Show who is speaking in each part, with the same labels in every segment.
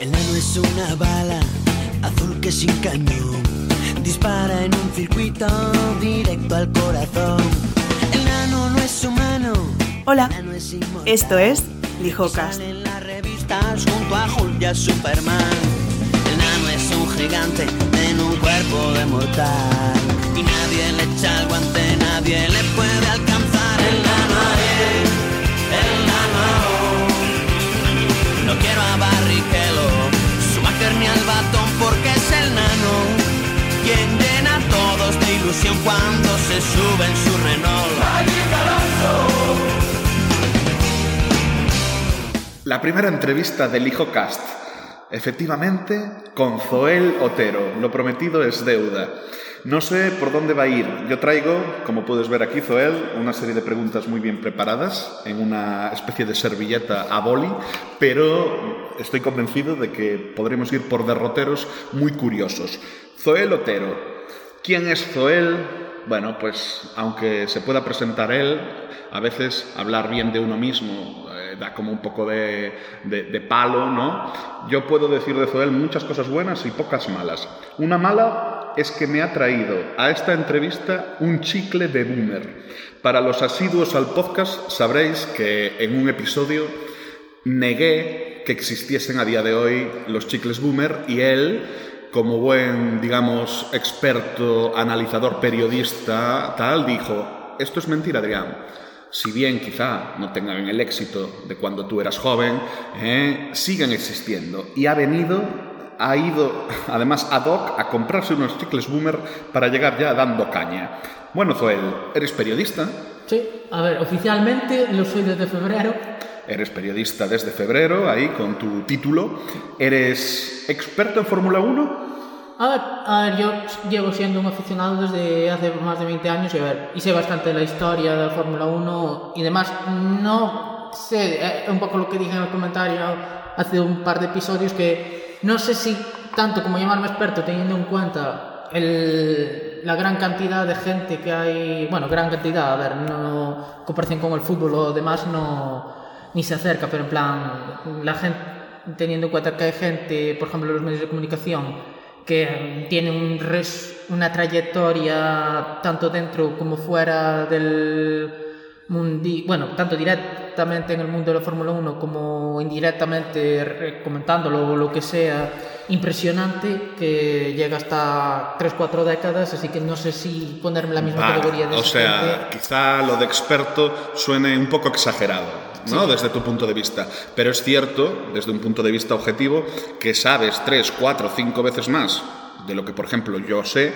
Speaker 1: El nano es una bala azul que sin cañón dispara en un circuito directo al corazón. El nano no es humano.
Speaker 2: Hola,
Speaker 1: es
Speaker 2: esto es
Speaker 1: sale en las revistas junto a Hulk y a Superman. El nano es un gigante en un cuerpo de mortal. Y nadie le echa el guante, nadie le puede alcanzar. A todos de ilusión cuando se su.
Speaker 3: La primera entrevista del Hijo Cast. Efectivamente, con Zoel Otero. Lo prometido es deuda. No sé por dónde va a ir. Yo traigo, como puedes ver aquí, Zoel, una serie de preguntas muy bien preparadas en una especie de servilleta a boli, pero estoy convencido de que podremos ir por derroteros muy curiosos. Zoel Otero. ¿Quién es Zoel? Bueno, pues aunque se pueda presentar él, a veces hablar bien de uno mismo eh, da como un poco de, de- de palo, ¿no? Yo puedo decir de Zoel muchas cosas buenas y pocas malas. Una mala es que me ha traído a esta entrevista un chicle de boomer. Para los asiduos al podcast sabréis que en un episodio negué que existiesen a día de hoy los chicles boomer y él, como buen, digamos, experto, analizador, periodista, tal, dijo, esto es mentira, Adrián. Si bien quizá no tengan el éxito de cuando tú eras joven, eh, siguen existiendo. Y ha venido, ha ido, además, ad hoc a comprarse unos chicles boomer para llegar ya dando caña. Bueno, Zoel, ¿eres periodista?
Speaker 4: Sí, a ver, oficialmente lo soy desde febrero.
Speaker 3: Eres periodista desde febrero, ahí con tu título. ¿Eres experto en Fórmula 1?
Speaker 4: A ver, a ver, yo llevo siendo un aficionado desde hace más de 20 años y a ver, y sé bastante de la historia de la Fórmula 1 y demás. No sé, eh, un poco lo que dije en el comentario hace un par de episodios que no sé si tanto como llamarme experto teniendo en cuenta el- la gran cantidad de gente que hay, bueno, gran cantidad, a ver, no en comparación con el fútbol o demás no ni se acerca, pero en plan la gente teniendo en cuenta que hay gente, por ejemplo, los medios de comunicación que tiene un res- una trayectoria tanto dentro como fuera del mundo, bueno, tanto directamente en el mundo de la Fórmula 1 como indirectamente re- comentándolo o lo que sea, impresionante que llega hasta 3-4 décadas, así que no sé si ponerme la misma categoría de
Speaker 3: o sea,
Speaker 4: gente.
Speaker 3: quizá lo de experto suene un poco exagerado, ¿no? Desde tu punto de vista. Pero es cierto, desde un punto de vista objetivo, que sabes tres, cuatro, cinco veces más de lo que, por ejemplo, yo sé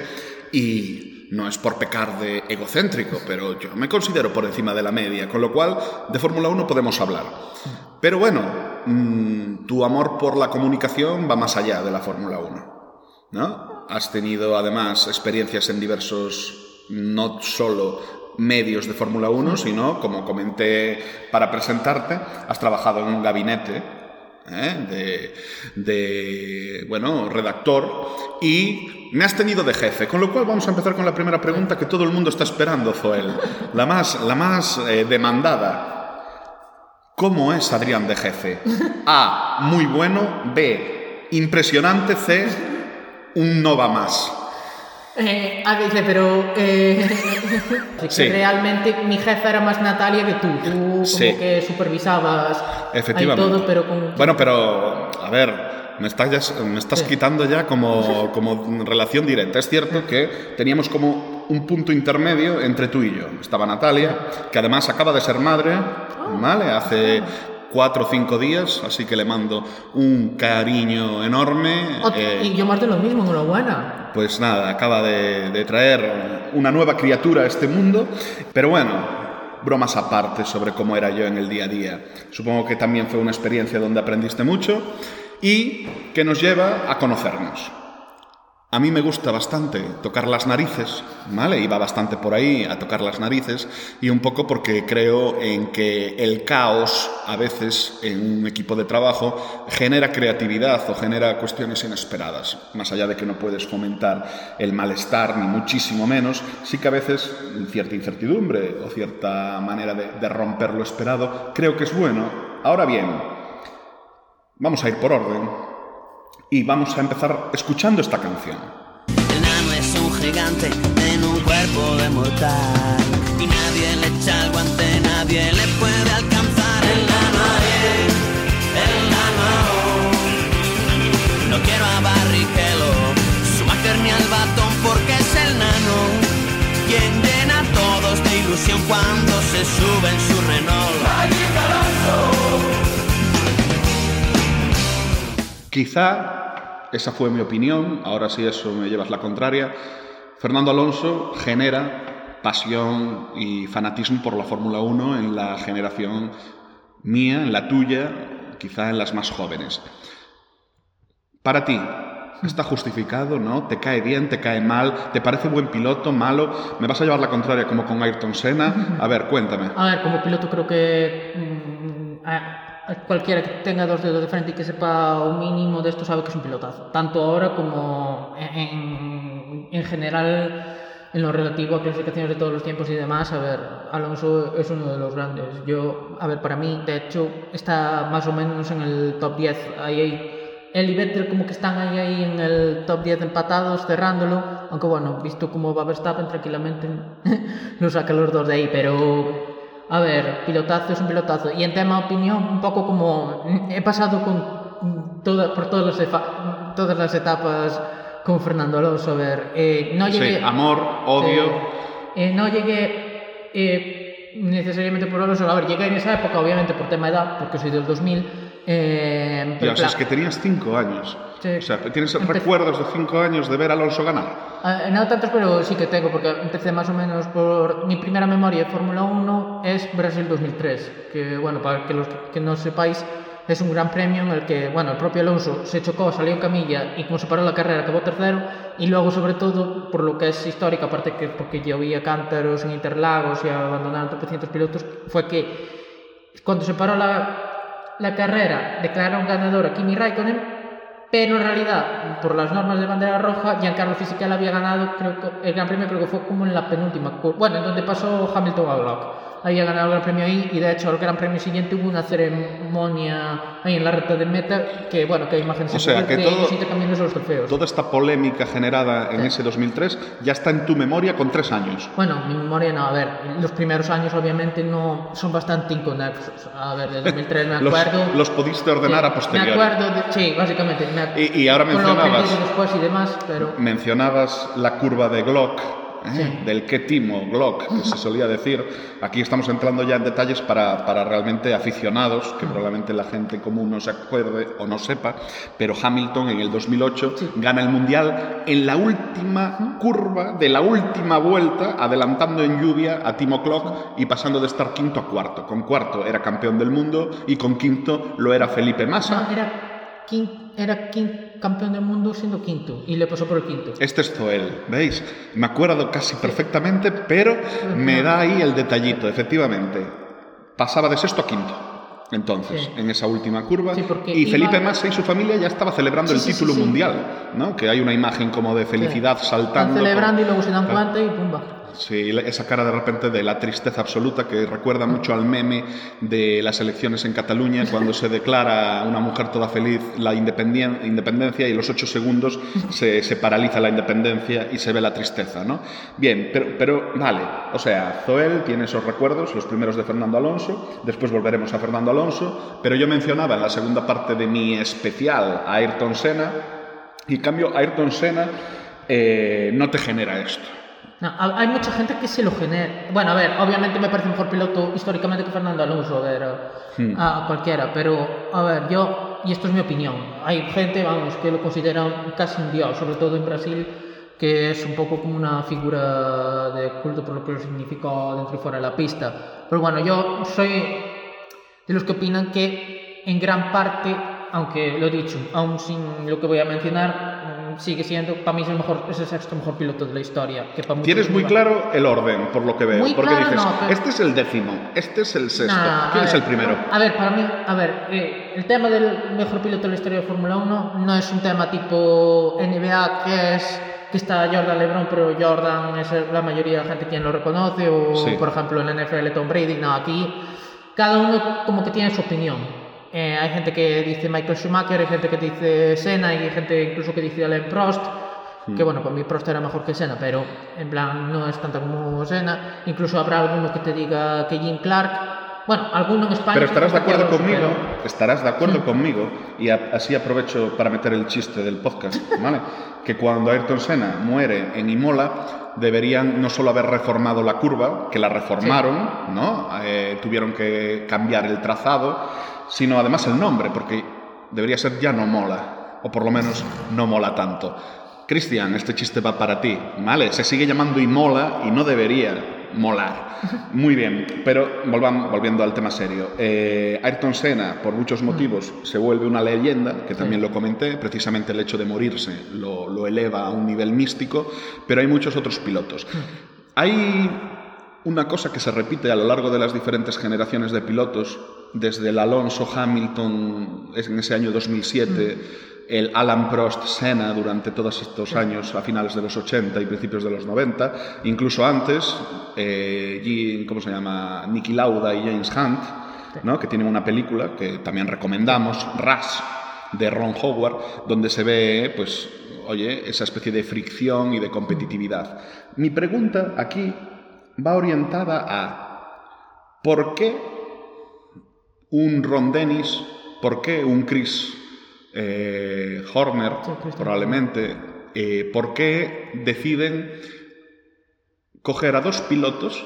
Speaker 3: y no es por pecar de egocéntrico, pero yo me considero por encima de la media, con lo cual de Fórmula 1 podemos hablar. Pero bueno, mm, tu amor por la comunicación va más allá de la Fórmula 1. ¿no? Has tenido además experiencias en diversos, no solo medios de Fórmula 1, sino, como comenté para presentarte, has trabajado en un gabinete ¿eh? de, bueno, redactor y me has tenido de jefe, con lo cual vamos a empezar con la primera pregunta que todo el mundo está esperando, Zoel, la más, la más eh, demandada. ¿Cómo es Adrián de jefe? A, muy bueno, B, impresionante, C, un no va más.
Speaker 4: Eh, a ver, pero eh,
Speaker 3: Sí.
Speaker 4: realmente mi jefa era más Natalia que tú. Tú como
Speaker 3: Sí.
Speaker 4: que supervisabas
Speaker 3: Efectivamente.
Speaker 4: todo, pero con...
Speaker 3: Bueno, pero, a ver, me estás, ya- me estás quitando ya como, como relación directa. Es cierto que teníamos como un punto intermedio entre tú y yo. Estaba Natalia, que además acaba de ser madre, ¿vale? Hace cuatro o cinco días, así que le mando un cariño enorme.
Speaker 4: Ot-
Speaker 3: eh,
Speaker 4: y yo de lo mismo, enhorabuena.
Speaker 3: pues nada, acaba de, de traer una nueva criatura a este mundo. Pero bueno, bromas aparte sobre cómo era yo en el día a día. Supongo que también fue una experiencia donde aprendiste mucho y que nos lleva a conocernos. A mí me gusta bastante tocar las narices, ¿vale? Iba bastante por ahí a tocar las narices y un poco porque creo en que el caos a veces en un equipo de trabajo genera creatividad o genera cuestiones inesperadas. Más allá de que no puedes fomentar el malestar ni muchísimo menos, sí que a veces cierta incertidumbre o cierta manera de, de romper lo esperado creo que es bueno. Ahora bien, vamos a ir por orden. Y vamos a empezar escuchando esta canción.
Speaker 1: El nano es un gigante en un cuerpo de mortal. Y nadie le echa el guante, nadie le puede alcanzar. El nano Ariel, el nano No quiero a Barrichello, Schumacher ni al batón porque es el nano. Quien llena a todos de ilusión cuando se sube en su Renault.
Speaker 3: Quizá, esa fue mi opinión, ahora sí eso me llevas la contraria, Fernando Alonso genera pasión y fanatismo por la Fórmula 1 en la generación mía, en la tuya, quizá en las más jóvenes. Para ti, ¿está justificado? ¿No? ¿Te cae bien? ¿Te cae mal? ¿Te parece buen piloto? ¿Malo? ¿Me vas a llevar la contraria como con Ayrton Senna? A ver, cuéntame.
Speaker 4: A ver, como piloto creo que mm, cualquiera que tenga dos dedos de frente y que sepa un mínimo de esto sabe que es un pilotazo. Tanto ahora como en, en- en general en lo relativo a clasificaciones de todos los tiempos y demás. A ver, Alonso es uno de los grandes. Yo, a ver, para mí, de hecho, está más o menos en el top 10. Ahí hay él y Vettel como que están ahí, ahí en el top 10 empatados, cerrándolo. Aunque bueno, visto cómo va Verstappen, tranquilamente lo saca los dos de ahí. Pero, a ver, pilotazo es un pilotazo. Y en tema opinión, un poco como he pasado con toda, por todas las, todas las etapas con Fernando Alonso. A ver, eh, no llegué...
Speaker 3: Sí, amor, odio.
Speaker 4: Eh, no llegué eh, necesariamente por Alonso. A ver, llegué en esa época, obviamente, por tema de edad, porque soy del 2000. Eh,
Speaker 3: sea,
Speaker 4: claro,
Speaker 3: es que tenías cinco años.
Speaker 4: Sí.
Speaker 3: O sea, ¿tienes
Speaker 4: Empe-
Speaker 3: recuerdos de cinco años de ver a Alonso ganar?
Speaker 4: eh, no tantos, pero sí que tengo, porque empecé más o menos por. Mi primera memoria de Fórmula 1 es Brasil 2003, que, bueno, para que los que no sepáis, es un gran premio en el que, bueno, el propio Alonso se chocó, salió en camilla y como se paró la carrera acabó tercero. Y luego, sobre todo, por lo que es histórica, aparte que porque llovía cántaros en Interlagos y abandonaron 300 pilotos, fue que cuando se paró la, la carrera declararon ganador a Kimi Raikkonen, pero en realidad, por las normas de bandera roja, Giancarlo Fisichella había ganado, el Gran Premio creo que fue como en la penúltima bueno, en donde pasó Hamilton a. Había ganado el Gran Premio ahí y de hecho el Gran Premio siguiente hubo una ceremonia ahí en la recta de meta que, bueno, que hay imágenes
Speaker 3: O sea, que
Speaker 4: de
Speaker 3: todo-
Speaker 4: los trofeos.
Speaker 3: Toda esta polémica generada en ese 2003 ya está en tu memoria con tres años.
Speaker 4: Bueno, mi memoria no, a ver, los primeros años obviamente no son bastante inconexos. A ver, del 2003 me
Speaker 3: Los,
Speaker 4: acuerdo.
Speaker 3: los pudiste ordenar
Speaker 4: Sí,
Speaker 3: a posteriori.
Speaker 4: Me acuerdo, de- sí, básicamente. Me ac-
Speaker 3: Y- y ahora mencionabas-
Speaker 4: después y demás, pero...
Speaker 3: Mencionabas la curva de Glock, ¿eh?
Speaker 4: Sí.
Speaker 3: del qué timo Glock, que se solía decir. Aquí estamos entrando ya en detalles para, para realmente aficionados, que probablemente la gente común no se acuerde o no sepa, pero Hamilton en el 2008 gana el Mundial en la última curva de la última vuelta, adelantando en lluvia a Timo Glock y pasando de estar quinto a cuarto. Con cuarto era campeón del mundo y con quinto lo era Felipe Massa.
Speaker 4: No, era, quin- era campeón del mundo siendo quinto y le pasó por el quinto.
Speaker 3: Este es Zoel, ¿veis? Me acuerdo casi perfectamente, pero me da ahí el detallito, efectivamente. Pasaba de sexto a quinto, entonces,
Speaker 4: Sí.
Speaker 3: en esa última curva.
Speaker 4: Sí,
Speaker 3: y Felipe Massa y su familia ya estaba celebrando
Speaker 4: Sí,
Speaker 3: el título mundial, ¿no? Que hay una imagen como de felicidad saltando.
Speaker 4: Están celebrando y luego se dan cuenta y pumba.
Speaker 3: Sí, esa cara de repente de la tristeza absoluta que recuerda mucho al meme de las elecciones en Cataluña cuando se declara una mujer toda feliz la independencia y los ocho segundos se, se paraliza la independencia y se ve la tristeza, ¿no? Bien, pero, pero vale, o sea, Zoel tiene esos recuerdos, los primeros de Fernando Alonso, después volveremos a Fernando Alonso, pero yo mencionaba en la segunda parte de mi especial a Ayrton Senna y en cambio Ayrton Senna eh, no te genera esto.
Speaker 4: No, ha- hay mucha gente que se lo genera. Bueno, a ver, obviamente me parece mejor piloto históricamente que Fernando Alonso, a ver,
Speaker 3: Hmm.
Speaker 4: a cualquiera, pero a ver, yo, y esto es mi opinión, hay gente, vamos, que lo considera casi un dios, sobre todo en Brasil, que es un poco como una figura de culto por lo que lo significó dentro y fuera de la pista. Pero bueno, yo soy de los que opinan que en gran parte, aunque lo he dicho, aún sin lo que voy a mencionar, sigue siendo, para mí es el, mejor, es el sexto mejor piloto de la historia. Que para muchos
Speaker 3: Tienes muy claro el orden, por lo que veo.
Speaker 4: Muy
Speaker 3: porque
Speaker 4: claro,
Speaker 3: dices,
Speaker 4: no, pero-
Speaker 3: este es el décimo, este es el sexto. ¿Quién es el primero?
Speaker 4: A ver, para mí, a ver, eh, el tema del mejor piloto de la historia de Fórmula 1 no es un tema tipo NBA que es que está Jordan LeBron, pero Jordan es la mayoría de la gente quien lo reconoce, o
Speaker 3: Sí.
Speaker 4: por ejemplo en la NFL Tom Brady. No, aquí cada uno como que tiene su opinión. Eh, hay gente que dice Michael Schumacher, hay gente que dice Senna y hay gente incluso que dice Alain Prost. Que bueno, para mí Prost era mejor que Senna, pero en plan no es tanto como Senna. Incluso habrá alguno que te diga que Jim Clark. Bueno, alguno en España.
Speaker 3: Pero estarás de acuerdo conmigo,
Speaker 4: superó.
Speaker 3: estarás de acuerdo conmigo, y a- así aprovecho para meter el chiste del podcast, ¿vale? que cuando Ayrton Senna muere en Imola, deberían no solo haber reformado la curva, que la reformaron, ¿no? Eh, tuvieron que cambiar el trazado, sino además el nombre, porque debería ser ya no mola, o por lo menos no mola tanto. Cristian, este chiste va para ti, ¿vale? Se sigue llamando Imola y no debería molar. Muy bien, pero volvam- volviendo al tema serio. Eh, Ayrton Senna, por muchos motivos, se vuelve una leyenda, que también lo comenté, precisamente el hecho de morirse lo, lo eleva a un nivel místico, pero hay muchos otros pilotos. Hay una cosa que se repite a lo largo de las diferentes generaciones de pilotos, desde el Alonso Hamilton en ese año 2007, el Alan Prost Senna durante todos estos años a finales de los 80 y principios de los 90, incluso antes, eh, ¿cómo se llama? Nicky Lauda y James Hunt, ¿no? que tienen una película que también recomendamos, Rush, de Ron Howard, donde se ve, pues, oye, esa especie de fricción y de competitividad. Mi pregunta aquí va orientada a ¿por qué un Ron Dennis, por qué un Chris eh, Horner, probablemente, eh, por qué deciden coger a dos pilotos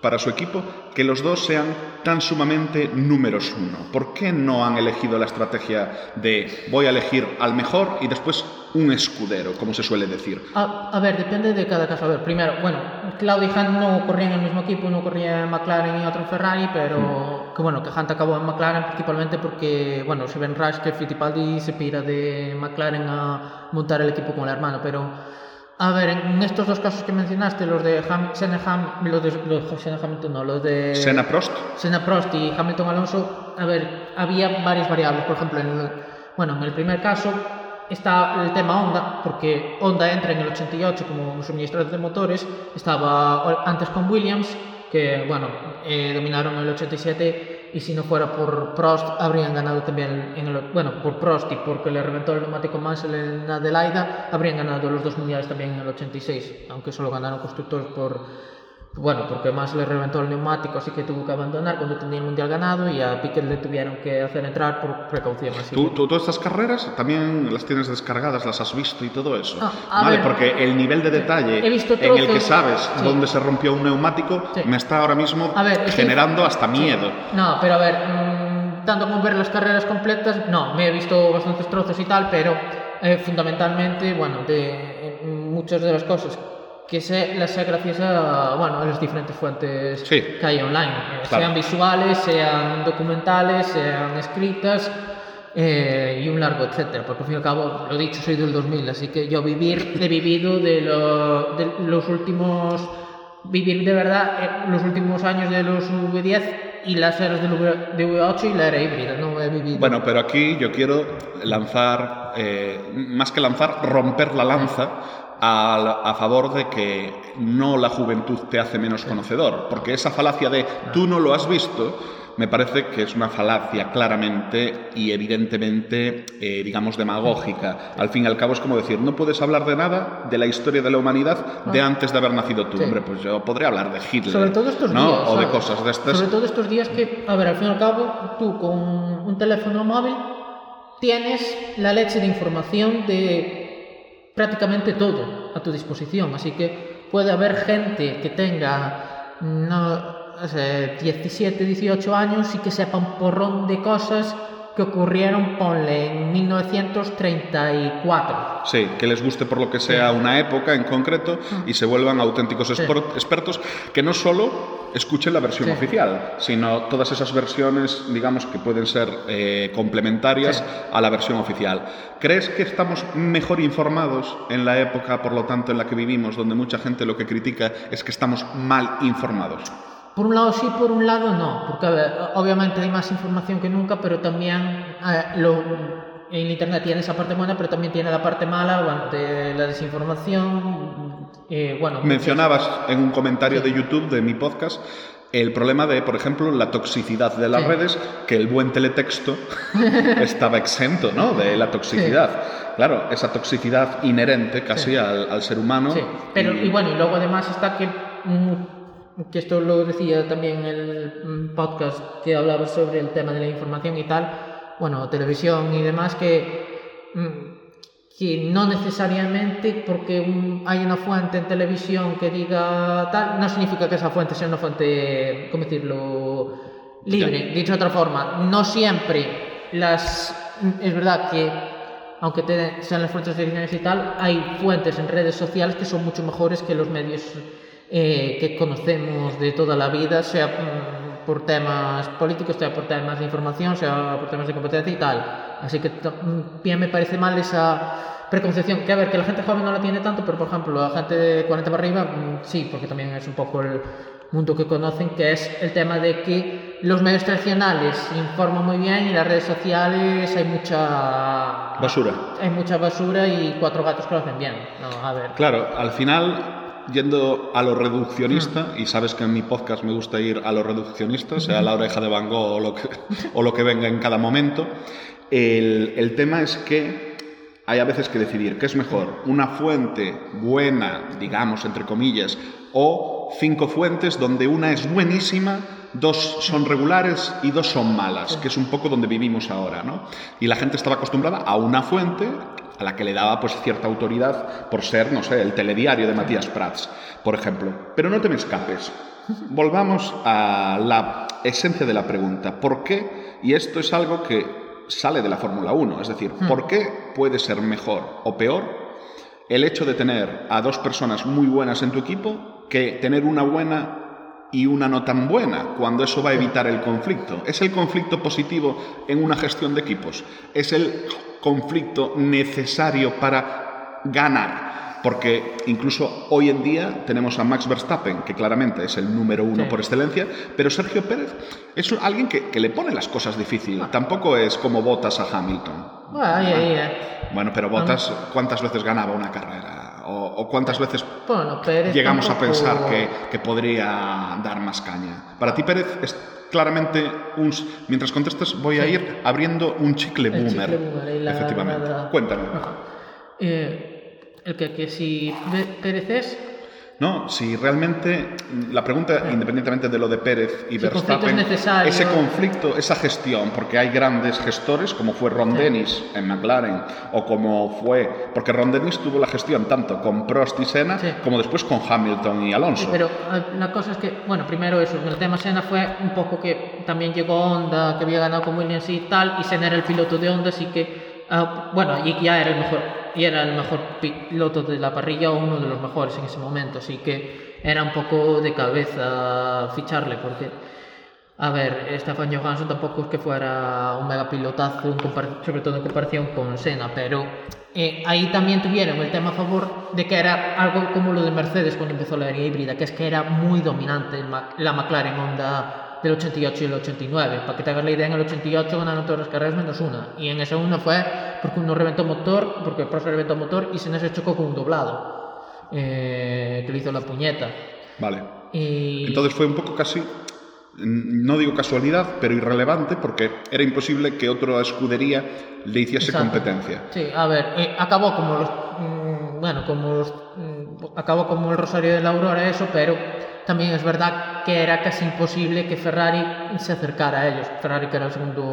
Speaker 3: para su equipo que los dos sean tan sumamente números uno? ¿Por qué no han elegido la estrategia de voy a elegir al mejor y después un escudero, como se suele decir?
Speaker 4: A, a ver, depende de cada caso. A ver, primero, bueno, Claudio y Hunt no corrían en el mismo equipo, uno corría en McLaren y otro en Ferrari, pero que bueno, que Hunt acabó en McLaren principalmente porque, bueno, se ven Rush que Fittipaldi se pira de McLaren a montar el equipo con el hermano, pero a ver, en estos dos casos que mencionaste, los de Ham, Senna, Ham, los de, los de Senna Hamilton, no, los de
Speaker 3: Senna Prost,
Speaker 4: Senna Prost y Hamilton Alonso, a ver, había varias variables. Por ejemplo, en el, bueno, en el primer caso está el tema Honda, porque Honda entra en el 88 como suministrador de motores, estaba antes con Williams, que bueno, eh, dominaron el 87 y si no fuera por Prost habrían ganado también en el, bueno, por Prost y porque le reventó el neumático Mansell en Adelaida, habrían ganado los dos mundiales también en el 86, aunque solo ganaron constructores por bueno, porque más le reventó el neumático, así que tuvo que abandonar cuando tenía el mundial ganado y a Piquet le tuvieron que hacer entrar por precaución. Así
Speaker 3: ¿Tú,
Speaker 4: que-
Speaker 3: tú todas estas carreras también las tienes descargadas, las has visto y todo eso?
Speaker 4: Ah,
Speaker 3: vale,
Speaker 4: ver,
Speaker 3: porque el nivel de detalle
Speaker 4: he visto
Speaker 3: en el que sabes
Speaker 4: sí.
Speaker 3: dónde se rompió un neumático
Speaker 4: Sí.
Speaker 3: me está ahora mismo
Speaker 4: ver,
Speaker 3: generando hasta miedo.
Speaker 4: No, pero a ver, mm, tanto como ver las carreras completas, no, me he visto bastantes trozos y tal, pero eh, fundamentalmente, bueno, de en muchas de las cosas que sé, las sé gracias a, bueno, a las diferentes fuentes
Speaker 3: Sí.
Speaker 4: que hay online, eh,
Speaker 3: Claro.
Speaker 4: sean visuales, sean documentales, sean escritas. eh, y un largo etcétera, porque al fin y al cabo, lo dicho, soy del 2000, así que yo vivir, he vivido de, lo- de los últimos vivir de verdad eh, los últimos años de los V10 y las eras del V- de V8 y la era híbrida, no he vivido.
Speaker 3: Bueno, pero aquí yo quiero lanzar, eh, más que lanzar, romper la lanza a, a favor de que no la juventud te hace menos conocedor, porque esa falacia de tú no lo has visto, me parece que es una falacia claramente y evidentemente, eh, digamos, demagógica. Al fin y al cabo es como decir, no puedes hablar de nada de la historia de la humanidad de antes de haber nacido tú.
Speaker 4: Sí.
Speaker 3: Hombre, pues yo podría hablar de Hitler.
Speaker 4: sobre todo estos
Speaker 3: ¿no?
Speaker 4: días.
Speaker 3: O de cosas de estas.
Speaker 4: Sobre todo estos días que, a ver, al fin y al cabo, tú con un teléfono móvil tienes la leche de información de prácticamente todo a tu disposición. Así que puede haber gente que tenga no, o sea, 17, 18 años y que sepa un porrón de cosas que ocurrieron, ponle, en 1934.
Speaker 3: Sí, que les guste por lo que sea una época en concreto y se vuelvan auténticos
Speaker 4: Sí.
Speaker 3: expertos que no solo escuchen la versión
Speaker 4: Sí.
Speaker 3: oficial, sino todas esas versiones, digamos, que pueden ser eh, complementarias
Speaker 4: Sí.
Speaker 3: a la versión oficial. ¿Crees que estamos mejor informados en la época, por lo tanto, en la que vivimos, donde mucha gente lo que critica es que estamos mal informados?
Speaker 4: Por un lado sí, por un lado no, porque ver, obviamente hay más información que nunca, pero también eh, lo, en Internet tiene esa parte buena, pero también tiene la parte mala, bueno, de la desinformación, eh, bueno...
Speaker 3: Mencionabas en un comentario de YouTube de mi podcast el problema de, por ejemplo, la toxicidad de las
Speaker 4: Sí.
Speaker 3: redes, que el buen teletexto estaba exento ¿no? de la toxicidad. Claro, esa toxicidad inherente casi
Speaker 4: Sí.
Speaker 3: al, al ser humano.
Speaker 4: Sí, pero y bueno, y luego además está que, mm, que esto lo decía también en el mm, podcast que hablaba sobre el tema de la información y tal, bueno, televisión y demás, que, mm, que no necesariamente porque un- hay una fuente en televisión que diga tal, no significa que esa fuente sea una fuente, ¿cómo decirlo?, libre. Dicho de otra forma, no siempre las... Es verdad que aunque te- sean las fuentes oficiales y tal, hay fuentes en redes sociales que son mucho mejores que los medios eh, que conocemos de toda la vida, sea mm, por temas políticos, sea por temas de información, sea por temas de competencia y tal. Así que mm, bien me parece mal esa preconcepción, que a ver, que la gente joven no la tiene tanto, pero por ejemplo la gente de 40 para arriba, mm, sí, porque también es un poco el mundo que conocen, que es el tema de que los medios tradicionales informan muy bien y las redes sociales hay mucha
Speaker 3: Basura.
Speaker 4: hay mucha basura y cuatro gatos que lo hacen bien. No, a ver.
Speaker 3: Claro, al final, yendo a lo reduccionista, y sabes que en mi podcast me gusta ir a lo reduccionista, sea la oreja de Van Gogh o lo que, o lo que venga en cada momento, el, el tema es que hay a veces que decidir qué es mejor, una fuente buena, digamos, entre comillas, o cinco fuentes donde una es buenísima, dos son regulares y dos son malas, que es un poco donde vivimos ahora, ¿no? Y la gente estaba acostumbrada a una fuente a la que le daba pues cierta autoridad por ser, no sé, el telediario de Matías Prats, por ejemplo. Pero no te me escapes. Volvamos a la esencia de la pregunta. ¿Por qué? Y esto es algo que sale de la Fórmula 1, es decir, ¿por qué puede ser mejor o peor el hecho de tener a dos personas muy buenas en tu equipo que tener una buena y una no tan buena, cuando eso va a evitar el conflicto. ¿Es el conflicto positivo en una gestión de equipos? ¿Es el conflicto necesario para ganar? Porque incluso hoy en día tenemos a Max Verstappen, que claramente es el número uno
Speaker 4: Sí.
Speaker 3: por excelencia, pero Sergio Pérez es alguien que, que le pone las cosas difíciles. Tampoco es como Botas a Hamilton.
Speaker 4: Bueno, eh.
Speaker 3: Bueno, pero Botas, ¿cuántas veces ganaba una carrera? ¿O, o cuántas veces
Speaker 4: Bueno, Pérez
Speaker 3: llegamos a pensar que, que podría dar más caña? Para ti, Pérez, es claramente un... Mientras contestas, voy a ir abriendo un chicle
Speaker 4: El
Speaker 3: boomer.
Speaker 4: chicle boomer la-
Speaker 3: Efectivamente.
Speaker 4: la-
Speaker 3: Cuéntame.
Speaker 4: Eh, el que, que si Pérez es,
Speaker 3: No, si realmente la pregunta, independientemente de lo de Pérez y
Speaker 4: Si conflicto
Speaker 3: Verstappen, ese conflicto, esa gestión, porque hay grandes gestores como fue Ron Dennis en McLaren o como fue, porque Ron Dennis tuvo la gestión tanto con Prost y Senna
Speaker 4: Sí.
Speaker 3: como después con Hamilton y Alonso.
Speaker 4: pero eh, la cosa es que, bueno, primero eso, el tema Senna fue un poco que también llegó Honda, que había ganado con Williams y tal, y Senna era el piloto de Honda, así que, ah, bueno, ya era el mejor, y era el mejor piloto de la parrilla, o uno de los mejores en ese momento, así que era un poco de cabeza ficharle, porque A ver, Stefan Johansson tampoco es que fuera un mega pilotazo, sobre todo en comparación con Senna, pero eh, ahí también tuvieron el tema a favor de que era algo como lo de Mercedes cuando empezó la era híbrida, que es que era muy dominante la McLaren Honda del 88 y el 89. Para que te hagas la idea, en el 88 ganaron todas las carreras menos una. Y en esa una fue porque uno reventó motor, porque Prost reventó motor y Senna se chocó con un doblado, eh, que le hizo la puñeta.
Speaker 3: Vale.
Speaker 4: Y...
Speaker 3: Entonces fue un poco casi, no digo casualidad, pero irrelevante porque era imposible que otra escudería le hiciese
Speaker 4: Exacto.
Speaker 3: competencia.
Speaker 4: Sí, a ver, eh, acabó como los. mm, bueno, como los. mm, acabó como el Rosario de la Aurora, eso, pero Tamén es verdad que era casi imposible que Ferrari se acercara a ellos. Ferrari que era o segundo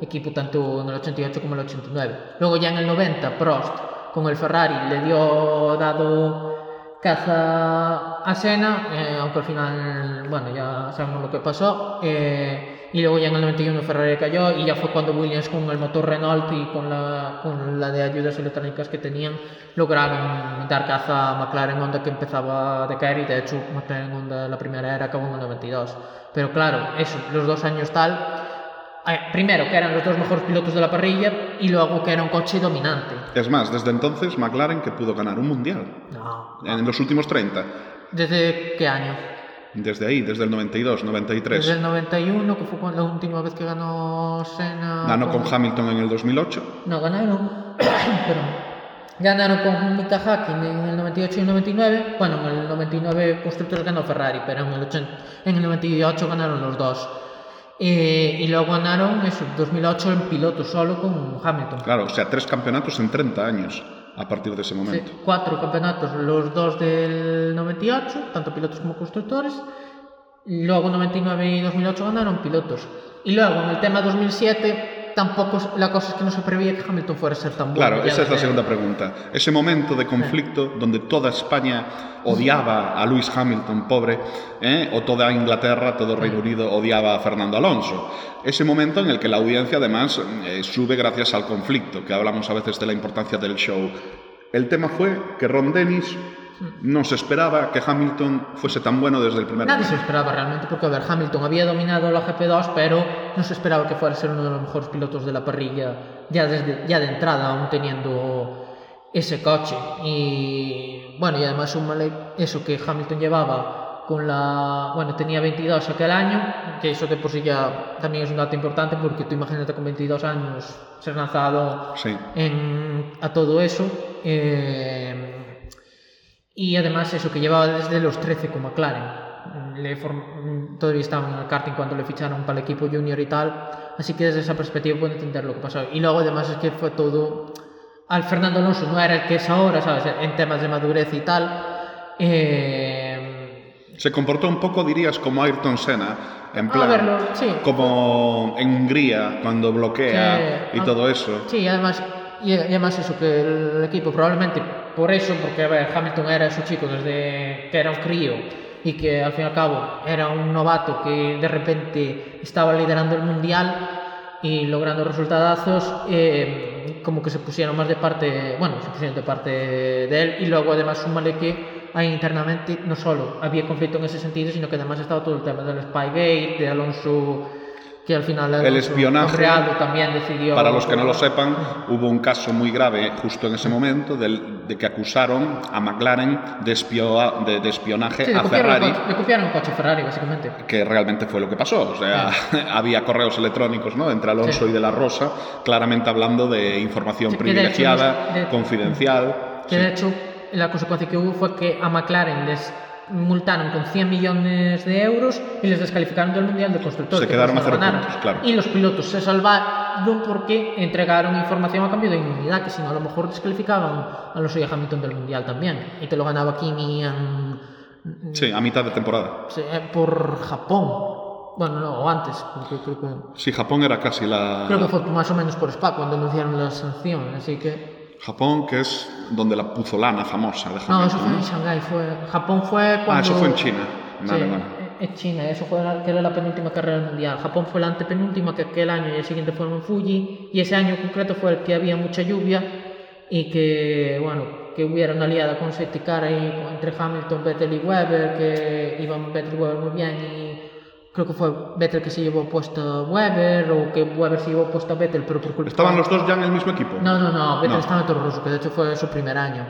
Speaker 4: equipo tanto en el 88 como en el 89. Luego ya en el 90 Prost con el Ferrari le dio dado caza a Senna, eh, aunque al final, bueno, ya sabemos lo que pasó. Eh, y luego ya en el 91 Ferrari cayó y ya fue cuando Williams con el motor Renault y con la, con la de ayudas electrónicas que tenían lograron dar caza a McLaren Honda que empezaba a decaer y de hecho McLaren Honda la primera era acabó en el 92. Pero claro, eso, los dos años tal, eh, primero que eran los dos mejores pilotos de la parrilla y luego que era un coche dominante.
Speaker 3: Es más, desde entonces McLaren que pudo ganar un mundial
Speaker 4: No.
Speaker 3: en los últimos 30.
Speaker 4: ¿Desde qué año?
Speaker 3: Desde ahí, desde el 92, 93.
Speaker 4: Desde el 91, que fue la última vez que ganó Senna.
Speaker 3: Ganó con Hamilton en el 2008.
Speaker 4: No, ganaron. Perdón. Ganaron con Mika Hakkinen en el 98 y el 99. Bueno, en el 99 Constructores ganó Ferrari, pero en el, 80 en el 98 ganaron los dos. Eh, y luego ganaron eso, 2008 en piloto solo con Hamilton.
Speaker 3: Claro, o sea, tres campeonatos en 30 años a partir de ese
Speaker 4: Sí,
Speaker 3: momento.
Speaker 4: cuatro campeonatos, los dos del 98, tanto pilotos como constructores. Luego 99 y 2008 ganaron pilotos. Y luego en el tema 2007, tampoco la cosa es que no se preveía que Hamilton fuera a ser tan bueno.
Speaker 3: Claro, esa es la segunda pregunta. Ese momento de conflicto donde toda España odiaba a Lewis Hamilton, pobre, ¿eh? o toda Inglaterra, todo Reino Unido odiaba a Fernando Alonso. Ese momento en el que la audiencia además eh, sube gracias al conflicto, que hablamos a veces de la importancia del show. El tema fue que Ron Dennis no se esperaba que Hamilton fuese tan bueno desde el primer
Speaker 4: Nadie se esperaba realmente, porque a ver, Hamilton había dominado la GP2, pero no se esperaba que fuera a ser uno de los mejores pilotos de la parrilla ya, desde, ya de entrada, aún teniendo ese coche. Y bueno, y además súmale eso que Hamilton llevaba con la. Bueno, tenía 22 aquel año, que eso de por sí ya también es un dato importante, porque tú imagínate con 22 años ser lanzado
Speaker 3: Sí.
Speaker 4: en- a todo eso. eh, y además eso que llevaba desde los 13 con McLaren. Le form- todavía estaba en el karting cuando le ficharon para el equipo junior y tal. Así que desde esa perspectiva puedo entender lo que pasó. Y luego además es que fue todo... Al Fernando Alonso no era el que es ahora, ¿sabes? En temas de madurez y tal. Eh,
Speaker 3: Se comportó un poco, dirías, como Ayrton Senna, en plan,
Speaker 4: verlo, sí.
Speaker 3: como en Hungría, cuando bloquea
Speaker 4: que-
Speaker 3: y todo eso.
Speaker 4: Sí, además, y además eso, que el equipo probablemente por eso, porque a ver, Hamilton era su chico desde que era un crío y que al fin y al cabo era un novato que de repente estaba liderando el mundial y logrando resultadazos, eh, como que se pusieron más de parte, bueno, se pusieron de parte de él y luego además súmale que ahí internamente no solo había conflicto en ese sentido, sino que además estaba todo el tema del Spygate, de Alonso que al final Alonso,
Speaker 3: espionaje,
Speaker 4: Reado también decidió
Speaker 3: Para los que no lo sepan, hubo un caso muy grave justo en ese momento del- de que acusaron a McLaren de, espio- de- de espionaje
Speaker 4: Sí,
Speaker 3: a Ferrari.
Speaker 4: el coche, le copiaron un coche Ferrari, básicamente.
Speaker 3: que realmente fue lo que pasó. O sea, había correos electrónicos ¿no? entre Alonso
Speaker 4: Sí.
Speaker 3: y De La Rosa, claramente hablando de información
Speaker 4: Sí, de hecho
Speaker 3: privilegiada,
Speaker 4: de-
Speaker 3: confidencial.
Speaker 4: Que de hecho, la consecuencia que hubo fue que a McLaren les multaron con 100 millones de euros y les descalificaron del Mundial de Constructores.
Speaker 3: Se
Speaker 4: que
Speaker 3: quedaron
Speaker 4: eso
Speaker 3: a cero puntos, claro.
Speaker 4: Y los pilotos se salvaron porque entregaron información a cambio de inmunidad, que si no a lo mejor descalificaban a los y a Hamilton del Mundial también. Y te lo ganaba Kimi en-
Speaker 3: Sí, a mitad de temporada.
Speaker 4: sí, eh, por Japón. Bueno, no, o antes, porque creo que...
Speaker 3: Sí, Japón era casi la...
Speaker 4: Creo que fue más o menos por Spa cuando anunciaron la sanción, así que...
Speaker 3: Japón, que es donde la puzolana famosa de
Speaker 4: No, eso fue en
Speaker 3: ¿no?
Speaker 4: Shanghái, fue... Japón fue cuando...
Speaker 3: Ah, eso fue en China. Vale,
Speaker 4: sí,
Speaker 3: vale.
Speaker 4: en China, eso fue la, que era la penúltima carrera mundial. Japón fue la antepenúltima que aquel año y el siguiente fueron en Fuji y ese año en concreto fue el que había mucha lluvia y que, bueno, que hubiera una aliada con safety car ahí entre Hamilton, Vettel y Weber, que iban Vettel y Weber muy bien y creo que fue Vettel que se llevó puesto Weber o que Weber se llevó puesto a Vettel, pero por culpa...
Speaker 3: ¿Estaban los dos ya en el mismo equipo?
Speaker 4: No, no, no, Vettel
Speaker 3: No.
Speaker 4: estaba en Toro Rosso, que de hecho fue su primer año.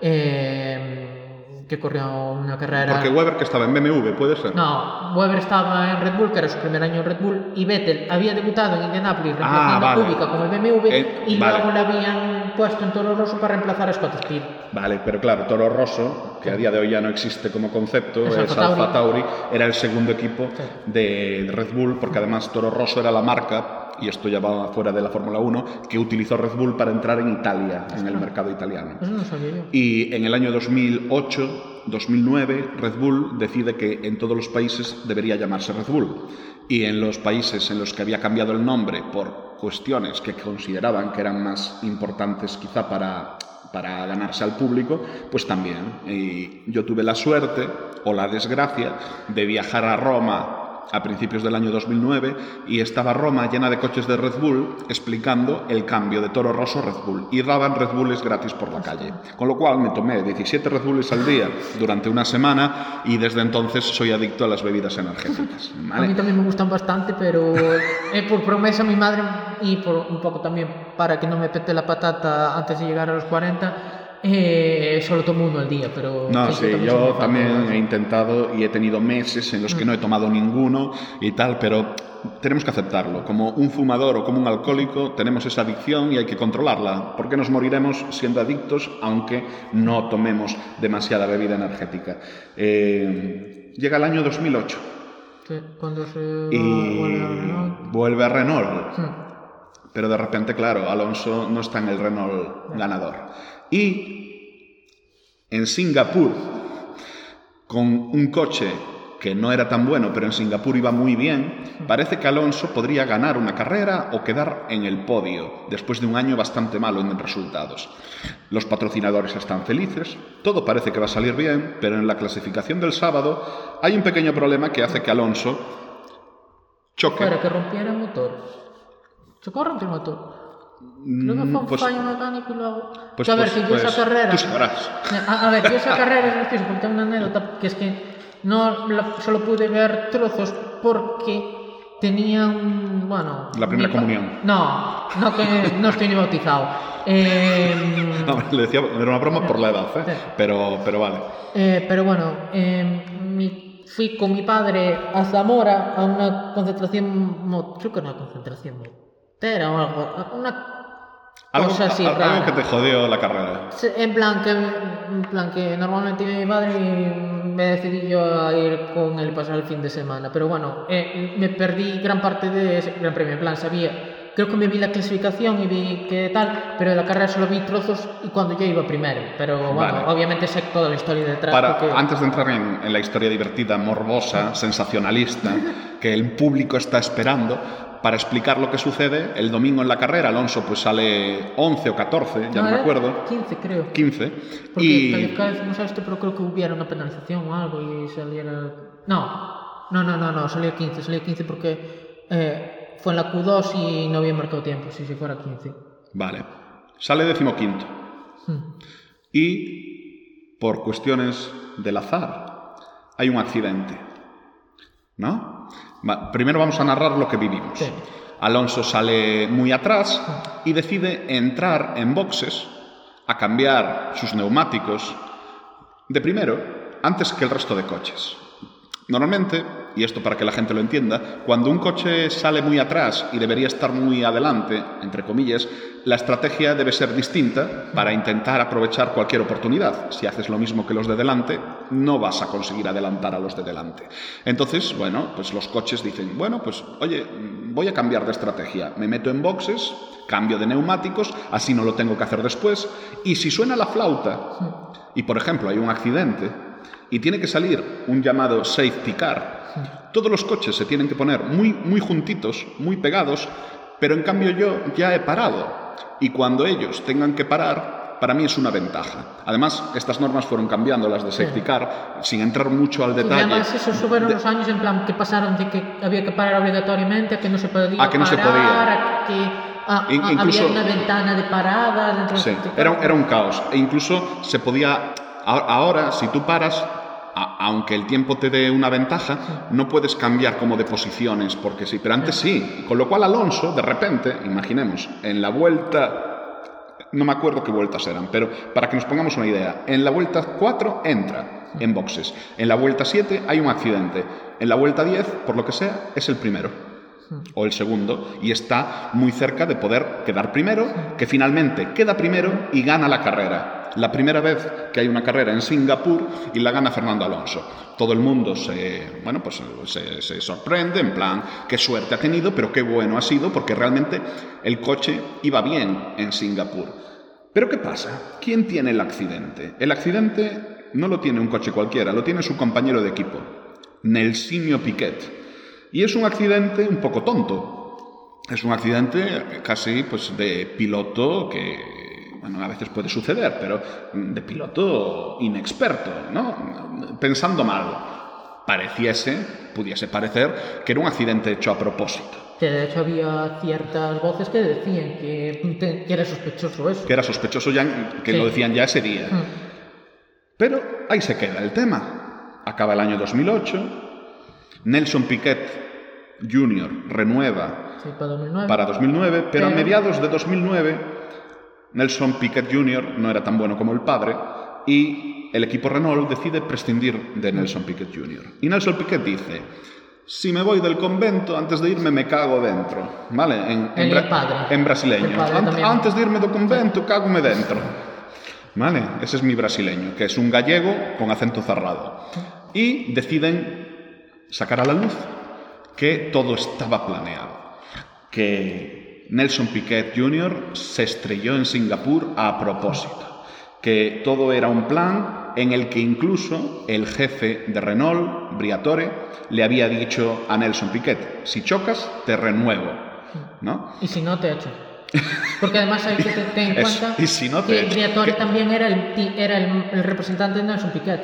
Speaker 4: Eh, que corrió una carrera...
Speaker 3: Porque Weber, que estaba en BMW, ¿puede ser?
Speaker 4: No, Weber estaba en Red Bull, que era su primer año en Red Bull, y Vettel había debutado en Indianapolis reemplazando
Speaker 3: Ah, vale.
Speaker 4: a Kubica con el BMW,
Speaker 3: Eh,
Speaker 4: y
Speaker 3: vale.
Speaker 4: luego le habían puesto en Toro Rosso para reemplazar a Scott Speed.
Speaker 3: Vale, pero claro, Toro Rosso, que a día de hoy ya no existe como concepto,
Speaker 4: Es
Speaker 3: es,
Speaker 4: Alfa. Tauri,
Speaker 3: era el segundo equipo
Speaker 4: Sí.
Speaker 3: de Red Bull, porque además Toro Rosso era la marca, y esto ya va fuera de la Fórmula 1, que utilizó Red Bull para entrar en Italia, en el mercado italiano.
Speaker 4: Eso no sabía yo.
Speaker 3: Y en el año 2008, 2009, Red Bull decide que en todos los países debería llamarse Red Bull. Y en los países en los que había cambiado el nombre por cuestiones que consideraban que eran más importantes quizá para, para ganarse al público, pues también. Yo tuve la suerte o la desgracia de viajar a Roma a principios del año 2009 y estaba Roma llena de coches de Red Bull explicando el cambio de Toro Rosso a Red Bull y daban Red Bulls gratis por la calle. Con lo cual me tomé 17 Red Bulls al día durante una semana y desde entonces soy adicto a las bebidas energéticas.
Speaker 4: A mí también me gustan bastante, pero eh, por promesa a mi madre y por un poco también para que no me pete la patata antes de llegar a los 40, eh, solo tomo uno al día, pero...
Speaker 3: No, sí, yo también he intentado y he tenido meses en los que no he tomado ninguno y tal, pero tenemos que aceptarlo. Como un fumador o como un alcohólico tenemos esa adicción y hay que controlarla, porque nos moriremos siendo adictos aunque no tomemos demasiada bebida energética. Eh, llega el año 2008
Speaker 4: Sí, cuando se
Speaker 3: y
Speaker 4: vuelve a Renault.
Speaker 3: vuelve a Renault.
Speaker 4: Hmm.
Speaker 3: Pero de repente, claro, Alonso no está en el Renault ganador. Y en Singapur, con un coche que no era tan bueno, pero en Singapur iba muy bien, parece que Alonso podría ganar una carrera o quedar en el podio, después de un año bastante malo en resultados. Los patrocinadores están felices, todo parece que va a salir bien, pero en la clasificación del sábado hay un pequeño problema que hace que Alonso choque.
Speaker 4: Fuera que rompiera el motor. Chocó a romper el motor. Creo que fue un
Speaker 3: pues-
Speaker 4: fallo mecánico y luego...
Speaker 3: Pues,
Speaker 4: Que a ver,
Speaker 3: pues-
Speaker 4: que yo esa
Speaker 3: pues,
Speaker 4: carrera...
Speaker 3: Tú sabrás.
Speaker 4: A, a ver, yo esa carrera es porque tengo una anécdota que es que no la- solo pude ver trozos porque tenía un. Bueno.
Speaker 3: La primera
Speaker 4: mi
Speaker 3: comunión.
Speaker 4: No, no que no estoy ni bautizado. Eh,
Speaker 3: No, le decía, era una broma por la edad, ¿eh?
Speaker 4: Sí.
Speaker 3: Pero, pero vale.
Speaker 4: eh, pero bueno, eh, mi- fui con mi padre a Zamora a una concentración. Creo que era una concentración motera o algo. Una
Speaker 3: Algo,
Speaker 4: cosa así.
Speaker 3: al- algo
Speaker 4: rara.
Speaker 3: que te jodió la carrera.
Speaker 4: En plan que, en plan que normalmente iba mi padre y me decidí yo a ir con él pasar el fin de semana. Pero bueno, eh, me perdí gran parte de ese gran premio. En plan, sabía, creo que me vi la clasificación y vi que tal, pero de la carrera solo vi trozos y cuando yo iba primero. Pero bueno,
Speaker 3: Vale.
Speaker 4: obviamente sé toda la historia detrás.
Speaker 3: Para,
Speaker 4: porque-
Speaker 3: Antes de entrar en, en la historia divertida, morbosa, sensacionalista, que el público está esperando, para explicar lo que sucede, el domingo en la carrera Alonso pues sale 11 o 14, ya no, me
Speaker 4: era
Speaker 3: acuerdo,
Speaker 4: 15 creo.
Speaker 3: 15,
Speaker 4: Porque
Speaker 3: y...
Speaker 4: calificaba decimos esto, pero creo que hubiera una penalización o algo y saliera. No, no, no, no, no, salía 15, salía 15 porque eh, fue en la Q2 y no había marcado tiempo, si si fuera 15.
Speaker 3: Vale, sale decimoquinto.
Speaker 4: Hmm.
Speaker 3: Y por cuestiones del azar, hay un accidente. ¿No? Primero vamos a narrar lo que vivimos.
Speaker 4: Sí.
Speaker 3: Alonso sale muy atrás y decide entrar en boxes a cambiar sus neumáticos de primero antes que el resto de coches. Normalmente, y esto para que la gente lo entienda, cuando un coche sale muy atrás y debería estar muy adelante, entre comillas, la estrategia debe ser distinta para intentar aprovechar cualquier oportunidad. Si haces lo mismo que los de delante, no vas a conseguir adelantar a los de delante. Entonces, bueno, pues los coches dicen, bueno, pues oye, voy a cambiar de estrategia. Me meto en boxes, cambio de neumáticos, así no lo tengo que hacer después. Y si suena la flauta, y por ejemplo hay un accidente, y tiene que salir un llamado safety car. Todos los coches se tienen que poner muy, muy juntitos, muy pegados, pero en cambio yo ya he parado. Y cuando ellos tengan que parar, para mí es una ventaja. Además, estas normas fueron cambiando, las de safety car, sin entrar mucho al
Speaker 4: Y
Speaker 3: detalle.
Speaker 4: además eso subieron los años en plan que pasaron de que había que parar obligatoriamente a que no se podía
Speaker 3: A que no se
Speaker 4: parar,
Speaker 3: podía.
Speaker 4: a que a-
Speaker 3: In-
Speaker 4: a-
Speaker 3: incluso-
Speaker 4: había una ventana de paradas dentro
Speaker 3: Sí,
Speaker 4: car.
Speaker 3: era, un- era un caos. E incluso se podía. Ahora, si tú paras, aunque el tiempo te dé una ventaja, no puedes cambiar como de posiciones, porque sí. Pero antes sí. Con lo cual, Alonso, de repente, imaginemos, en la vuelta. No me acuerdo qué vueltas eran, pero para que nos pongamos una idea, en la vuelta 4 entra en boxes. En la vuelta 7 hay un accidente. En la vuelta 10, por lo que sea, es el primero o el segundo y está muy cerca de poder quedar primero, que finalmente queda primero y gana la carrera. La primera vez que hay una carrera en Singapur y la gana Fernando Alonso. Todo el mundo se, bueno, pues se, sorprende, en plan, qué suerte ha tenido, pero qué bueno ha sido, porque realmente el coche iba bien en Singapur. Pero ¿qué pasa? ¿Quién tiene el accidente? El accidente no lo tiene un coche cualquiera, lo tiene su compañero de equipo, Nelsinho Piquet. Y es un accidente un poco tonto. Es un accidente casi pues, de piloto que, bueno, a veces puede suceder, pero de piloto inexperto, ¿no? Pensando mal. Pareciese, pudiese parecer, que era un accidente hecho a propósito.
Speaker 4: Que de hecho había ciertas voces que decían que, que era sospechoso eso.
Speaker 3: Que era sospechoso ya, que
Speaker 4: Sí.
Speaker 3: lo decían ya ese día.
Speaker 4: Mm.
Speaker 3: Pero ahí se queda el tema. Acaba el año 2008. Nelson Piquet Jr. renueva
Speaker 4: Sí, para 2009.
Speaker 3: para 2009, pero a
Speaker 4: Pero-
Speaker 3: mediados de 2009 Nelson Piquet Jr. no era tan bueno como el padre y el equipo Renault decide prescindir de Nelson Piquet Jr. Y Nelson Piquet dice, si me voy del convento, antes de irme me cago dentro, ¿vale? En, en,
Speaker 4: El
Speaker 3: bra-
Speaker 4: padre.
Speaker 3: en brasileño. Ant- antes de irme del convento, cágome dentro. ¿Vale? Ese es mi brasileño, que es un gallego con acento cerrado. Y deciden sacar a la luz que todo estaba planeado. Que Nelson Piquet Jr. se estrelló en Singapur a propósito. Que todo era un plan en el que incluso el jefe de Renault, Briatore, le había dicho a Nelson Piquet, si chocas, te renuevo. ¿No?
Speaker 4: Y si no, te echo. Porque además hay que te- tener en cuenta
Speaker 3: y si no, te
Speaker 4: que. Briatore
Speaker 3: Que-
Speaker 4: también era, el, ti- era el, el representante de Nelson Piquet.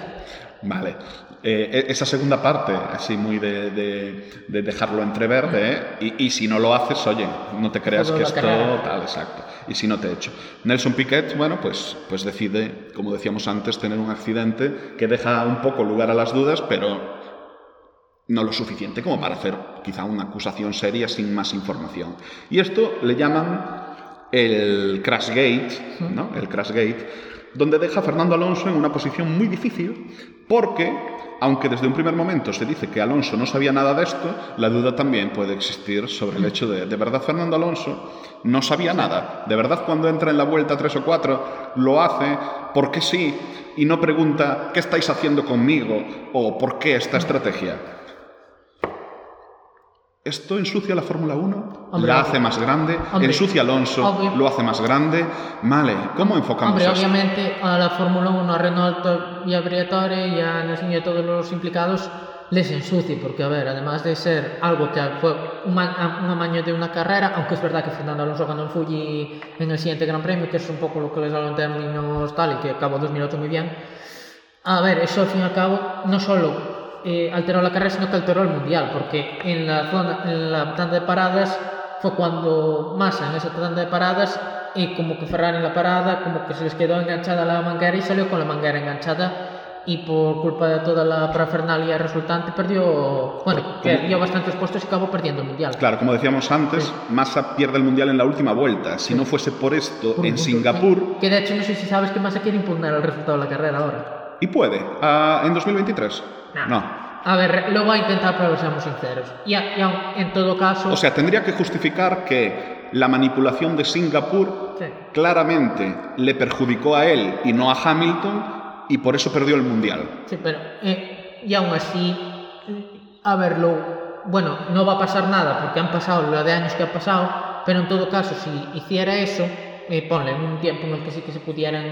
Speaker 3: Vale. Eh, e- esa segunda parte, así muy de, de- de dejarlo entrever, de, y, y si no lo haces, oye, no te creas que esto tal, exacto. Y si no te echo. Nelson Piquet, bueno, pues, pues decide, como decíamos antes, tener un accidente que deja un poco lugar a las dudas, pero no lo suficiente como para hacer quizá una acusación seria sin más información. Y esto le llaman el crash gate, ¿no? El crash gate, donde deja a Fernando Alonso en una posición muy difícil porque aunque desde un primer momento se dice que Alonso no sabía nada de esto, la duda también puede existir sobre el hecho de, ¿de verdad Fernando Alonso no sabía nada? ¿De verdad cuando entra en la vuelta 3 o 4 lo hace porque sí y no pregunta ¿qué estáis haciendo conmigo? o ¿por qué esta estrategia? ¿Esto ensucia la Fórmula 1?
Speaker 4: Hombre,
Speaker 3: ¿La hace más grande?
Speaker 4: Hombre,
Speaker 3: ¿Ensucia Alonso?
Speaker 4: obvio.
Speaker 3: ¿Lo hace más grande? Vale, ¿cómo enfocamos
Speaker 4: Hombre,
Speaker 3: esto?
Speaker 4: obviamente a la Fórmula 1, a Renault y a Briatore y a Nelson y a todos los implicados les ensucia, porque a ver, además de ser algo que fue un, ma- un amaño de una carrera, aunque es verdad que Fernando Alonso ganó en Fuji en el siguiente Gran Premio, que es un poco lo que les hablo en términos tal, y que acabó 2008 muy bien, a ver, eso al fin y al cabo no solo eh, alteró la carrera, sino que alteró el mundial, porque en la zona, en la tanda de paradas fue cuando Massa en esa tanda de paradas y como que Ferrari en la parada, como que se les quedó enganchada la manguera y salió con la manguera enganchada y por culpa de toda la parafernalia resultante perdió, bueno, que dio bastantes puestos y acabó perdiendo el mundial.
Speaker 3: Claro, como decíamos antes, Massa pierde el Mundial en la última vuelta. Si no fuese por esto,
Speaker 4: Por
Speaker 3: en
Speaker 4: punto.
Speaker 3: Singapur,
Speaker 4: Que de hecho no sé si sabes que Massa quiere impugnar el resultado de la carrera ahora.
Speaker 3: y puede, ah, en 2023.
Speaker 4: No.
Speaker 3: No.
Speaker 4: A ver, lo va a intentar, pero seamos sinceros. Y, a- y aun- en todo caso...
Speaker 3: O sea, tendría que justificar que la manipulación de Singapur
Speaker 4: Sí.
Speaker 3: claramente le perjudicó a él y no a Hamilton y por eso perdió el Mundial.
Speaker 4: Sí, pero eh, y aún así, a ver, lo, bueno, no va a pasar nada porque han pasado la de años que ha pasado, pero en todo caso, si hiciera eso, eh, ponle en un tiempo en el que sí que se pudieran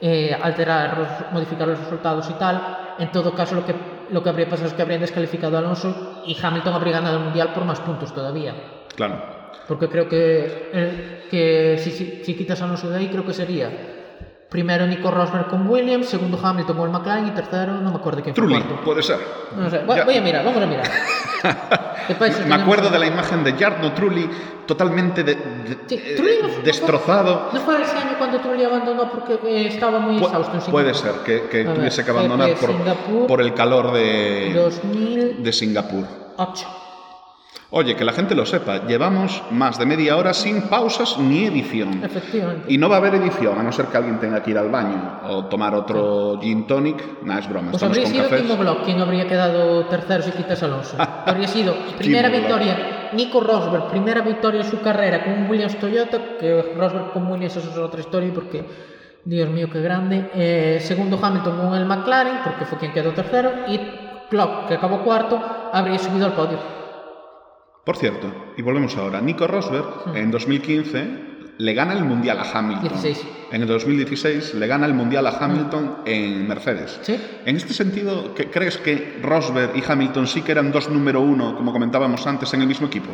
Speaker 4: eh, alterar, modificar los resultados y tal, en todo caso lo que, lo que habría pasado es que habrían descalificado a Alonso y Hamilton habría ganado el Mundial por más puntos todavía.
Speaker 3: Claro.
Speaker 4: Porque creo que, eh, que si, si, si quitas a Alonso de ahí, creo que sería primero Nico Rosberg con Williams, segundo Hamilton con el McLaren y tercero, no me acuerdo quién fue
Speaker 3: Trulli,
Speaker 4: cuarto.
Speaker 3: puede ser.
Speaker 4: No sé, voy, voy a mirar, vamos a mirar. ¿Qué países
Speaker 3: Me
Speaker 4: tenemos?
Speaker 3: acuerdo de la imagen de Jarno Trulli totalmente de- de-
Speaker 4: Sí,
Speaker 3: eh,
Speaker 4: no fue-
Speaker 3: destrozado.
Speaker 4: ¿No fue ese año cuando Trulli abandonó porque eh, estaba muy
Speaker 3: Pu-
Speaker 4: exhausto en
Speaker 3: puede ser que, que
Speaker 4: A ver,
Speaker 3: tuviese que abandonar por, por el calor de,
Speaker 4: 2008.
Speaker 3: de Singapur. Oye, que la gente lo sepa, llevamos más de media hora sin pausas ni edición.
Speaker 4: Efectivamente.
Speaker 3: Y no va a haber edición, a no ser que alguien tenga que ir al baño o tomar otro sí. gin tonic. Nada, es broma.
Speaker 4: Pues habría
Speaker 3: con
Speaker 4: sido Timo Glock quien habría quedado tercero si quitas Alonso. habría sido primera victoria, Nico Rosberg, primera victoria en su carrera con un Williams Toyota, que Rosberg con Williams eso es otra historia porque Dios mío, qué grande. Eh, segundo Hamilton con el McLaren, porque fue quien quedó tercero. Y Klopp, que acabó cuarto, habría subido al podio.
Speaker 3: Por cierto, y volvemos ahora, Nico Rosberg en 2015 le gana el Mundial a Hamilton.
Speaker 4: 16.
Speaker 3: En el 2016 le gana el Mundial a Hamilton en Mercedes.
Speaker 4: Sí.
Speaker 3: En este sentido, ¿qué- ¿crees que Rosberg y Hamilton sí que eran dos número uno, como comentábamos antes, en el mismo equipo?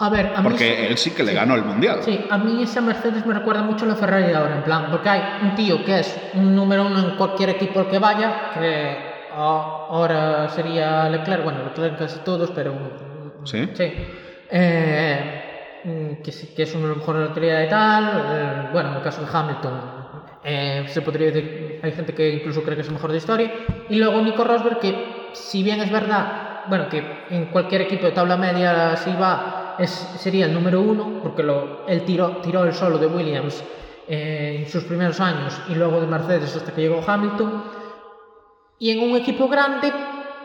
Speaker 4: A ver, a mí...
Speaker 3: Porque él sí que le ganó el Mundial.
Speaker 4: Sí, a mí esa Mercedes me recuerda mucho a la Ferrari de ahora, en plan, porque hay un tío que es un número uno en cualquier equipo al que vaya, que ahora sería Leclerc, bueno, Leclerc casi todos, pero...
Speaker 3: ¿Sí?
Speaker 4: Sí. Eh, mm, que, que es de los mejores de tal. eh, bueno, en el caso de Hamilton, eh, se podría decir, hay gente que incluso cree que es el mejor de historia. Y luego Nico Rosberg, que si bien es verdad, bueno, que en cualquier equipo de tabla media si va, es, sería el número uno, porque lo, él tiró, tiró el solo de Williams eh, en sus primeros años y luego de Mercedes hasta que llegó Hamilton. Y en un equipo grande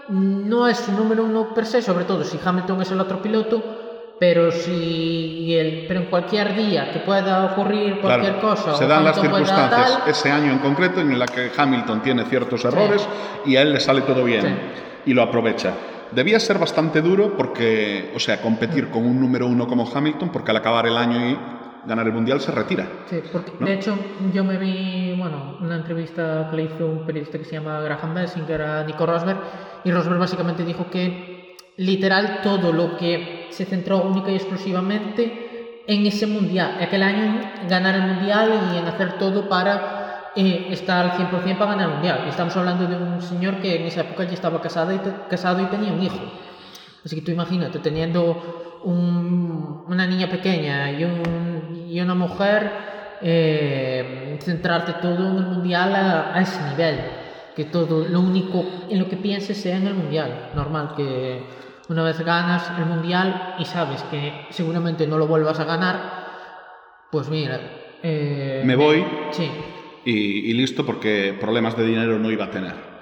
Speaker 4: no es un número uno per se, sobre todo si Hamilton es el otro piloto, pero si el, pero en cualquier día que pueda ocurrir cualquier
Speaker 3: Claro,
Speaker 4: cosa
Speaker 3: se dan las circunstancias
Speaker 4: tal,
Speaker 3: ese año en concreto en la que Hamilton tiene ciertos errores y a él le sale todo bien
Speaker 4: Sí.
Speaker 3: y lo aprovecha. Debía ser bastante duro porque, o sea, competir con un número uno como Hamilton, porque al acabar el año y ganar el mundial se retira.
Speaker 4: Sí, porque
Speaker 3: ¿no?
Speaker 4: de hecho yo me vi, bueno, una entrevista que le hizo un periodista que se llama Graham Messing, que era Nico Rosberg, y Rosberg básicamente dijo que literal todo lo que se centró única y exclusivamente en ese mundial, aquel año ganar el mundial y en hacer todo para eh, estar al 100% para ganar el mundial. Estamos hablando de un señor que en esa época ya estaba casado y, casado y tenía un hijo. Así que tú imagínate, teniendo un- una niña pequeña y, un- y una mujer, eh, centrarte todo en el mundial a ese nivel. Que todo, lo único en lo que pienses sea en el mundial. Normal que una vez ganas el mundial y sabes que seguramente no lo vuelvas a ganar, pues mira. eh,
Speaker 3: Me voy.
Speaker 4: Sí.
Speaker 3: y, y listo porque problemas de dinero no iba a tener.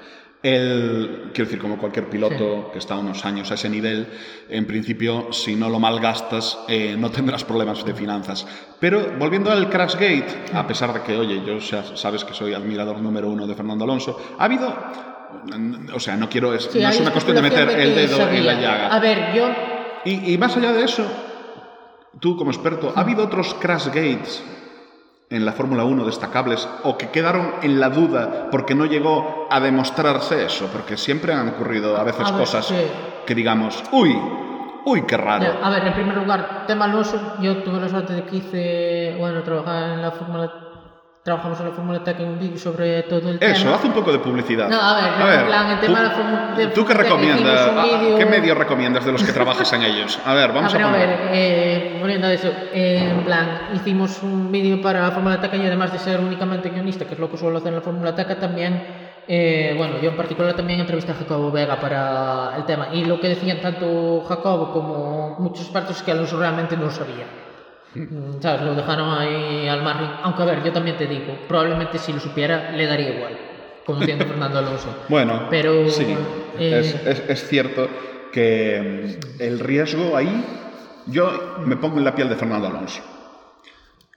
Speaker 3: Él, quiero decir, como cualquier piloto que está unos años a ese nivel, en principio, si no lo malgastas, eh, no tendrás problemas de finanzas. Pero volviendo al Crashgate, a pesar de que, oye, yo sabes que soy admirador número uno de Fernando Alonso, ha habido, o sea, no quiero, es,
Speaker 4: Sí,
Speaker 3: no es una cuestión de meter el dedo en la llaga.
Speaker 4: A ver, yo
Speaker 3: Y, y más allá de eso, tú como experto, ¿ha habido otros crash gates en la Fórmula 1 destacables o que quedaron en la duda porque no llegó a demostrarse eso? Porque siempre han ocurrido a veces
Speaker 4: A ver,
Speaker 3: cosas
Speaker 4: sí.
Speaker 3: que digamos, uy, uy, qué raro.
Speaker 4: Ya, a ver, en primer lugar, tema Alonso, yo tuve la suerte de que hice, bueno, trabajar en la Fórmula, trabajamos en la Fórmula Tech en un vídeo sobre todo el
Speaker 3: Eso,
Speaker 4: tema.
Speaker 3: haz un poco de publicidad.
Speaker 4: No, a ver, en plan, el tema de la Fórmula- de
Speaker 3: ¿Tú qué
Speaker 4: Tech,
Speaker 3: recomiendas?
Speaker 4: hicimos un
Speaker 3: ¿A-
Speaker 4: vídeo-
Speaker 3: ¿Qué medio recomiendas de los que trabajas en ellos? A ver, vamos
Speaker 4: a ver,
Speaker 3: a
Speaker 4: a
Speaker 3: poner.
Speaker 4: ver, eh, volviendo a eso, eh, en plan, hicimos un vídeo para la Fórmula Tech y además de ser únicamente guionista, que es lo que suelo hacer en la Fórmula Tech, también, eh, bueno, yo en particular también entrevisté a Jacobo Vega para el tema. Y lo que decían tanto Jacobo como muchos expertos es que Alonso realmente no lo sabía. ¿Sabes? Lo dejaron ahí al margen. Aunque a ver, yo también te digo, probablemente si lo supiera le daría igual, conociendo a Fernando Alonso.
Speaker 3: Bueno,
Speaker 4: Pero,
Speaker 3: sí,
Speaker 4: eh,
Speaker 3: es, es- es cierto que mm, el riesgo ahí, yo me pongo en la piel de Fernando Alonso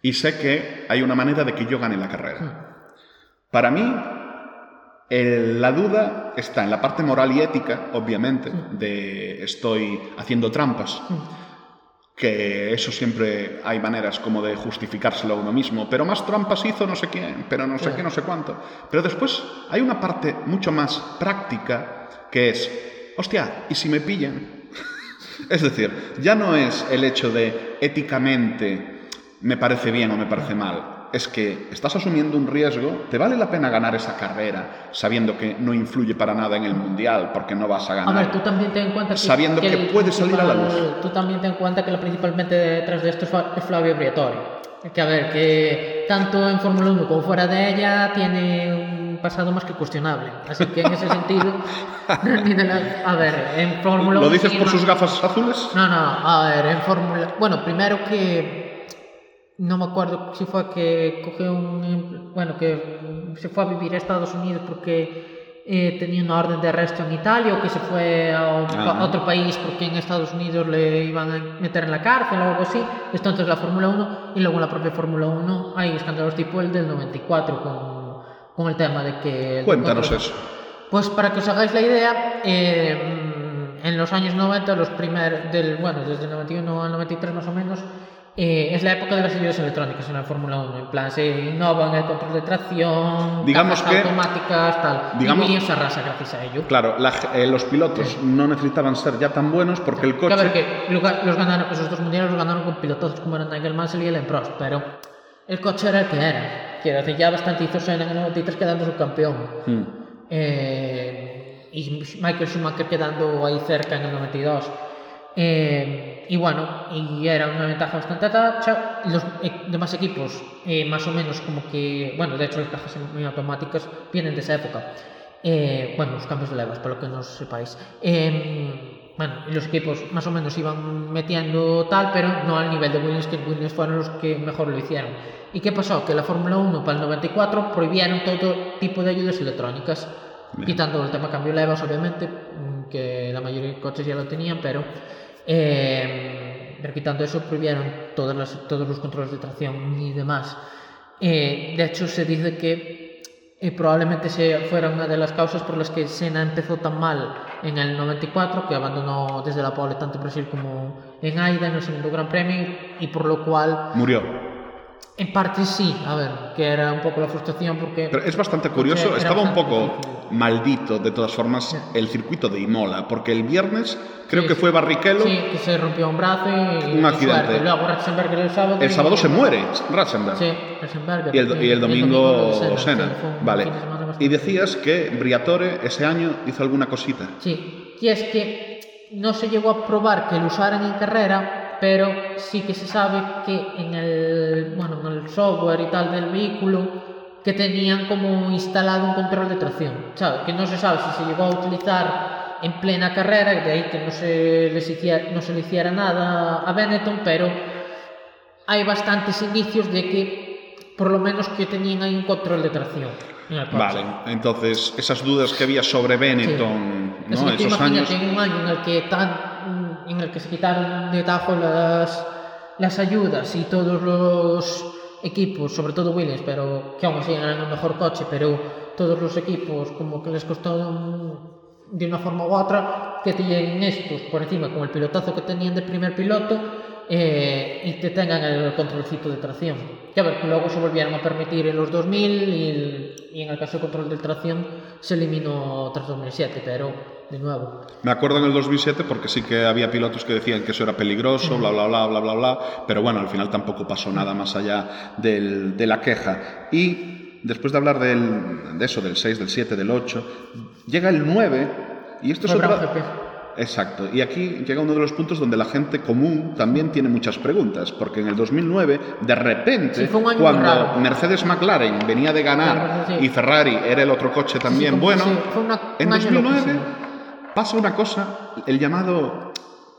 Speaker 3: y sé que hay una manera de que yo gane la carrera. Para mí, el- la duda está en la parte moral y ética, obviamente, de estoy haciendo trampas. Que eso siempre hay maneras como de justificárselo a uno mismo, pero más trampas hizo no sé quién, pero no sé qué, no sé cuánto. Pero después hay una parte mucho más práctica que es, hostia, ¿y si me pillan? es decir, ya no es el hecho de éticamente me parece bien o me parece mal. Es que estás asumiendo un riesgo, te vale la pena ganar esa carrera sabiendo que no influye para nada en el mundial porque no vas a
Speaker 4: A
Speaker 3: ganar.
Speaker 4: ver, tú también ten en cuenta que,
Speaker 3: Sabiendo que
Speaker 4: el
Speaker 3: puede salir a la
Speaker 4: principal- Tú también ten en cuenta que la principalmente detrás de esto es Flavio Briatore. Que a ver, que tanto en Fórmula 1 como fuera de ella tiene un pasado más que cuestionable. Así que en ese sentido, a ver, en Fórmula 1.
Speaker 3: ¿Lo dices por sus gafas azules?
Speaker 4: No, no, a ver, en Fórmula. Bueno, primero que. No me acuerdo si fue que cogió un. Bueno, que se fue a vivir a Estados Unidos porque eh, tenía una orden de arresto en Italia o que se fue a, otro país porque en Estados Unidos le iban a meter en la cárcel o algo así. Esto de la Fórmula 1 y luego en la propia Fórmula 1 hay escándalos tipo el del 94 con, con el tema de que.
Speaker 3: Cuéntanos
Speaker 4: control-
Speaker 3: eso.
Speaker 4: pues para que os hagáis la idea, eh, en los años 90, los primeros, del, bueno, desde el 91 al 93 más o menos, eh, es la época de las ayudas electrónicas en la Fórmula 1. En plan, se innovan el control de tracción,
Speaker 3: Digamos que-
Speaker 4: automáticas, tal.
Speaker 3: digamos-
Speaker 4: y Williams arrasa gracias a ello.
Speaker 3: Claro, la eh, los pilotos no necesitaban ser ya tan buenos porque el coche...
Speaker 4: que los, ga- los ganaron, esos dos mundiales los ganaron con pilotazos como eran Nigel Mansell y Ellen Prost, pero el coche era el que era. Quiero decir, ya bastante hizo Senna en el 93 quedando subcampeón.
Speaker 3: Hmm.
Speaker 4: Eh, y Michael Schumacher quedando ahí cerca en el 92. Eh, y bueno, y era una ventaja bastante tacha. Los e- demás equipos, eh, más o menos como que, bueno, de hecho las cajas automáticas vienen de esa época. Eh, bueno, los cambios de levas, por lo que no sepáis. Eh, bueno, los equipos más o menos iban metiendo tal, pero no al nivel de Williams, que Williams fueron los que mejor lo hicieron. ¿Y qué pasó? Que la Fórmula 1 para el 94 prohibieron todo tipo de ayudas electrónicas,
Speaker 3: Bien.
Speaker 4: quitando el tema cambio levas, obviamente, que la mayoría de coches ya lo tenían, pero, eh, pero quitando eso prohibieron todas las, todos los controles de tracción y demás. Eh, de hecho, se dice que eh, probablemente se fuera una de las causas por las que Senna empezó tan mal en el 94, que abandonó desde la pole tanto en Brasil como en Aida en el segundo Gran Premio, y por lo cual,
Speaker 3: Murió.
Speaker 4: En parte sí, a ver, que era un poco la frustración porque...
Speaker 3: Pero es bastante curioso,
Speaker 4: Era
Speaker 3: estaba un
Speaker 4: bastante
Speaker 3: poco
Speaker 4: difícil.
Speaker 3: maldito de todas formas el circuito de Imola, porque el viernes creo
Speaker 4: Sí,
Speaker 3: que
Speaker 4: sí.
Speaker 3: fue Barrichello,
Speaker 4: Sí, que se rompió un brazo y...
Speaker 3: Un
Speaker 4: y
Speaker 3: accidente.
Speaker 4: Luego Ratzenberger el sábado...
Speaker 3: el
Speaker 4: y-
Speaker 3: sábado se muere Ratzenberg.
Speaker 4: Sí, Ratzenberger.
Speaker 3: Y el, y el domingo
Speaker 4: Senna,
Speaker 3: Senna.
Speaker 4: sí, un
Speaker 3: Vale. Y decías que Briatore ese año hizo alguna cosita.
Speaker 4: Sí, y es que no se llegó a probar que lo usaran en carrera, pero sí que se sabe que en el, bueno, en el software y tal del vehículo que tenían como instalado un control de tracción, ¿sabes? Que no se sabe si se llegó a utilizar en plena carrera, de ahí que no se, les hiciera, no se le hiciera nada a Benetton, pero hay bastantes indicios de que por lo menos que tenían ahí un control de tracción en el.
Speaker 3: Vale, entonces esas dudas que había sobre Benetton,
Speaker 4: Así
Speaker 3: ¿no?
Speaker 4: que tú
Speaker 3: Esos años.
Speaker 4: en un año en el que tan, en el que se quitaron de tajo las, las ayudas y todos los equipos, sobre todo Williams, pero que aún así eran el mejor coche, pero todos los equipos como que les costó de una forma u otra que tienen estos por encima con el pilotazo que tenían de primer piloto eh, y te tengan el controlcito de tracción. Que a ver, que luego se volvieron a permitir en los 2000 y, el- y en el caso del control de tracción se eliminó tras 2007, pero de nuevo.
Speaker 3: Me acuerdo en el 2007 porque sí que había pilotos que decían que eso era peligroso, bla, bla, bla, bla, bla, bla, pero bueno, al final tampoco pasó nada más allá del- de la queja. Y después de hablar del, de eso, del 6, del 7, del 8, llega el 9 y esto es otra...
Speaker 4: GP.
Speaker 3: Exacto, y aquí llega uno de los puntos donde la gente común también tiene muchas preguntas, porque en el 2009, de repente,
Speaker 4: Sí,
Speaker 3: cuando. Mercedes McLaren venía de ganar
Speaker 4: sí.
Speaker 3: y Ferrari era el otro coche también bueno,
Speaker 4: una-
Speaker 3: en
Speaker 4: un año
Speaker 3: 2009
Speaker 4: loquísimo.
Speaker 3: pasa una cosa, el llamado,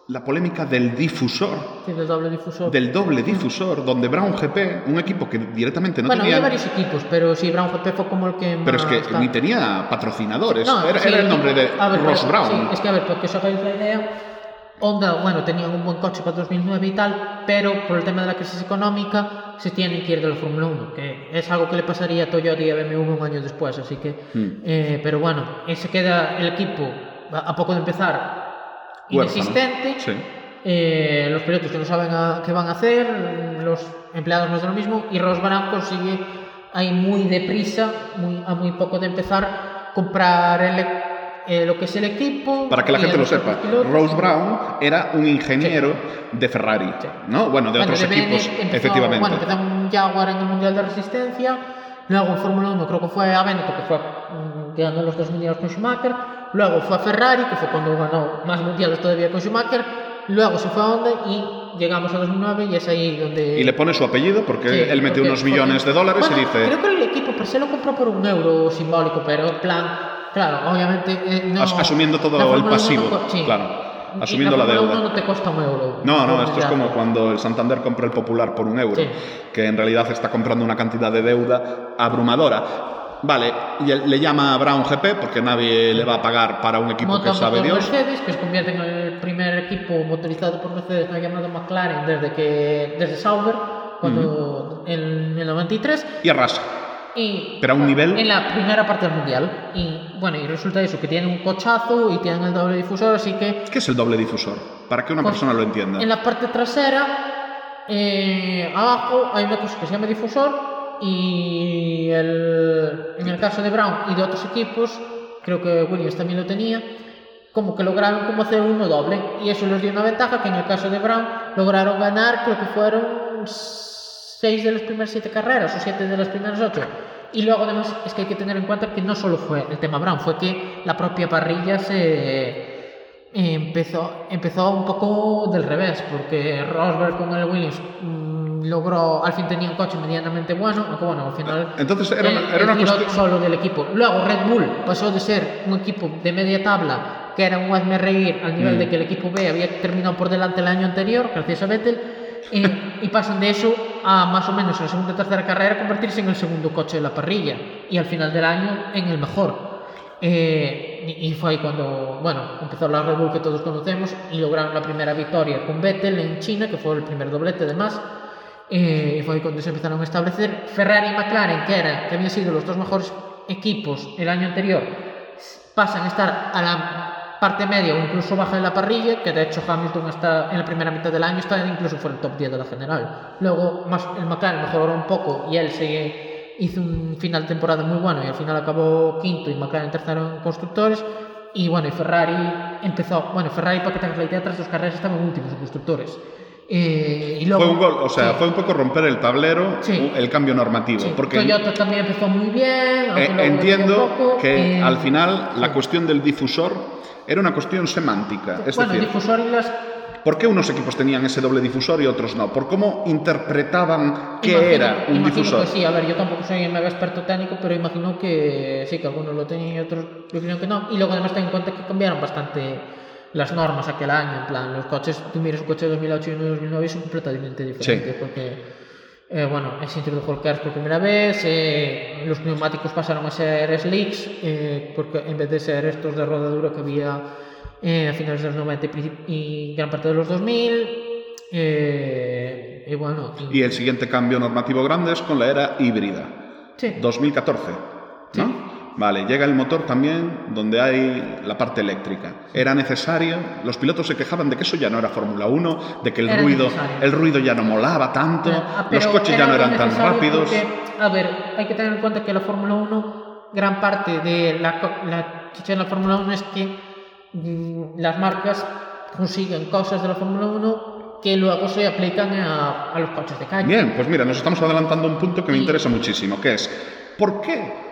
Speaker 3: la polémica del difusor,
Speaker 4: Sí, del doble difusor.
Speaker 3: del doble difusor, donde Brown GP, un equipo que directamente no
Speaker 4: bueno,
Speaker 3: tenía...
Speaker 4: había varios equipos, pero sí, Brown GP fue como el que
Speaker 3: Pero es
Speaker 4: más
Speaker 3: que
Speaker 4: tal.
Speaker 3: ni tenía patrocinadores,
Speaker 4: No,
Speaker 3: era,
Speaker 4: sí,
Speaker 3: era el nombre de
Speaker 4: ver,
Speaker 3: Ross
Speaker 4: pero-
Speaker 3: Brown.
Speaker 4: Sí, es que a ver, porque os hagáis la idea, Honda, bueno, tenían un buen coche para 2009 y tal, pero por el tema de la crisis económica se tienen que ir de la Fórmula 1, que es algo que le pasaría a Toyota y a BMW un año después, así que...
Speaker 3: Hmm.
Speaker 4: eh, pero bueno, se queda el equipo a poco de empezar. Inexistente.
Speaker 3: Sí.
Speaker 4: Eh, los pilotos que no saben a- qué van a hacer, los empleados no es lo mismo, y Ross Brown consigue ahí muy deprisa, muy, a muy poco de empezar, comprar el eh, lo que es el equipo.
Speaker 3: Para que la gente lo sepa. Rose Brown era un ingeniero de Ferrari,
Speaker 4: Sí.
Speaker 3: ¿no? Bueno, de
Speaker 4: Bueno,
Speaker 3: otros equipos,
Speaker 4: empezó-
Speaker 3: efectivamente.
Speaker 4: Bueno, empezó en Jaguar en el Mundial de Resistencia, luego en Fórmula 1 creo que fue a Benetton, que fue mm, ganó los dos mundiales con Schumacher, luego fue a Ferrari, que fue cuando ganó más mundiales todavía con Schumacher, luego se fue a Honda y llegamos a 2009 y es ahí donde...
Speaker 3: y le pone su apellido porque
Speaker 4: Sí,
Speaker 3: él mete
Speaker 4: porque-
Speaker 3: unos millones de dólares
Speaker 4: Bueno,
Speaker 3: y dice,
Speaker 4: Creo que el equipo per se lo compró por un euro simbólico, pero en plan, claro, obviamente. eh, no,
Speaker 3: As- asumiendo todo
Speaker 4: la
Speaker 3: el pasivo,
Speaker 4: no co- sí.
Speaker 3: claro, asumiendo la
Speaker 4: Fórmula
Speaker 3: deuda.
Speaker 4: no te cuesta un euro.
Speaker 3: No, no, esto es como cuando el Santander compra el Popular por un euro,
Speaker 4: Sí.
Speaker 3: que en realidad está comprando una cantidad de deuda abrumadora. Vale, y él le llama a Brown GP porque nadie le va a pagar para un equipo
Speaker 4: Monta
Speaker 3: que sabe Dios.
Speaker 4: Mercedes, que se convierte en el primer equipo motorizado por Mercedes, no llamado McLaren, desde que desde Sauber, cuando en el 93.
Speaker 3: Y arrasa.
Speaker 4: Y
Speaker 3: Pero a un nivel-
Speaker 4: En la primera parte del mundial. Y bueno, y resulta eso, que tienen un cochazo y tienen el doble difusor, así que
Speaker 3: ¿Qué es el doble difusor? Para que una
Speaker 4: Pues,
Speaker 3: persona lo entienda.
Speaker 4: En la parte trasera, eh, abajo, hay una cosa que se llama difusor y el- en el caso de Brown y de otros equipos, creo que Williams también lo tenía, como que lograron como hacer uno doble y eso les dio una ventaja que en el caso de Brown lograron ganar, creo que fueron seis de las primeras siete carreras o siete de las primeras ocho. Y luego además es que hay que tener en cuenta que no solo fue el tema Brown, fue que la propia parrilla se empezó, empezó un poco del revés, porque Rosberg con el Williams mm, logró, al fin tenía un coche medianamente bueno, aunque bueno, al final
Speaker 3: Entonces era una- era una cuestión-
Speaker 4: solo del equipo. Luego Red Bull pasó de ser un equipo de media tabla que era un hazme reír al nivel
Speaker 3: Mm.
Speaker 4: de que el equipo B había terminado por delante el año anterior, gracias a Vettel, eh, y pasan de eso a más o menos en la segunda o tercera carrera convertirse en el segundo coche de la parrilla y al final del año en el mejor. Eh, y y fue ahí cuando, bueno, empezó la Red Bull que todos conocemos y lograron la primera victoria con Vettel en China, que fue el primer doblete además. Eh, y fue cuando se empezaron a establecer Ferrari y McLaren, que, era, que habían sido los dos mejores equipos el año anterior, pasan a estar a la parte media o incluso baja de la parrilla, que de hecho Hamilton está en la primera mitad del año está incluso fuera del top 10 de la general. Luego más, el McLaren mejoró un poco y él se hizo un final de temporada muy bueno y al final acabó quinto y McLaren tercero en constructores. Y bueno, y Ferrari empezó, bueno, Ferrari para que te hagas la idea, tras dos carreras estaban últimos en constructores. Eh, y luego,
Speaker 3: Fue un gol, o sea,
Speaker 4: sí.
Speaker 3: fue un poco romper el tablero,
Speaker 4: Sí.
Speaker 3: el cambio normativo.
Speaker 4: Sí,
Speaker 3: porque
Speaker 4: Toyota también empezó muy bien.
Speaker 3: Eh, entiendo
Speaker 4: poco,
Speaker 3: que
Speaker 4: eh,
Speaker 3: al final la cuestión del difusor era una cuestión semántica. Es
Speaker 4: bueno, el
Speaker 3: decir,
Speaker 4: difusor y las
Speaker 3: ¿por qué unos equipos tenían ese doble difusor y otros no? ¿Por cómo interpretaban qué
Speaker 4: Imagino-
Speaker 3: era un difusor?
Speaker 4: Que sí, a ver, yo tampoco soy un mega experto técnico, pero imagino que sí, que algunos lo tenían y otros dijeron que no. Y luego además ten en cuenta que cambiaron bastante las normas aquel año. En plan, los coches, tú miras un coche de 2008 y uno de 2009 y son completamente diferentes.
Speaker 3: Sí.
Speaker 4: Porque, eh, bueno, se introdujo el KERS por primera vez, eh, los neumáticos pasaron a ser slicks, eh, porque en vez de ser estos de rodadura que había eh, a finales de los 90 y, princip- y gran parte de los 2000. eh, y bueno, y-
Speaker 3: Y el siguiente cambio normativo grande es con la era híbrida.
Speaker 4: sí.
Speaker 3: 2014, ¿no?
Speaker 4: Sí.
Speaker 3: Vale, llega el motor también donde hay la parte eléctrica. Era necesario, los pilotos se quejaban de que eso ya no era Fórmula 1, de que el
Speaker 4: Era
Speaker 3: ruido,
Speaker 4: necesario.
Speaker 3: el ruido ya no molaba tanto,
Speaker 4: Ah,
Speaker 3: los coches ya no eran tan rápidos.
Speaker 4: porque, a ver, hay que tener en cuenta que la Fórmula 1, gran parte de la, la chicha de la Fórmula 1 es que mm, las marcas consiguen cosas de la Fórmula 1 que luego se aplican a, a los coches de calle.
Speaker 3: Bien, pues mira, nos estamos adelantando a un punto que me interesa muchísimo, que es, ¿por qué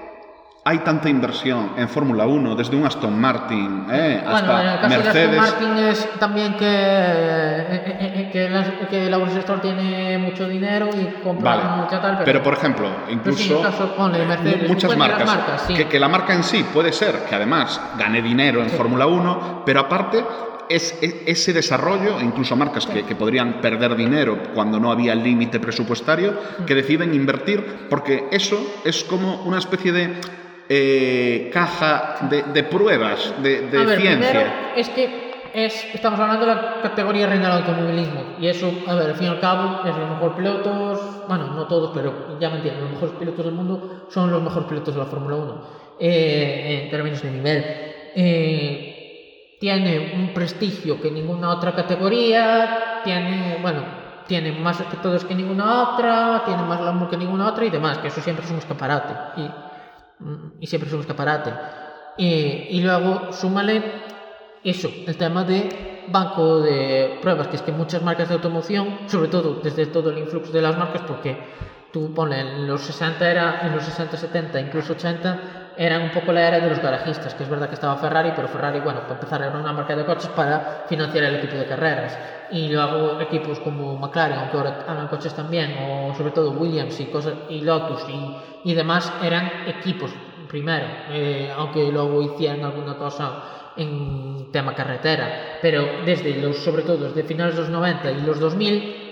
Speaker 3: hay tanta inversión en Fórmula 1 desde un Aston Martin eh, hasta
Speaker 4: Bueno, en el caso de
Speaker 3: Mercedes?
Speaker 4: Aston Martin es también que, eh, eh, eh, que, las- que Lawrence Stroll tiene mucho dinero y compra
Speaker 3: Vale,
Speaker 4: mucha tal,
Speaker 3: pero por ejemplo,
Speaker 4: Pero sí,
Speaker 3: incluso
Speaker 4: en el caso, ponle, de Mercedes,
Speaker 3: muchas
Speaker 4: las
Speaker 3: marcas,
Speaker 4: marcas, sí.
Speaker 3: que, que la marca en sí puede ser que además gane dinero en
Speaker 4: Sí.
Speaker 3: Fórmula 1, pero aparte es, es- ese desarrollo, incluso marcas que, que podrían perder dinero cuando no había límite presupuestario, que deciden invertir, porque eso es como una especie de eh, caja de, de pruebas, de, de
Speaker 4: a ver,
Speaker 3: ciencia.
Speaker 4: primero es que es, estamos hablando de la categoría reina del automovilismo y eso, a ver, al fin y al cabo, es los mejores pilotos, bueno, no todos, pero ya me entienden, los mejores pilotos del mundo son los mejores pilotos de la Fórmula 1 eh, en términos de nivel. Eh, tiene un prestigio que ninguna otra categoría, tiene, bueno, tiene más espectadores que ninguna otra, tiene más glamour que ninguna otra y demás, que eso siempre es un escaparate. Y, y siempre es un escaparate. Eh, y luego súmale eso, el tema de banco de pruebas, que es que muchas marcas de automoción, sobre todo desde todo el influx de las marcas, porque tú pones en los 60 era, en los 60, 70, incluso 80, eran un poco la era de los garajistas, que es verdad que estaba Ferrari, pero Ferrari, bueno, para empezar era una marca de coches para financiar el equipo de carreras. Y luego equipos como McLaren, aunque ahora hagan coches también, o sobre todo Williams y, cosas, y Lotus y, y demás, eran equipos primero, eh, aunque luego hicieran alguna cosa en tema carretera, pero desde los, sobre todo desde finales de los 90 y los 2000,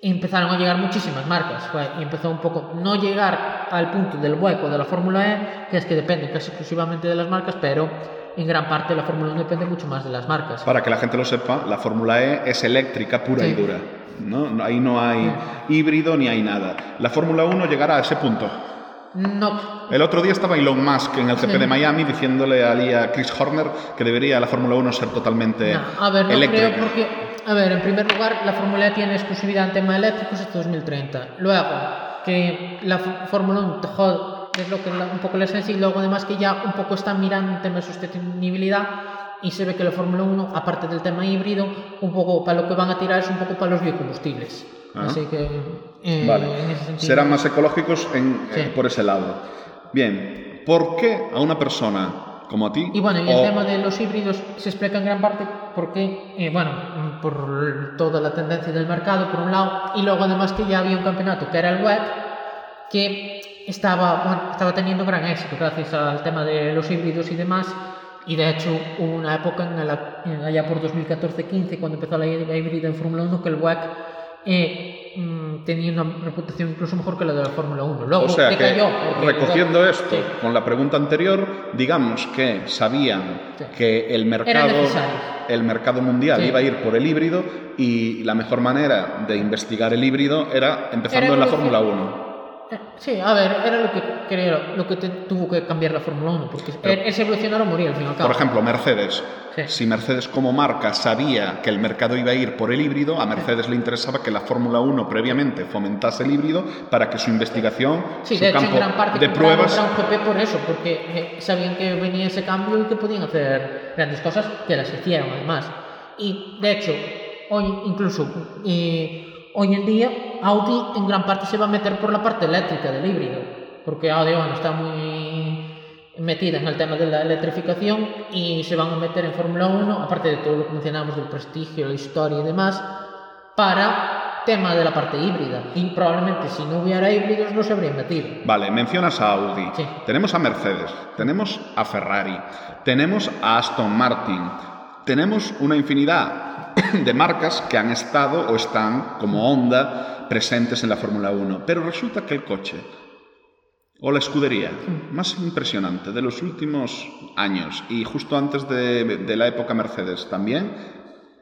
Speaker 4: empezaron a llegar muchísimas marcas fue- y empezó un poco no llegar al punto del hueco de la Fórmula E, que es que depende casi exclusivamente de las marcas, pero en gran parte la Fórmula 1 depende mucho más de las marcas.
Speaker 3: Para que la gente lo sepa, la Fórmula E es eléctrica pura y
Speaker 4: Sí.
Speaker 3: dura. ¿no? Ahí no hay híbrido ni hay nada. La Fórmula 1 llegará a ese punto.
Speaker 4: No,
Speaker 3: El otro día estaba Elon Musk en el GP
Speaker 4: Sí.
Speaker 3: de Miami diciéndole allí a Chris Horner que debería la Fórmula 1 ser totalmente
Speaker 4: no, a ver, no
Speaker 3: eléctrica.
Speaker 4: creo porque, a ver, en primer lugar, la Fórmula E tiene exclusividad en tema eléctricos hasta 2030. Luego, que la Fórmula 1 te jode, es lo que un poco la esencia, y luego además que ya un poco está mirando en tema de sostenibilidad y se ve que la Fórmula 1, aparte del tema híbrido, un poco para lo que van a tirar es un poco para los biocombustibles.
Speaker 3: Ah.
Speaker 4: Así que, eh,
Speaker 3: Vale.
Speaker 4: en ese sentido.
Speaker 3: Serán más ecológicos en-
Speaker 4: Sí.
Speaker 3: eh, por ese lado. Bien, ¿por qué a una persona como a ti?
Speaker 4: Y bueno, y
Speaker 3: o-
Speaker 4: el tema de los híbridos se explica en gran parte porque, eh, bueno, por toda la tendencia del mercado, por un lado, y luego además que ya había un campeonato que era el web, que estaba, bueno, estaba teniendo gran éxito gracias al tema de los híbridos y demás, Y de hecho hubo una época en la, en allá por 2014-15, cuando empezó la híbrida en Fórmula 1, que el WEC eh, mm, tenía una reputación incluso mejor que la de la Fórmula 1. Luego
Speaker 3: O sea que,
Speaker 4: decayó,
Speaker 3: recogiendo esto,
Speaker 4: Sí.
Speaker 3: con la pregunta anterior, digamos que sabían
Speaker 4: Sí.
Speaker 3: que el mercado, el mercado mundial
Speaker 4: Sí.
Speaker 3: iba a ir por el híbrido y la mejor manera de investigar el híbrido era empezando
Speaker 4: Era
Speaker 3: en la. Fórmula 1.
Speaker 4: Eh, Sí, a ver, era lo que quería, lo que te- tuvo que cambiar la Fórmula 1, porque es evolucionar o morir al fin y al cabo.
Speaker 3: Por ejemplo, Mercedes.
Speaker 4: Sí.
Speaker 3: Si Mercedes como marca sabía que el mercado iba a ir por el híbrido, a Mercedes le interesaba que la Fórmula 1 previamente fomentase el híbrido para que su investigación,
Speaker 4: Sí,
Speaker 3: su
Speaker 4: de hecho, en
Speaker 3: campo
Speaker 4: gran parte
Speaker 3: de pruebas...
Speaker 4: Brown GP por eso, porque eh, sabían que venía ese cambio y que podían hacer grandes cosas, que las hicieron además. Y de hecho, hoy incluso, eh, hoy en día, Audi en gran parte se va a meter por la parte eléctrica del híbrido, porque Audi bueno, está muy metida en el tema de la electrificación y se van a meter en Fórmula 1, aparte de todo lo que mencionamos del prestigio, la historia y demás, para tema de la parte híbrida. Y probablemente si no hubiera híbridos no se habrían metido.
Speaker 3: Vale, mencionas a Audi.
Speaker 4: Sí.
Speaker 3: Tenemos a Mercedes, tenemos a Ferrari, tenemos a Aston Martin, tenemos una infinidad de marcas que han estado o están, como Honda, presentes en la Fórmula 1. Pero resulta que el coche o la escudería más impresionante de los últimos años y justo antes de, de la época Mercedes también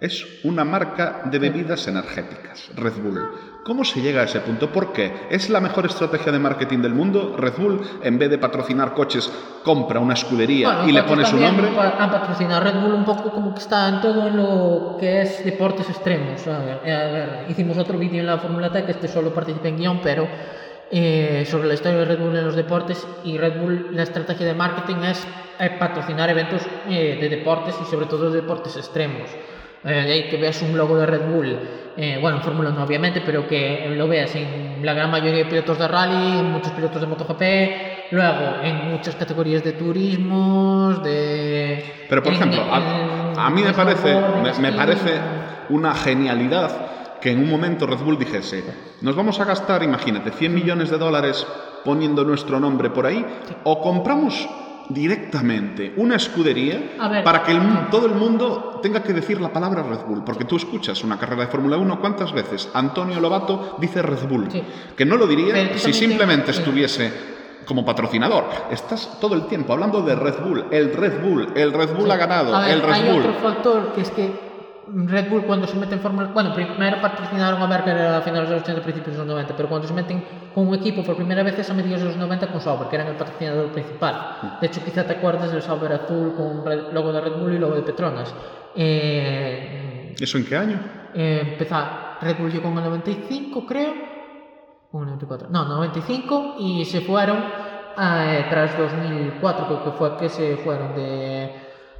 Speaker 3: es una marca de bebidas energéticas, Red Bull. ¿Cómo se llega a ese punto? ¿Por qué? ¿Es la mejor estrategia de marketing del mundo? Red Bull, en vez de patrocinar coches, compra una escudería
Speaker 4: Bueno,
Speaker 3: y le pone su nombre.
Speaker 4: Han patrocinado Red Bull un poco como que está en todo lo que es deportes extremos. A ver, eh, a ver, hicimos otro vídeo en la Fórmula Tech, este solo participa en guion, pero eh, sobre la historia de Red Bull en los deportes y Red Bull, la estrategia de marketing es eh, patrocinar eventos eh, de deportes y sobre todo de deportes extremos. Eh, que veas un logo de Red Bull, eh, bueno, en Fórmula 1 obviamente, pero que lo veas en la gran mayoría de pilotos de rally, en muchos pilotos de MotoGP, luego en muchas categorías de turismos, de...
Speaker 3: Pero, por
Speaker 4: en-
Speaker 3: ejemplo,
Speaker 4: en-
Speaker 3: a, a mí me parece, me, parece una genialidad que en un momento Red Bull dijese, nos vamos a gastar, imagínate, 100 millones de dólares poniendo nuestro nombre por ahí, o compramos directamente una escudería
Speaker 4: ver,
Speaker 3: para que el todo el mundo tenga que decir la palabra Red Bull, porque tú escuchas una carrera de Fórmula 1, ¿cuántas veces Antonio Lobato dice Red Bull?
Speaker 4: Sí.
Speaker 3: Que no lo diría
Speaker 4: Pero
Speaker 3: si simplemente estuviese como patrocinador. Estás todo el tiempo hablando de Red Bull, el Red Bull, el Red Bull
Speaker 4: Sí.
Speaker 3: ha ganado,
Speaker 4: ver,
Speaker 3: el Red
Speaker 4: hay
Speaker 3: Bull.
Speaker 4: otro factor que es que Red Bull cuando se mete en Fórmula... Bueno, primero patrocinaron a Berger a finales de los 80 principios de los 90, pero cuando se meten con un equipo por primera vez es a mediados de los 90 con Sauber, que eran el patrocinador principal. De hecho, quizá te acuerdas del Sauber azul con logo de Red Bull y logo de Petronas. Eh,
Speaker 3: ¿Eso en qué año?
Speaker 4: eh, empezar, Red Bull llegó en el 95, creo. O en el 94. No, 95 y se fueron eh, tras 2004, creo que fue que se fueron de,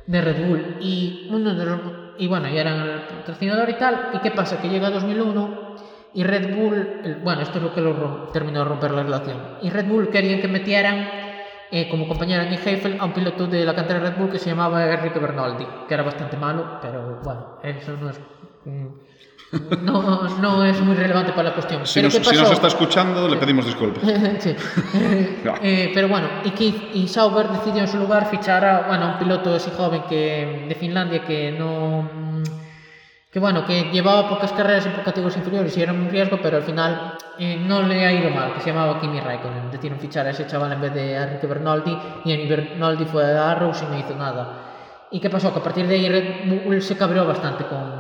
Speaker 4: de Red Bull. Y uno de los, y bueno, ya eran el patrocinador y tal. ¿Y qué pasa? Que llega 2001 y Red Bull, el- bueno, esto es lo que lo terminó de romper la relación. Y Red Bull querían que metieran eh, como compañero en Heifel a un piloto de la cantera Red Bull que se llamaba Enrique Bernaldi, que era bastante malo, pero bueno, eso no es. mm, no, no es muy relevante para la cuestión.
Speaker 3: Si,
Speaker 4: pero
Speaker 3: nos, si nos está escuchando, le pedimos disculpas.
Speaker 4: sí.
Speaker 3: no.
Speaker 4: eh, pero bueno, y Keith y Sauber decidió en su lugar fichar a bueno, un piloto así joven que, de Finlandia que no. Que bueno, que llevaba pocas carreras en categorías inferiores y era un riesgo, pero al final eh, no le ha ido mal, que se llamaba Kimi Raikkonen. Decidieron fichar a ese chaval en vez de a Enrique Bernaldi y Enrique Bernaldi fue a Arrows y no hizo nada. ¿Y qué pasó? Que a partir de ahí Red Bull se cabreó bastante con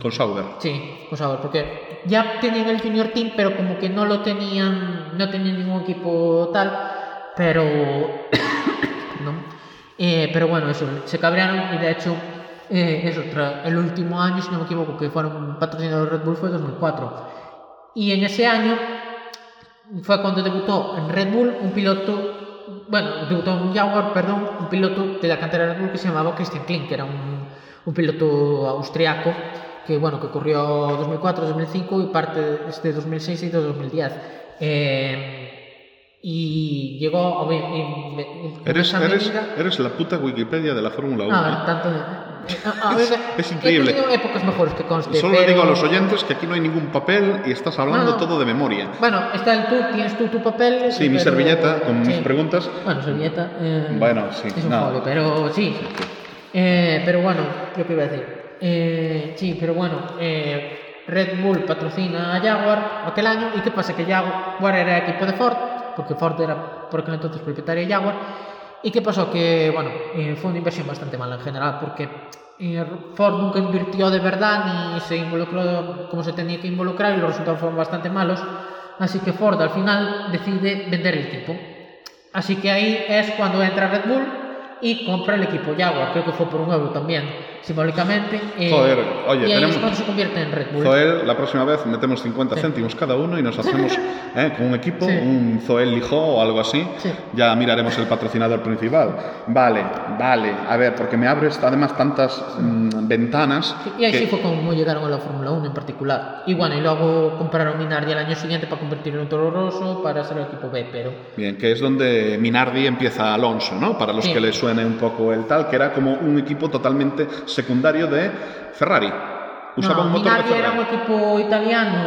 Speaker 3: Con Sauber.
Speaker 4: Sí, a ver, porque ya tenían el Junior Team, pero como que no lo tenían, no tenían ningún equipo tal, pero. no. Eh, pero bueno, eso, se cabrearon y de hecho, eh, eso, el último año, si no me equivoco, que fueron patrocinadores de Red Bull fue 2004. Y en ese año fue cuando debutó en Red Bull un piloto, bueno, debutó en Jaguar, perdón, un piloto de la cantera de Red Bull que se llamaba Christian Klink, que era un, un piloto austriaco que bueno, que corrió 2004, 2005 y parte de 2006 y de 2010. Eh, y llegó... a
Speaker 3: Eres, eres, eres la puta Wikipedia de la Fórmula 1.
Speaker 4: no,
Speaker 3: ¿eh?
Speaker 4: tanto, A, a ver,
Speaker 3: Es increíble.
Speaker 4: He tenido épocas mejores que conste.
Speaker 3: Solo le
Speaker 4: pero-
Speaker 3: digo a los oyentes que aquí no hay ningún papel y estás hablando todo de memoria.
Speaker 4: Bueno, está el tú, tienes tú tu papel.
Speaker 3: Sí, mi servilleta con mis
Speaker 4: sí.
Speaker 3: preguntas.
Speaker 4: Bueno, servilleta. eh,
Speaker 3: Bueno, sí,
Speaker 4: Es un
Speaker 3: no.
Speaker 4: folio, pero sí. Eh, pero bueno, lo que iba a decir. Eh, sí, pero bueno, eh, Red Bull patrocina a Jaguar aquel año. ¿Y qué pasa? Que Jaguar era equipo de Ford, porque Ford era por aquel entonces propietario de Jaguar. ¿Y qué pasó? Que, bueno, eh, fue una inversión bastante mala en general, porque eh, Ford nunca invirtió de verdad ni se involucró como se tenía que involucrar y los resultados fueron bastante malos. Así que Ford al final decide vender el equipo. Así que ahí es cuando entra Red Bull y compra el equipo Jaguar. Creo que fue por un euro también, simbólicamente. eh,
Speaker 3: Joder, oye,
Speaker 4: y ahí
Speaker 3: tenemos-
Speaker 4: es cuando se convierte en Red Bull.
Speaker 3: Zoel, la próxima vez metemos 50
Speaker 4: Sí.
Speaker 3: céntimos cada uno y nos hacemos ¿eh? con un equipo,
Speaker 4: Sí.
Speaker 3: un Zoel Lijó o algo así.
Speaker 4: Sí.
Speaker 3: Ya miraremos el patrocinador principal. Vale, vale. A ver, porque me abres además tantas mm, ventanas.
Speaker 4: Y ahí
Speaker 3: que-
Speaker 4: sí fue como llegaron a la Fórmula 1 en particular. Y bueno, y luego compraron Minardi el año siguiente para convertirlo en Toro Rosso para ser el equipo B, pero...
Speaker 3: Bien, que es donde Minardi empieza Alonso, ¿no? Para los que le suene un poco el tal, que era como un equipo totalmente secundario de Ferrari. Usaba
Speaker 4: no,
Speaker 3: un motor de
Speaker 4: Minardi era
Speaker 3: Ferrari.
Speaker 4: un equipo italiano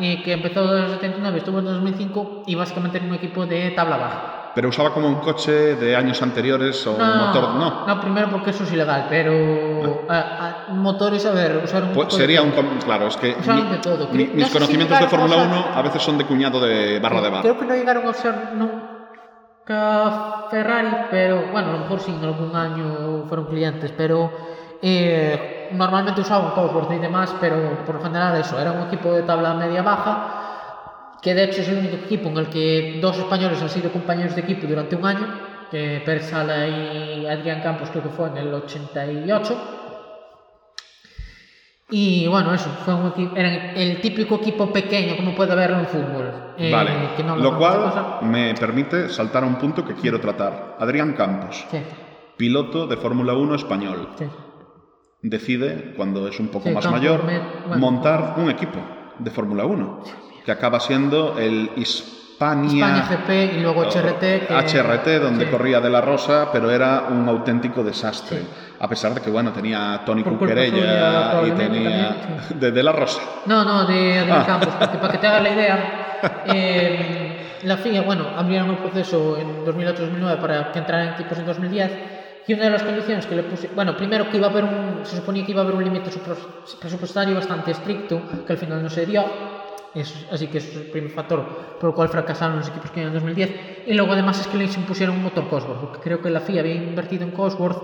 Speaker 4: eh, que empezó en el 79, estuvo en 2005 y básicamente era un equipo de tabla baja.
Speaker 3: Pero usaba como un coche de años anteriores o un motor. No.
Speaker 4: no, primero porque eso es ilegal, pero a- a- motores, a ver, usar un
Speaker 3: Pues sería
Speaker 4: de
Speaker 3: un. Claro, es que mi-
Speaker 4: de todo.
Speaker 3: mi-
Speaker 4: No
Speaker 3: mis
Speaker 4: sé si
Speaker 3: conocimientos de Fórmula
Speaker 4: usar-
Speaker 3: 1 a veces son de cuñado de barra de bar.
Speaker 4: Creo que no llegaron a usar nunca Ferrari, pero bueno, a lo mejor sí, en algún año fueron clientes, pero eh, normalmente usaban Cosworth y demás, pero por lo general eso, era un equipo de tabla media-baja, que de hecho es el único equipo en el que dos españoles han sido compañeros de equipo durante un año, que Pérez Sala y Adrián Campos creo que fue en el 88. Y bueno, eso, fue un equipo, eran el típico equipo pequeño como puede haberlo en fútbol. eh,
Speaker 3: Vale,
Speaker 4: que no
Speaker 3: lo cual me permite saltar a un punto que quiero tratar. Adrián Campos,
Speaker 4: Sí,
Speaker 3: piloto de Fórmula 1 español,
Speaker 4: sí.
Speaker 3: Decide, cuando es un poco
Speaker 4: Sí,
Speaker 3: más mayor,
Speaker 4: me- bueno.
Speaker 3: montar un equipo de Fórmula 1, que acaba siendo el Hispania...
Speaker 4: España GP y luego HRT. que-
Speaker 3: HRT, donde
Speaker 4: sí.
Speaker 3: corría De La Rosa, pero era un auténtico desastre. A pesar de que, bueno, tenía Tony
Speaker 4: suya,
Speaker 3: y tenía
Speaker 4: también,
Speaker 3: de De La Rosa.
Speaker 4: No, no, de Adrián
Speaker 3: Ah.
Speaker 4: Campos, porque para que te hagas la idea, eh, la FIA, bueno, abrieron el proceso en 2008-2009 para que entraran equipos en 2010 y una de las condiciones que le puse, bueno, primero que iba a haber un, se suponía que iba a haber un límite presupuestario bastante estricto, que al final no se dio, es- así que es el primer factor por el cual fracasaron los equipos que en 2010. Y luego además es que les impusieron un motor Cosworth, porque creo que la FIA había invertido en Cosworth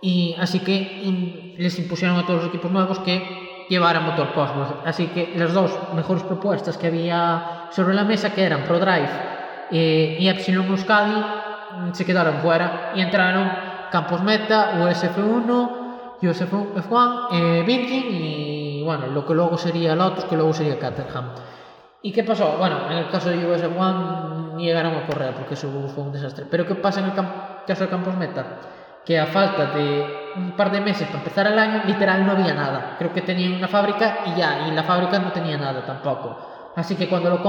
Speaker 4: y así que in- les impusieron a todos los equipos nuevos que llevaran motor Cosworth. Así que las dos mejores propuestas que había sobre la mesa, que eran ProDrive eh, y Epsilon Euskadi, se quedaron fuera y entraron Campos Meta, USF1, USF1, eh, Virgin y bueno, lo que luego sería Lotus, que luego sería Caterham. ¿Y qué pasó? Bueno, en el caso de US One ni llegaron a correr porque eso fue un desastre. Pero ¿qué pasa en el caso de Campos Meta? Que a falta de un par de meses para empezar el año, literal no había nada. Creo que tenían una fábrica y ya, y la fábrica no tenía nada tampoco. Así que cuando, lo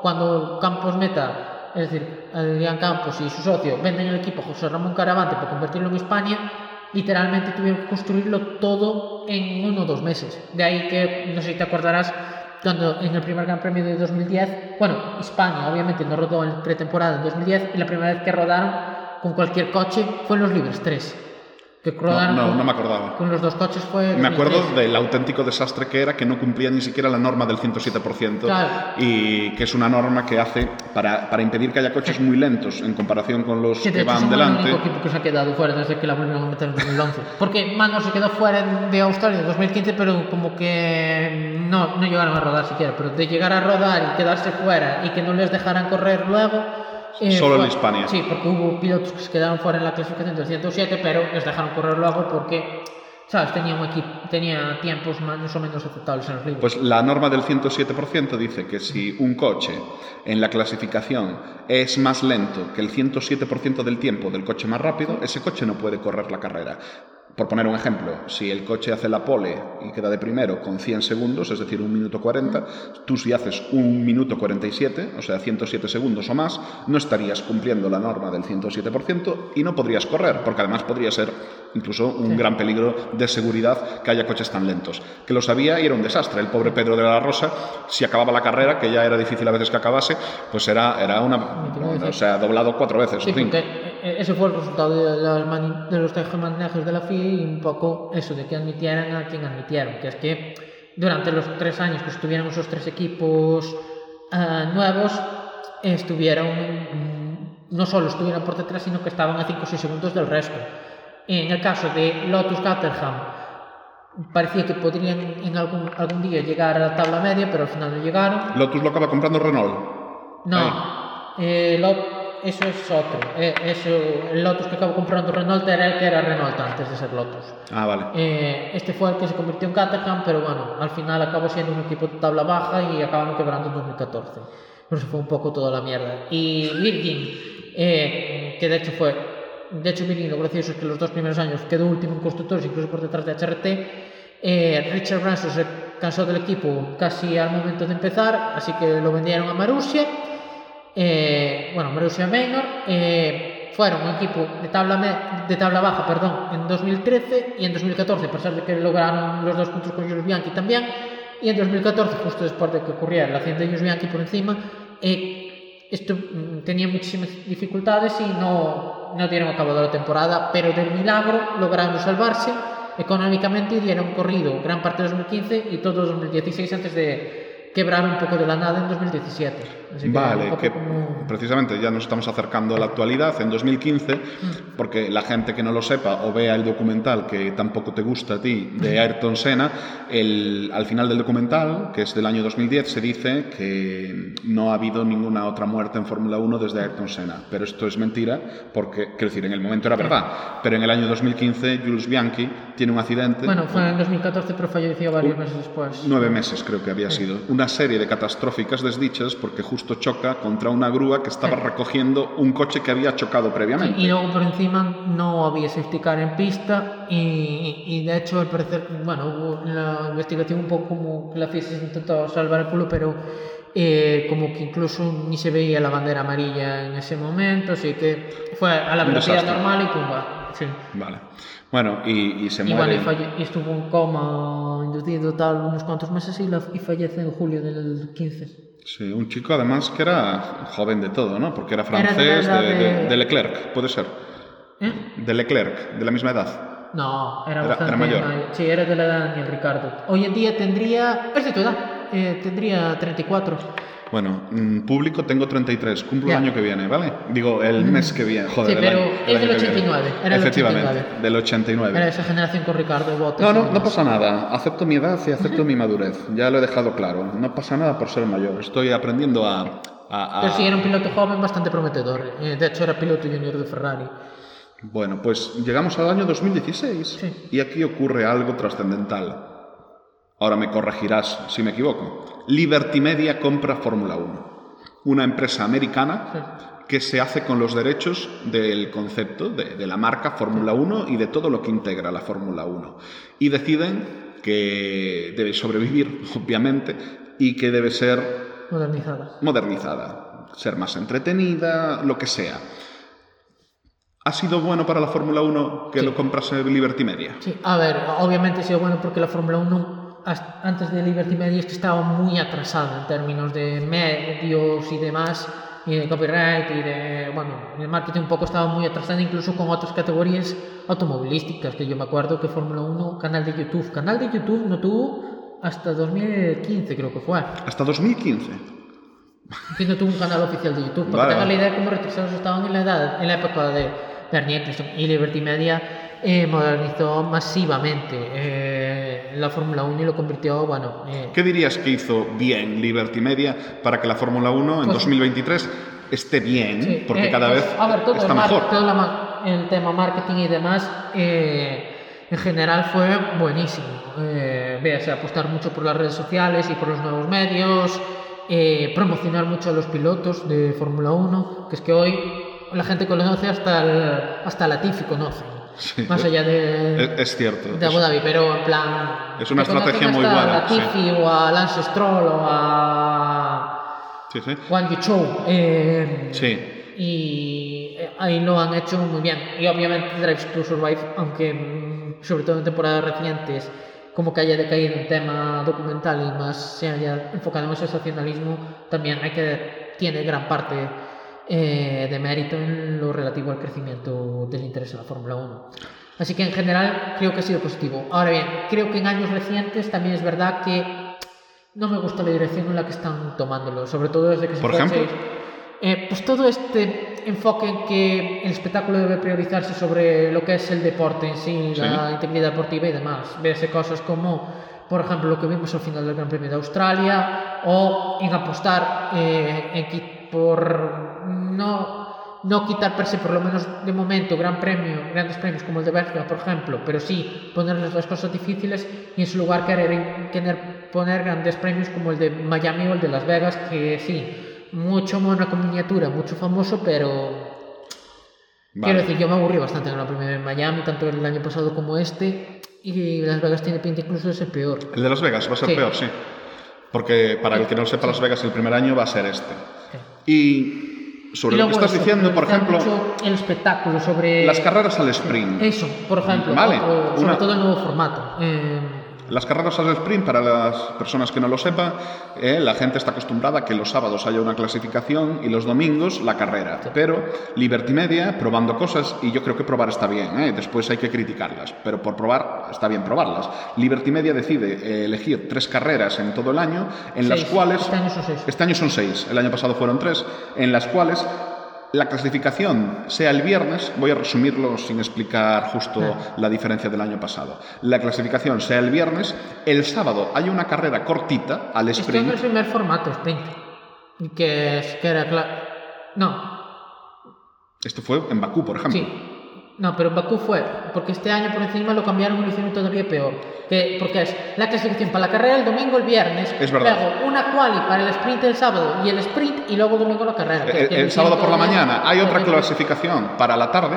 Speaker 4: cuando Campos Meta, es decir, Adrián Campos y su socio, venden el equipo a José Ramón Caravante para convertirlo en España, literalmente tuvieron que construirlo todo en uno o dos meses. De ahí que, no sé si te acordarás, cuando en el primer Gran Premio de 2010, bueno, España obviamente no rodó en pretemporada en 2010 y la primera vez que rodaron con cualquier coche fue en los Libres 3. Que
Speaker 3: No, no,
Speaker 4: con,
Speaker 3: no me acordaba.
Speaker 4: con los dos coches fue...
Speaker 3: Me acuerdo
Speaker 4: 2003.
Speaker 3: del auténtico desastre que era que no cumplía ni siquiera la norma del 107%
Speaker 4: Claro.
Speaker 3: y que es una norma que hace para, para impedir que haya coches muy lentos en comparación con los
Speaker 4: Que de
Speaker 3: que
Speaker 4: hecho
Speaker 3: van
Speaker 4: somos el
Speaker 3: delante.
Speaker 4: único equipo que se ha quedado fuera desde que la volvieron a meter en 2011. Porque Mano se quedó fuera de Australia en 2015, pero como que no, no llegaron a rodar siquiera. Pero de llegar a rodar y quedarse fuera y que no les dejaran correr luego. Eh,
Speaker 3: Solo en
Speaker 4: fue-
Speaker 3: Hispania.
Speaker 4: Sí, porque hubo pilotos que se quedaron fuera en la clasificación del 107, pero les dejaron correr luego porque, ¿sabes? Tenía un equipo, tenía tiempos más o menos aceptables en los libros.
Speaker 3: Pues la norma del 107% dice que si un coche en la clasificación es más lento que el 107% del tiempo del coche más rápido, ese coche no puede correr la carrera. Por poner un ejemplo, si el coche hace la pole y queda de primero con 100 segundos, es decir, un minuto 40, tú si haces un minuto 47, o sea, 107 segundos o más, no estarías cumpliendo la norma del 107% y no podrías correr, porque además podría ser incluso un gran peligro de seguridad que haya coches tan lentos. Que lo sabía y era un desastre. El pobre Pedro de la Rosa, si acababa la carrera, que ya era difícil a veces que acabase, pues era, era una... O sea, doblado cuatro veces
Speaker 4: Sí,
Speaker 3: o cinco.
Speaker 4: porque ese fue el resultado de, mani- de los de la FIA y un poco eso de que admitieran a quien admitieron, que es que durante los tres años que estuvieron esos tres equipos ah, nuevos, estuvieron, mm, no solo estuvieron por detrás, sino que estaban a 5 o 6 segundos del resto. En el caso de Lotus Caterham, parecía que podrían en algún, algún día llegar a la tabla media, pero al final no llegaron.
Speaker 3: Lotus lo acaba comprando Renault.
Speaker 4: No, eh, Lo- eso es otro. Eh, eso, el Lotus que acabó comprando Renault era el que era Renault antes de ser Lotus.
Speaker 3: Ah, vale.
Speaker 4: Eh, este fue el que se convirtió en Caterham, pero bueno, al final acabó siendo un equipo de tabla baja y acabaron quebrando en 2014. Por eso fue un poco toda la mierda. Y Virgin, eh, que de hecho fue, de hecho Virgin lo gracioso es que los dos primeros años quedó último en constructores, incluso por detrás de HRT. Eh, Richard Branson se cansó del equipo casi al momento de empezar, así que lo vendieron a Marussia. Eh, bueno, Marussia Maynor. Eh, fueron un equipo de tabla, de tabla baja perdón, en 2013 y en 2014, a pesar de que lograron los dos puntos con Jules Bianchi también. Y en 2014, justo después de que ocurriera la accidente de Jules Bianchi por encima, eh, esto mm, tenía muchísimas dificultades y no, no dieron acabado la temporada, pero del milagro lograron salvarse económicamente y dieron corrido gran parte de 2015 y todo 2016 antes de quebrar un poco de la nada en 2017. Así que un
Speaker 3: Vale,
Speaker 4: poco
Speaker 3: que
Speaker 4: como-
Speaker 3: precisamente ya nos estamos acercando a la actualidad, en 2015, porque la gente que no lo sepa o vea el documental que tampoco te gusta a ti de Ayrton Senna, el, al final del documental, que es del año 2010, se dice que no ha habido ninguna otra muerte en Fórmula 1 desde Ayrton Senna. Pero esto es mentira, porque, quiero decir, en el momento era verdad, pero en el año 2015 Jules Bianchi tiene un accidente.
Speaker 4: Bueno, fue en 2014, pero falleció varios meses después.
Speaker 3: Nueve meses creo que había sido. Una serie de catastróficas desdichas porque justo choca contra una grúa que estaba recogiendo un coche que había chocado previamente.
Speaker 4: Y luego por encima no había safety car en pista y, y de hecho al parecer, bueno, la investigación un poco como que la FIA se intentó salvar el culo, pero eh, como que incluso ni se veía la bandera amarilla en ese momento, así que fue a la velocidad normal y pumba. Sí.
Speaker 3: Vale. Bueno, y, y se
Speaker 4: Y
Speaker 3: muere.
Speaker 4: y, y estuvo en coma inducido tal unos cuantos meses y, la- y fallece en julio del 15.
Speaker 3: Sí, un chico además que era joven de todo, ¿no? Porque era
Speaker 4: Era de la
Speaker 3: francés, de, Leclerc, puede ser.
Speaker 4: ¿Eh?
Speaker 3: De Leclerc, de la misma edad.
Speaker 4: No, era,
Speaker 3: Era-
Speaker 4: bastante
Speaker 3: era mayor.
Speaker 4: Sí, era de la edad de Ricardo. Hoy en día tendría. Es de tu edad. eh, tendría 34.
Speaker 3: Bueno, mm, público tengo 33, cumplo
Speaker 4: Ya.
Speaker 3: el año que viene, ¿vale? Digo, el mes que viene, joder.
Speaker 4: Sí,
Speaker 3: el
Speaker 4: pero
Speaker 3: año- el
Speaker 4: es del
Speaker 3: que viene.
Speaker 4: 89, era el
Speaker 3: Efectivamente,
Speaker 4: 89.
Speaker 3: del 89.
Speaker 4: Era esa generación con Ricardo Botas.
Speaker 3: No, no, no pasa nada. Acepto mi edad y acepto mi madurez. Ya lo he dejado claro. No pasa nada por ser mayor. Estoy aprendiendo a... a- a-
Speaker 4: Pero sí, era un piloto joven bastante prometedor. eh, De hecho, era piloto junior de Ferrari.
Speaker 3: Bueno, pues llegamos al año 2016
Speaker 4: Sí.
Speaker 3: y aquí ocurre algo trascendental. Ahora me corregirás si me equivoco. Liberty Media compra Fórmula 1, una empresa americana que se hace con los derechos del concepto de, de la marca Fórmula 1 y de todo lo que integra la Fórmula 1. Y deciden que debe sobrevivir, obviamente, y que debe ser
Speaker 4: Modernizada.
Speaker 3: modernizada, ser más entretenida, lo que sea. ¿Ha sido bueno para la Fórmula 1 que
Speaker 4: Sí.
Speaker 3: lo comprase Liberty Media?
Speaker 4: Sí, a ver, obviamente ha sido bueno porque la Fórmula 1 hasta- antes de Liberty Media es que estaba muy atrasada en términos de medios y demás, y de copyright y de, bueno, el marketing un poco estaba muy atrasada incluso con otras categorías automovilísticas, que yo me acuerdo que Fórmula 1, canal de YouTube, canal de YouTube no tuvo hasta 2015 creo que fue,
Speaker 3: Hasta 2015.
Speaker 4: que no tuvo un canal oficial de YouTube, para
Speaker 3: Vale,
Speaker 4: que tengan la idea de cómo retrasados estaban en la edad, en la época de Bernie Eccleston y Liberty Media eh, modernizó masivamente eh, la Fórmula 1 y lo convirtió, bueno, eh,
Speaker 3: ¿Qué dirías que hizo bien Liberty Media para que la Fórmula 1 en
Speaker 4: Pues-
Speaker 3: 2023 esté bien?
Speaker 4: sí,
Speaker 3: porque
Speaker 4: eh,
Speaker 3: cada
Speaker 4: pues,
Speaker 3: vez
Speaker 4: a ver, todo
Speaker 3: está
Speaker 4: el,
Speaker 3: mejor.
Speaker 4: todo la el tema marketing y demás eh, en general fue buenísimo. Eh, véase, apostar mucho por las redes sociales y por los nuevos medios, eh, promocionar mucho a los pilotos de Fórmula 1, que es que hoy la gente conoce hasta el, hasta Latifi conoce.
Speaker 3: Sí.
Speaker 4: más allá de,
Speaker 3: Es, es cierto.
Speaker 4: de Abu Dhabi, pero en plan...
Speaker 3: Es una estrategia muy
Speaker 4: tengas a
Speaker 3: buena,
Speaker 4: Latifi o a Lance Stroll o a
Speaker 3: Sí, sí.
Speaker 4: Juan Yuchou. Eh,
Speaker 3: Sí.
Speaker 4: Y eh, ahí lo han hecho muy bien. Y obviamente Drive to Survive, aunque mm, sobre todo en temporadas recientes, como que haya decaído en tema documental y más se haya enfocado en ese sensacionalismo, también hay que tiene gran parte eh, de mérito en lo relativo al crecimiento del interés en la Fórmula 1. Así que en general creo que ha sido positivo. Ahora bien, creo que en años recientes también es verdad que no me gusta la dirección en la que están tomándolo, sobre todo desde que se
Speaker 3: Por ejemplo.
Speaker 4: Eh, pues todo este enfoque en que el espectáculo debe priorizarse sobre lo que es el deporte en sí, la integridad deportiva y demás. Verse cosas como, por ejemplo, lo que vimos al final del Gran Premio de Australia, o en apostar eh, en por no, no quitar per se, por lo menos de momento, gran premio, grandes premios como el de Bélgica, por ejemplo, pero sí ponerles las cosas difíciles y en su lugar querer, querer poner grandes premios como el de Miami o el de Las Vegas, que sí, mucho Mónaco miniatura, mucho famoso, pero
Speaker 3: Vale.
Speaker 4: quiero decir, yo me aburrí bastante en la primera en Miami, tanto el año pasado como este, y Las Vegas tiene pinta incluso de ser peor.
Speaker 3: El de Las Vegas va a ser
Speaker 4: Sí.
Speaker 3: peor, sí. Porque para el que no sepa, Las Vegas el primer año va a ser este. Y sobre lo que estás
Speaker 4: eso,
Speaker 3: diciendo, por ejemplo,
Speaker 4: el espectáculo sobre
Speaker 3: las carreras al sprint.
Speaker 4: Eso, por ejemplo,
Speaker 3: Vale,
Speaker 4: otro- sobre
Speaker 3: una-
Speaker 4: todo el nuevo formato. Eh,
Speaker 3: Las carreras al sprint, para las personas que no lo sepan, eh, la gente está acostumbrada a que los sábados haya una clasificación y los domingos la carrera. Pero Liberty Media, probando cosas, y yo creo que probar está bien, eh, después hay que criticarlas, pero por probar está bien probarlas. Liberty Media decide eh, elegir tres carreras en todo el año, en las cuales...
Speaker 4: Este año son seis.
Speaker 3: Este año son seis, el año pasado fueron tres, en las cuales la clasificación sea el viernes, voy a resumirlo sin explicar justo la diferencia del año pasado. La clasificación sea el viernes, el sábado hay una carrera cortita al
Speaker 4: esto en
Speaker 3: sprint.
Speaker 4: el primer formato, sprint. Que, es, que era claro. No,
Speaker 3: Esto fue en Bakú, por ejemplo.
Speaker 4: sí. No, pero en Bakú fue, porque este año por encima lo cambiaron y lo hicieron todavía peor. Que, porque es la clasificación para la carrera el domingo, el viernes.
Speaker 3: Es verdad.
Speaker 4: Luego una quali para el sprint el sábado y el sprint y luego el domingo la carrera. es
Speaker 3: El, sábado por la mañana hay otra clasificación para la tarde.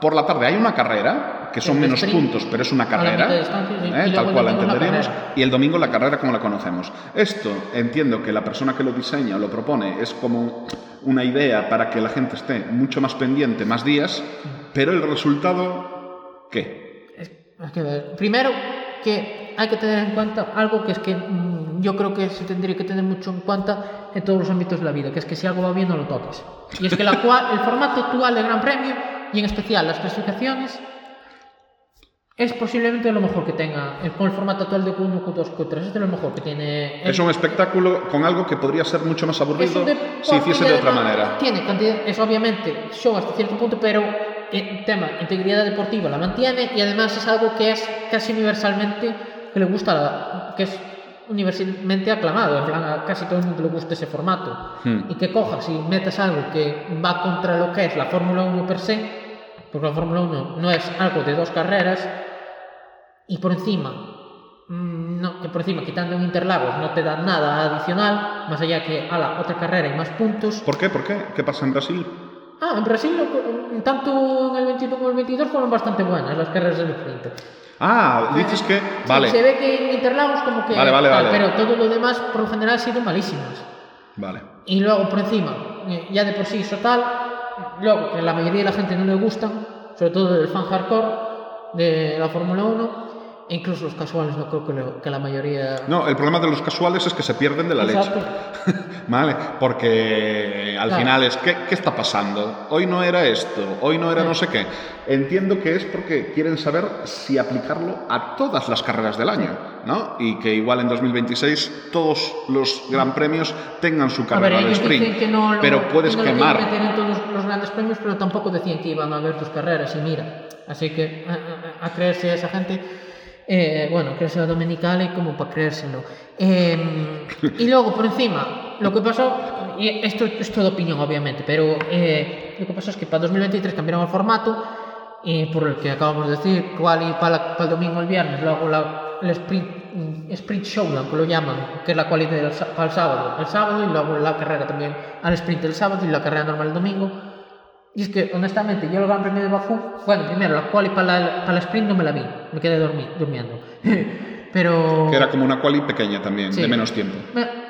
Speaker 3: Por la tarde hay una carrera, que son
Speaker 4: El
Speaker 3: menos
Speaker 4: sprint.
Speaker 3: puntos, pero es una carrera,
Speaker 4: de.
Speaker 3: ¿eh? Tal cual la entenderíamos. Y el domingo la carrera como la conocemos. Esto entiendo que la persona que lo diseña o lo propone es como una idea para que la gente esté mucho más pendiente más días, pero el resultado, ¿qué?
Speaker 4: Es- que ver. Primero, que hay que tener en cuenta algo que es que mm, yo creo que se tendría que tener mucho en cuenta en todos los ámbitos de la vida, que es que si algo va bien no lo toques. Y es que la cual- el formato actual del Gran Premio, y en especial las clasificaciones, es posiblemente lo mejor que tenga. Con el formato actual de Q1, Q2, Q3, es de lo mejor que tiene. el-
Speaker 3: Es un espectáculo con algo que podría ser mucho más aburrido si hiciese de otra manera.
Speaker 4: Tiene cantidad, es obviamente show hasta cierto punto, pero el tema integridad deportiva la mantiene y además es algo que es casi universalmente que le gusta, la- que es universalmente aclamado, en plan a casi todo el mundo le gusta ese formato.
Speaker 3: Hmm.
Speaker 4: Y que cojas y metas algo que va contra lo que es la Fórmula 1 per se, porque la Fórmula 1 no es algo de dos carreras, y por encima, mm, no, que por encima quitando un Interlagos no te dan nada adicional, más allá que a la otra carrera y más puntos.
Speaker 3: ¿Por qué? ¿Por qué? ¿Qué pasa en Brasil?
Speaker 4: Ah, en Brasil, tanto en el 21 como el 22 fueron bastante buenas las carreras del sprint.
Speaker 3: Ah, dices que...
Speaker 4: Sí,
Speaker 3: Vale,
Speaker 4: se ve que en Interlagos como que...
Speaker 3: Vale, vale,
Speaker 4: tal,
Speaker 3: vale.
Speaker 4: Pero todo lo demás, por lo general, ha sido malísimas.
Speaker 3: vale.
Speaker 4: Y luego, por encima, eh, ya de por sí eso tal, luego que la mayoría de la gente no le gustan, sobre todo del fan hardcore de la Fórmula 1, e incluso los casuales no creo que, lo- que la mayoría...
Speaker 3: No, el problema de los casuales es que se pierden de la
Speaker 4: Exacto.
Speaker 3: leche. ¿Vale? Porque al
Speaker 4: Claro.
Speaker 3: final es, ¿qué, ¿qué está pasando? Hoy no era esto, hoy no era no sé qué. Entiendo que es porque quieren saber si aplicarlo a todas las carreras del año, ¿no? Y que igual en 2026 todos los gran premios tengan su
Speaker 4: A ver,
Speaker 3: carrera de
Speaker 4: ellos
Speaker 3: sprint.
Speaker 4: que no lo,
Speaker 3: pero puedes
Speaker 4: que no lo
Speaker 3: quemar.
Speaker 4: quieren meter en todos los grandes premios, pero tampoco decían que iban a haber dos carreras, y mira. Así que a, a- a creerse a esa gente, eh, bueno, creerse a Domenicali como para creérselo. Eh, y luego, por encima, lo que pasó, y esto es toda opinión, obviamente, pero eh, lo que pasó es que para 2023 cambiaron el formato, y por el que acabamos de decir, cual y para, la- para el domingo el viernes, luego la, el sprint, sprint showdown, que lo llaman, que es la cualidad para el sábado, el sábado y luego la carrera también al sprint el sábado y la carrera normal el domingo. Y es que, honestamente, yo el Gran Premio de Bakú, bueno, primero, la quali para la, para la sprint no me la vi, me quedé dormi, durmiendo. Pero...
Speaker 3: Que era como una quali pequeña también,
Speaker 4: Sí.
Speaker 3: de menos tiempo.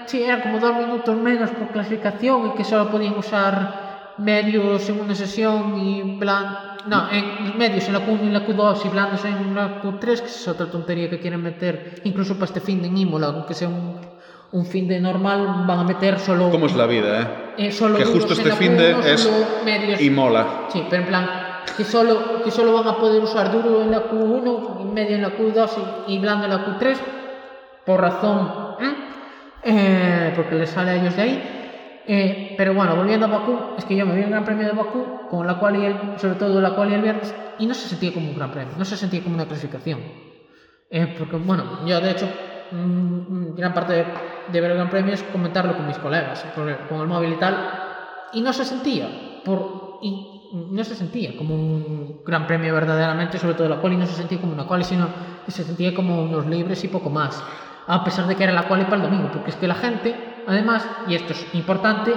Speaker 4: Sí, eran como dos minutos menos por clasificación y que solo podían usar medios en una sesión y blan... No, en medios en la Q1 y la Q2 y blandos en la Q3, que es otra tontería que quieren meter, incluso para este fin de Imola, aunque sea un, un fin de normal, van a meter solo...
Speaker 3: ¿Cómo es la vida, eh?
Speaker 4: eh, solo
Speaker 3: que justo este fin de
Speaker 4: Q1,
Speaker 3: es
Speaker 4: medios...
Speaker 3: y mola.
Speaker 4: Sí, pero en plan, que solo, que solo van a poder usar duro en la Q1, y medio en la Q2 y, y blando en la Q3, por razón, ¿eh? Eh, porque les sale a ellos de ahí. Eh, pero bueno, volviendo a Bakú, es que yo me vi el Gran Premio de Bakú, con la cual y el, sobre todo la cual y el viernes, y no se sentía como un Gran Premio, no se sentía como una clasificación. Eh, porque, bueno, yo de hecho, mm, gran parte de, de ver el Gran Premio es comentarlo con mis colegas, con el móvil y tal, y no se sentía, por, y no se sentía como un Gran Premio verdaderamente, sobre todo la quali, no se sentía como una quali, sino que se sentía como unos libres y poco más, a pesar de que era la quali para el domingo, porque es que la gente, además, y esto es importante,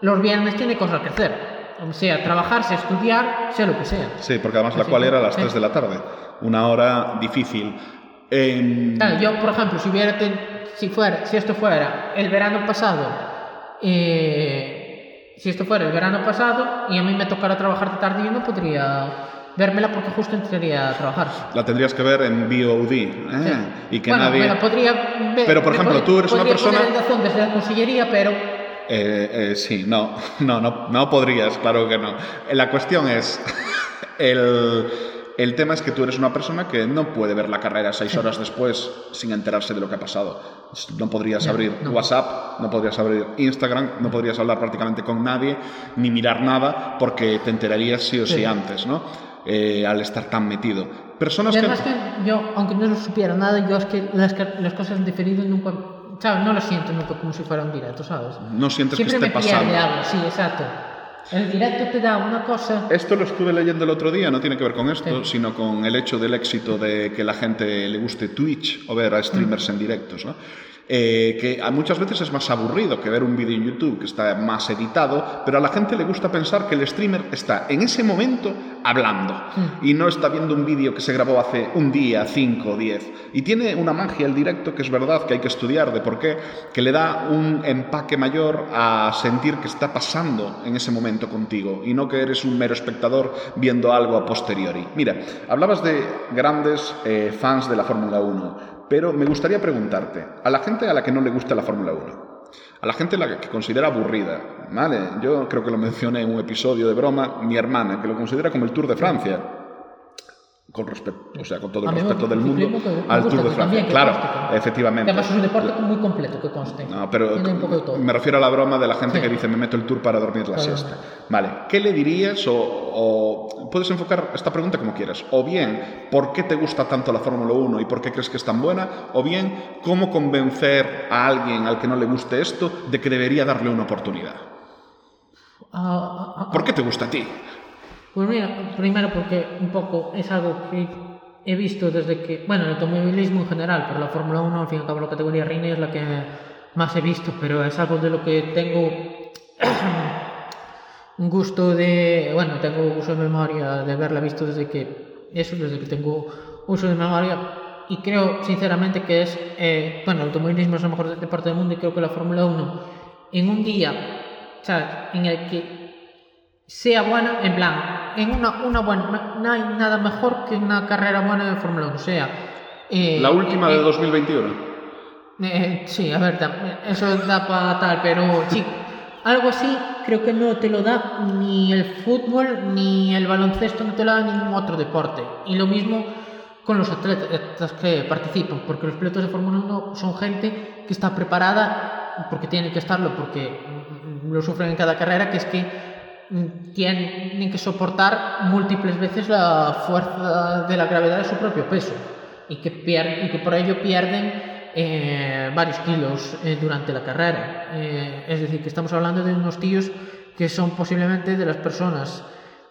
Speaker 4: los viernes tiene cosas que hacer, o sea, trabajar, sea estudiar, sea lo que sea.
Speaker 3: Sí, porque además la cual era a las
Speaker 4: sí.
Speaker 3: 3 de la tarde. Una hora difícil. Em,
Speaker 4: Claro, yo, por ejemplo, si hubiera si fuera, si esto fuera el verano pasado, eh, si esto fuera el verano pasado y a mí me tocara trabajar de tarde, yo no podría vérmela porque justo entraría a trabajar.
Speaker 3: la tendrías que ver en VOD. ¿eh? Y que
Speaker 4: bueno,
Speaker 3: nadie...
Speaker 4: me la podría ver.
Speaker 3: Pero, por ejemplo, tú eres una persona-
Speaker 4: poner desde la consellería, pero
Speaker 3: Eh, eh, sí, no, no, no, no podrías, claro que no. Eh, La cuestión es, el, el tema es que tú eres una persona que no puede ver la carrera seis horas después sin enterarse de lo que ha pasado. No podrías
Speaker 4: No,
Speaker 3: abrir
Speaker 4: no.
Speaker 3: WhatsApp, no podrías abrir Instagram, no podrías hablar prácticamente con nadie, ni mirar nada, porque te enterarías sí o sí,
Speaker 4: Sí.
Speaker 3: antes, ¿no? Eh, al estar tan metido. Personas que...
Speaker 4: que yo, aunque no lo supiera nada, yo es que las, las cosas en diferido nunca, ¿sabes? No lo siento nunca como si fuera un directo, ¿sabes?
Speaker 3: No sientes
Speaker 4: Siempre
Speaker 3: que esté
Speaker 4: me
Speaker 3: pasando.
Speaker 4: algo, sí, exacto. El directo te da una cosa...
Speaker 3: Esto lo estuve leyendo el otro día, no tiene que ver con esto,
Speaker 4: Sí.
Speaker 3: sino con el hecho del éxito de que la gente le guste Twitch o ver a streamers en directos, ¿no? Eh, que muchas veces es más aburrido que ver un vídeo en YouTube que está más editado, pero a la gente le gusta pensar que el streamer está en ese momento hablando y no está viendo un vídeo que se grabó hace un día, cinco o diez. Y tiene una magia el directo que es verdad que hay que estudiar de por qué, que le da un empaque mayor a sentir que está pasando en ese momento contigo y no que eres un mero espectador viendo algo a posteriori. Mira, hablabas de grandes eh, fans de la Fórmula 1, pero me gustaría preguntarte, a la gente a la que no le gusta la Fórmula 1, a la gente a la que considera aburrida, ¿vale? Yo creo que lo mencioné en un episodio de broma, mi hermana, que lo considera como el Tour de Francia. Con respeto, o sea, con todo el respeto del mundo
Speaker 4: que
Speaker 3: al Tour de Francia. claro,
Speaker 4: conste
Speaker 3: efectivamente.
Speaker 4: Además es un deporte muy completo, que conste.
Speaker 3: No, pero me refiero a la broma de la gente
Speaker 4: Sí.
Speaker 3: que dice me meto el tour para dormir la
Speaker 4: Claro.
Speaker 3: siesta. Vale, ¿qué le dirías o, o puedes enfocar esta pregunta como quieras? O bien, ¿por qué te gusta tanto la Fórmula 1 y por qué crees que es tan buena? O bien, ¿cómo convencer a alguien al que no le guste esto de que debería darle una oportunidad?
Speaker 4: Ah, ah, ah,
Speaker 3: ¿Por qué te gusta a ti?
Speaker 4: Pues mira, primero porque un poco es algo que he visto desde que, bueno, el automovilismo en general, pero la Fórmula 1, al fin y al cabo la categoría reina es la que más he visto, pero es algo de lo que tengo un gusto de, bueno, tengo uso de memoria de haberla visto desde que, eso, desde que tengo uso de memoria y creo sinceramente que es, eh, bueno, el automovilismo es el mejor deporte del mundo y creo que la Fórmula 1 en un día, ¿sabes? En el que sea buena, en plan, en una, una buena, no hay nada mejor que una carrera buena de Fórmula 1, o sea... eh,
Speaker 3: La última
Speaker 4: eh,
Speaker 3: de 2021.
Speaker 4: eh, sí, a ver, eso da para tal, pero sí, algo así creo que no te lo da ni el fútbol ni el baloncesto, no te lo da ningún otro deporte. Y lo mismo con los atletas que participan, porque los pilotos de Fórmula 1 son gente que está preparada, porque tienen que estarlo, porque mm, lo sufren en cada carrera, que es que mm, tienen que soportar múltiples veces la fuerza de la gravedad de su propio peso y que, pier- y que por ello pierden eh, varios kilos eh, durante la carrera. Eh, es decir, que estamos hablando de unos tíos que son posiblemente de las personas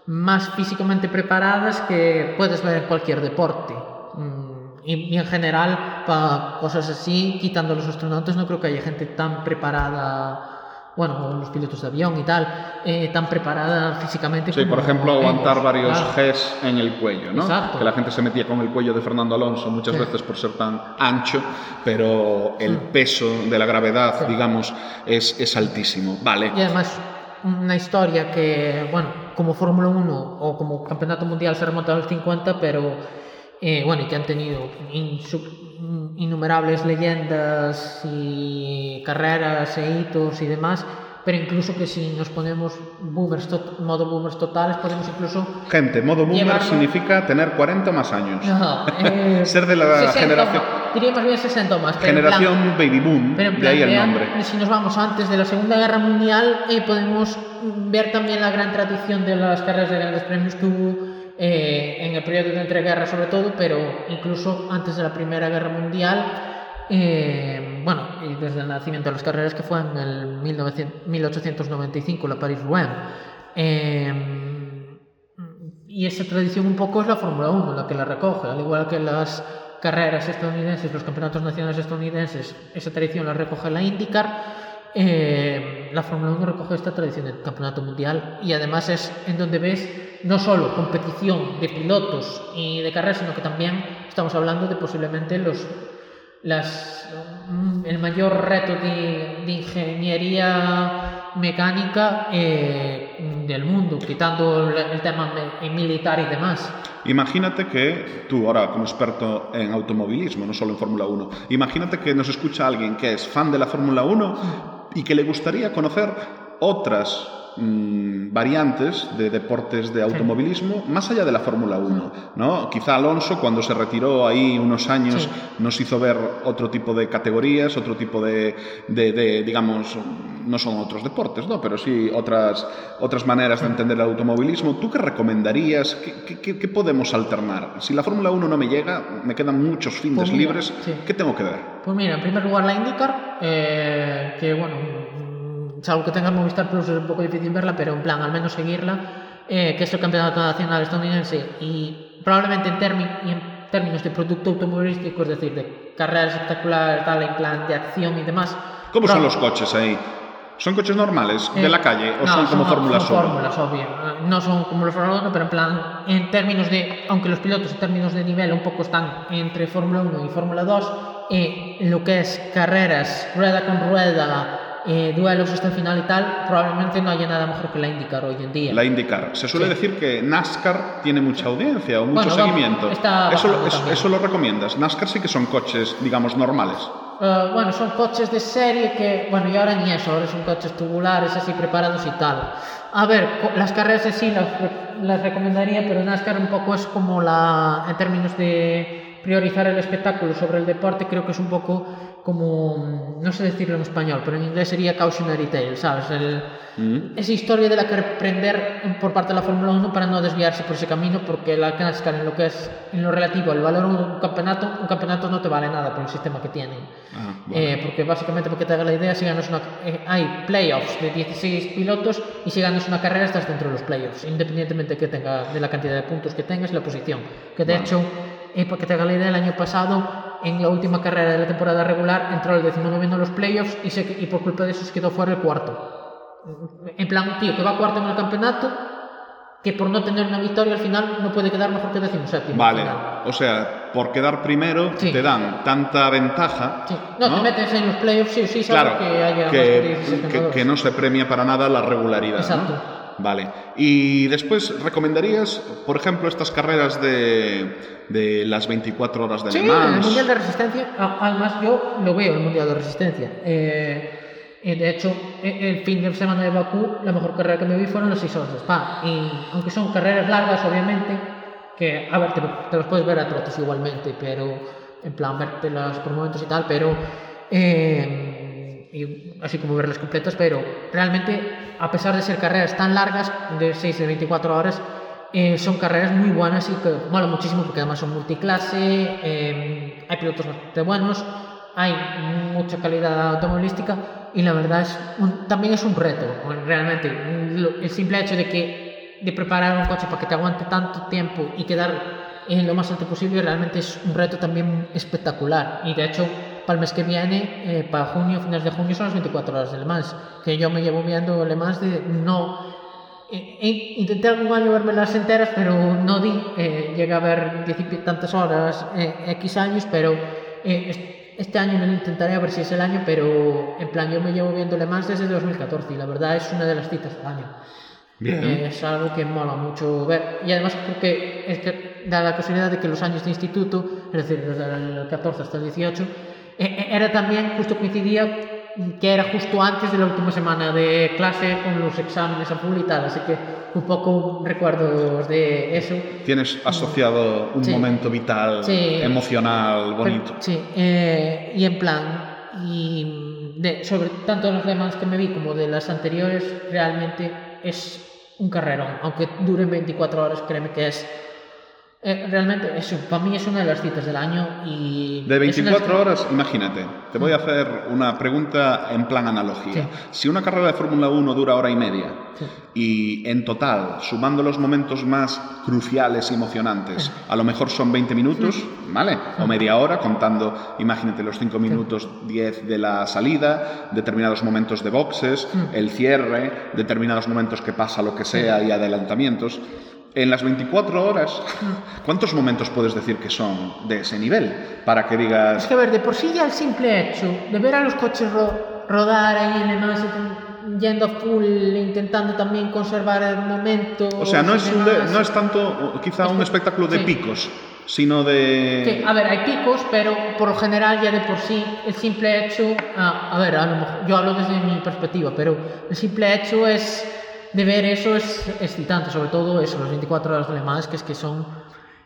Speaker 4: más físicamente preparadas que puedes ver en cualquier deporte. Mm, Y, y en general, para cosas así, quitando los astronautas, no creo que haya gente tan preparada bueno, los pilotos de avión y tal, eh, tan preparada físicamente
Speaker 3: Sí,
Speaker 4: como
Speaker 3: por ejemplo,
Speaker 4: ellos,
Speaker 3: aguantar varios
Speaker 4: claro.
Speaker 3: Gs en el cuello, ¿no?
Speaker 4: Exacto.
Speaker 3: Que la gente se metía con el cuello de Fernando Alonso muchas
Speaker 4: Sí.
Speaker 3: veces por ser tan ancho, pero el peso de la gravedad,
Speaker 4: Sí.
Speaker 3: digamos, es, es altísimo. Vale.
Speaker 4: Y además, una historia que, bueno, como Fórmula 1 o como Campeonato Mundial se remonta a los 50, pero, eh, bueno, y que han tenido innumerables leyendas y carreras e hitos y demás, pero incluso que si nos ponemos boomers, modo boomers totales, podemos incluso...
Speaker 3: Gente, modo boomer
Speaker 4: Llevarlo-
Speaker 3: significa tener 40 más años.
Speaker 4: No, eh,
Speaker 3: Ser de la
Speaker 4: 60
Speaker 3: generación-
Speaker 4: diría más bien 60 más. pero en plan-
Speaker 3: Generación baby boom,
Speaker 4: pero en
Speaker 3: de
Speaker 4: plan,
Speaker 3: ahí el nombre.
Speaker 4: si nos vamos antes de la Segunda Guerra Mundial, eh, podemos ver también la gran tradición de las carreras de grandes premios que hubo eh, en el periodo de entreguerras sobre todo, pero incluso antes de la Primera Guerra Mundial, eh, bueno, y desde el nacimiento de las carreras que fue en el 1900 1895, la Paris-Rouen. Eh, y esa tradición un poco es la Fórmula 1 la que la recoge, al igual que las carreras estadounidenses, los campeonatos nacionales estadounidenses, esa tradición la recoge la IndyCar. eh, la Fórmula 1 recoge esta tradición del campeonato mundial y además es en donde ves no solo competición de pilotos y de carreras, sino que también estamos hablando de posiblemente los las, mm, el mayor reto de, de ingeniería mecánica eh, del mundo, quitando el, tema me- militar y demás.
Speaker 3: Imagínate que tú, ahora como experto en automovilismo, no solo en Fórmula 1, imagínate que nos escucha alguien que es fan de la Fórmula 1 y que le gustaría conocer otras mm, variantes de deportes de automovilismo más allá de la Fórmula 1. ¿no? Quizá Alonso, cuando se retiró ahí unos años,
Speaker 4: Sí.
Speaker 3: nos hizo ver otro tipo de categorías, otro tipo de, de- de, digamos, no son otros deportes, ¿no? pero sí otras, otras maneras de entender el automovilismo. ¿Tú qué recomendarías? ¿Qué, qué- qué- qué podemos alternar? Si la Fórmula 1 no me llega, me quedan muchos fines
Speaker 4: Pues mira,
Speaker 3: libres,
Speaker 4: sí.
Speaker 3: ¿qué tengo que ver?
Speaker 4: Pues mira, en primer lugar la IndyCar, eh, que bueno, salvo que tengas Movistar Plus es un poco difícil verla, pero en plan al menos seguirla, eh, que es el campeonato nacional estadounidense y probablemente en, y en términos de producto automovilístico, es decir, de carreras espectaculares, tal, en plan de acción y demás.
Speaker 3: ¿Cómo son los coches ahí? ¿Son coches normales de
Speaker 4: eh,
Speaker 3: la calle o
Speaker 4: no,
Speaker 3: son como fórmulas
Speaker 4: son fórmulas, obvio. Eh, No son como los Fórmula 1, pero en plan, en términos de, aunque los pilotos en términos de nivel un poco están entre Fórmula 1 y Fórmula 2, eh, lo que es carreras, rueda con rueda, eh, duelos hasta el final y tal, probablemente no haya nada mejor que la IndyCar hoy en día.
Speaker 3: La IndyCar. Se suele
Speaker 4: Sí.
Speaker 3: decir que NASCAR tiene mucha audiencia o mucho
Speaker 4: Bueno,
Speaker 3: seguimiento.
Speaker 4: está
Speaker 3: eso, lo- eso- eso lo recomiendas. NASCAR sí que son coches, digamos, normales.
Speaker 4: Eh, bueno, son coches de serie que, bueno, y ahora ni eso, ahora son coches tubulares así preparados y tal. A ver, las carreras en sí las, las recomendaría, pero NASCAR un poco es como la, en términos de priorizar el espectáculo sobre el deporte, creo que es un poco como, no sé decirlo en español, pero en inglés sería cautionary tale, ¿sabes? El,
Speaker 3: Mm.
Speaker 4: esa historia de la que reprender por parte de la Fórmula 1 para no desviarse por ese camino, porque la NASCAR en lo que es en lo relativo al valor de un campeonato, un campeonato no te vale nada por el sistema que tienen.
Speaker 3: Ah, vale.
Speaker 4: Eh, porque básicamente, porque te haga la idea, si ganas una, eh, hay playoffs de 16 pilotos y si ganas una carrera estás dentro de los playoffs, independientemente que tenga, de la cantidad de puntos que tengas y la posición. Que de
Speaker 3: Vale.
Speaker 4: hecho, eh, para que te haga la idea, el año pasado, en la última carrera de la temporada regular, entró el 19 en los playoffs y, se, y por culpa de eso se quedó fuera el cuarto. En plan, tío que va cuarto en el campeonato, que por no tener una victoria al final no puede quedar mejor que décimo séptimo. al
Speaker 3: Vale, o sea, por quedar primero
Speaker 4: Sí.
Speaker 3: te dan tanta ventaja.
Speaker 4: Sí. No, te metes en los playoffs, sí sí,
Speaker 3: Claro,
Speaker 4: que haya
Speaker 3: que,
Speaker 4: de 16
Speaker 3: que- que no se premia para nada la regularidad. ¿no? Vale. Y después, ¿recomendarías, por ejemplo, estas carreras de, de las 24 horas de
Speaker 4: Sí,
Speaker 3: Le
Speaker 4: en el
Speaker 3: Mans?
Speaker 4: Mundial de Resistencia, a- además yo lo veo el Mundial de Resistencia. Eh, eh, de hecho, e- el fin de semana de Bakú, la mejor carrera que me vi fueron las 6 horas de Spa. Y aunque son carreras largas, obviamente, que, a ver, te, te las puedes ver a trotes igualmente, pero en plan, vértelas por momentos y tal, pero. eh, y así como verlas completas, pero realmente, a pesar de ser carreras tan largas, de 6 de 24 horas, eh, son carreras muy buenas y que molan muchísimo porque además son multiclase, eh, hay pilotos bastante buenos, hay mucha calidad automovilística y la verdad es un- también es un reto, realmente. El simple hecho de que de preparar un coche para que te aguante tanto tiempo y quedar en lo más alto posible realmente es un reto también espectacular y de hecho para el mes que viene, eh, para junio, finales de junio, son las 24 horas de Le Mans. Que yo me llevo viendo Le Mans de no. eh, eh, intenté algún año verme las enteras, pero no di. Eh, llegué a ver diez y tantas horas, eh, X años, pero eh, es- este año lo intentaré a ver si es el año, pero en plan, yo me llevo viendo Le Mans desde 2014 y la verdad es una de las citas del año.
Speaker 3: Bien.
Speaker 4: Eh, es algo que mola mucho ver. Y además creo que es que da la casualidad de que los años de instituto, es decir, desde el 14 hasta el 18, eh, eh, era también, justo coincidía que era justo antes de la última semana de clase con los exámenes a full y tal, así que un poco recuerdos de eso.
Speaker 3: Tienes asociado un
Speaker 4: Sí.
Speaker 3: momento vital,
Speaker 4: Sí.
Speaker 3: emocional, bonito.
Speaker 4: Sí, eh, y en plan, y de, sobre tanto los demás que me vi como de las anteriores, realmente es un carrerón, aunque duren 24 horas, créeme que es... eh, realmente, eso, para mí es una de las citas del año y...
Speaker 3: De
Speaker 4: es una
Speaker 3: 24
Speaker 4: las-
Speaker 3: horas, imagínate, te voy a hacer una pregunta en plan analogía.
Speaker 4: Sí.
Speaker 3: Si una carrera de Fórmula 1 dura hora y media
Speaker 4: Sí.
Speaker 3: y en total, sumando los momentos más cruciales y emocionantes, a lo mejor son 20 minutos, ¿vale? O media hora, contando, imagínate, los 5 minutos 10 de la salida, determinados momentos de boxes, el cierre, determinados momentos que pasa lo que sea y adelantamientos. En las 24 horas, ¿cuántos momentos puedes decir que son de ese nivel? Para que
Speaker 4: Es
Speaker 3: digas,
Speaker 4: que, a ver, de por sí ya el simple hecho de ver a los coches ro- rodar ahí en Mans, inten- yendo a full, intentando también conservar el momento...
Speaker 3: o sea, no es, de- no es tanto quizá un espectáculo de
Speaker 4: Sí.
Speaker 3: picos, sino de...
Speaker 4: Sí, a ver, hay picos, pero por lo general ya de por sí el simple hecho, ah, a ver, a lo mejor, yo hablo desde mi perspectiva, pero el simple hecho es de ver eso es excitante, sobre todo eso, las 24 horas de Le Mans, que es que son,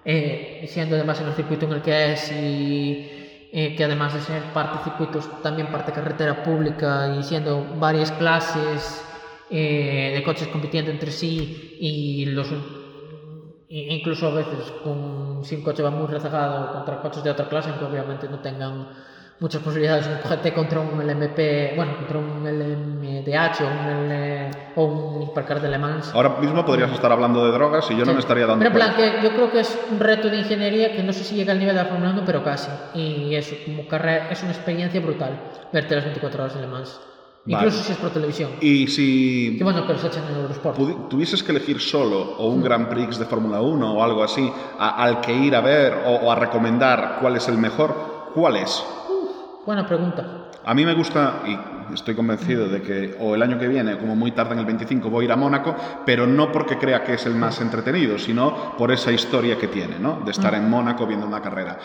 Speaker 4: eh, siendo además en el circuito en el que es y eh, que además de ser parte circuitos, también parte carretera pública y siendo varias clases eh, de coches compitiendo entre sí y los incluso a veces con, si un coche va muy rezagado contra coches de otra clase, que obviamente no tengan muchas posibilidades, un GT contra un LMP, bueno, contra un LMDH o un, L, o un Hipercar de Le Mans.
Speaker 3: Ahora mismo podrías estar hablando de drogas y yo no me estaría dando
Speaker 4: Pero en plan, que yo creo que es un reto de ingeniería que no sé si llega al nivel de la Fórmula 1, pero casi. Y eso, como carrera, es una experiencia brutal verte las 24 horas en Le Mans.
Speaker 3: Vale.
Speaker 4: Incluso si es por televisión.
Speaker 3: Y si
Speaker 4: Que bueno, que los echan en Eurosport.
Speaker 3: tuvieses que elegir solo o un Grand Prix de Fórmula 1 o algo así a- al que ir a ver o, o a recomendar cuál es el mejor, ¿cuál es?
Speaker 4: Buena pregunta.
Speaker 3: A mí me gusta, y estoy convencido de que o el año que viene, como muy tarde en el 25, voy a ir a Mónaco, pero no porque crea que es el más entretenido, sino por esa historia que tiene, ¿no? De estar en Mónaco viendo una carrera.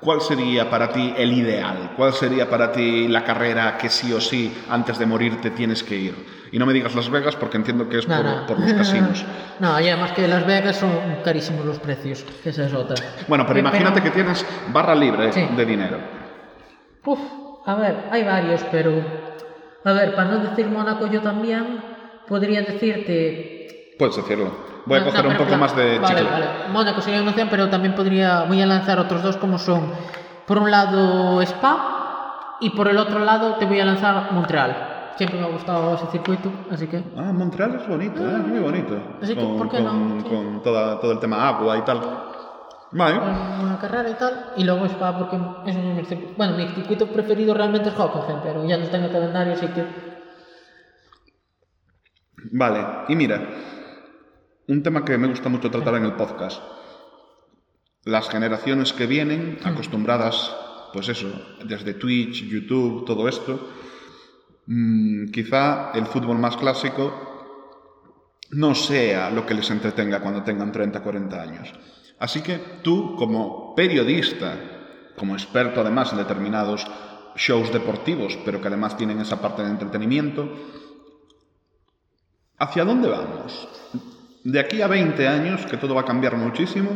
Speaker 3: ¿Cuál sería para ti el ideal? ¿Cuál sería para ti la carrera que sí o sí, antes de morirte, tienes que ir? Y no me digas Las Vegas porque entiendo que es
Speaker 4: No,
Speaker 3: por,
Speaker 4: no.
Speaker 3: por los casinos.
Speaker 4: no, y además que Las Vegas son carísimos los precios, que esa es otra.
Speaker 3: Bueno, pero
Speaker 4: Eh,
Speaker 3: imagínate que tienes barra libre
Speaker 4: Sí.
Speaker 3: de dinero.
Speaker 4: Uf, a ver, hay varios, pero... A ver, para no decir Mónaco yo también, podría decirte...
Speaker 3: Puedes decirlo. Voy a
Speaker 4: No,
Speaker 3: coger
Speaker 4: no,
Speaker 3: un poco más de
Speaker 4: vale,
Speaker 3: chicle.
Speaker 4: Vale, Mónaco sería una opción, pero también podría... Voy a lanzar otros dos como son, por un lado, Spa, y por el otro lado te voy a lanzar Montreal. Siempre me ha gustado ese circuito, así que...
Speaker 3: Ah, Montreal es bonito, ¿eh? muy bonito.
Speaker 4: Así que,
Speaker 3: con,
Speaker 4: ¿por qué
Speaker 3: con-
Speaker 4: no? Sí.
Speaker 3: con toda- todo el tema agua y tal. Vale.
Speaker 4: una carrera y tal, y luego Spa porque es un circuito... Bueno, mi circuito preferido realmente es Hockenheim, pero ya no tengo calendario, así que...
Speaker 3: Vale, y mira, un tema que me gusta mucho tratar en el podcast. Las generaciones que vienen, acostumbradas, pues eso, desde Twitch, YouTube, todo esto, mm, quizá el fútbol más clásico no sea lo que les entretenga cuando tengan 30, 40 años. Así que tú, como periodista, como experto además en determinados shows deportivos, pero que además tienen esa parte de entretenimiento, ¿hacia dónde vamos? De aquí a 20 años, que todo va a cambiar muchísimo,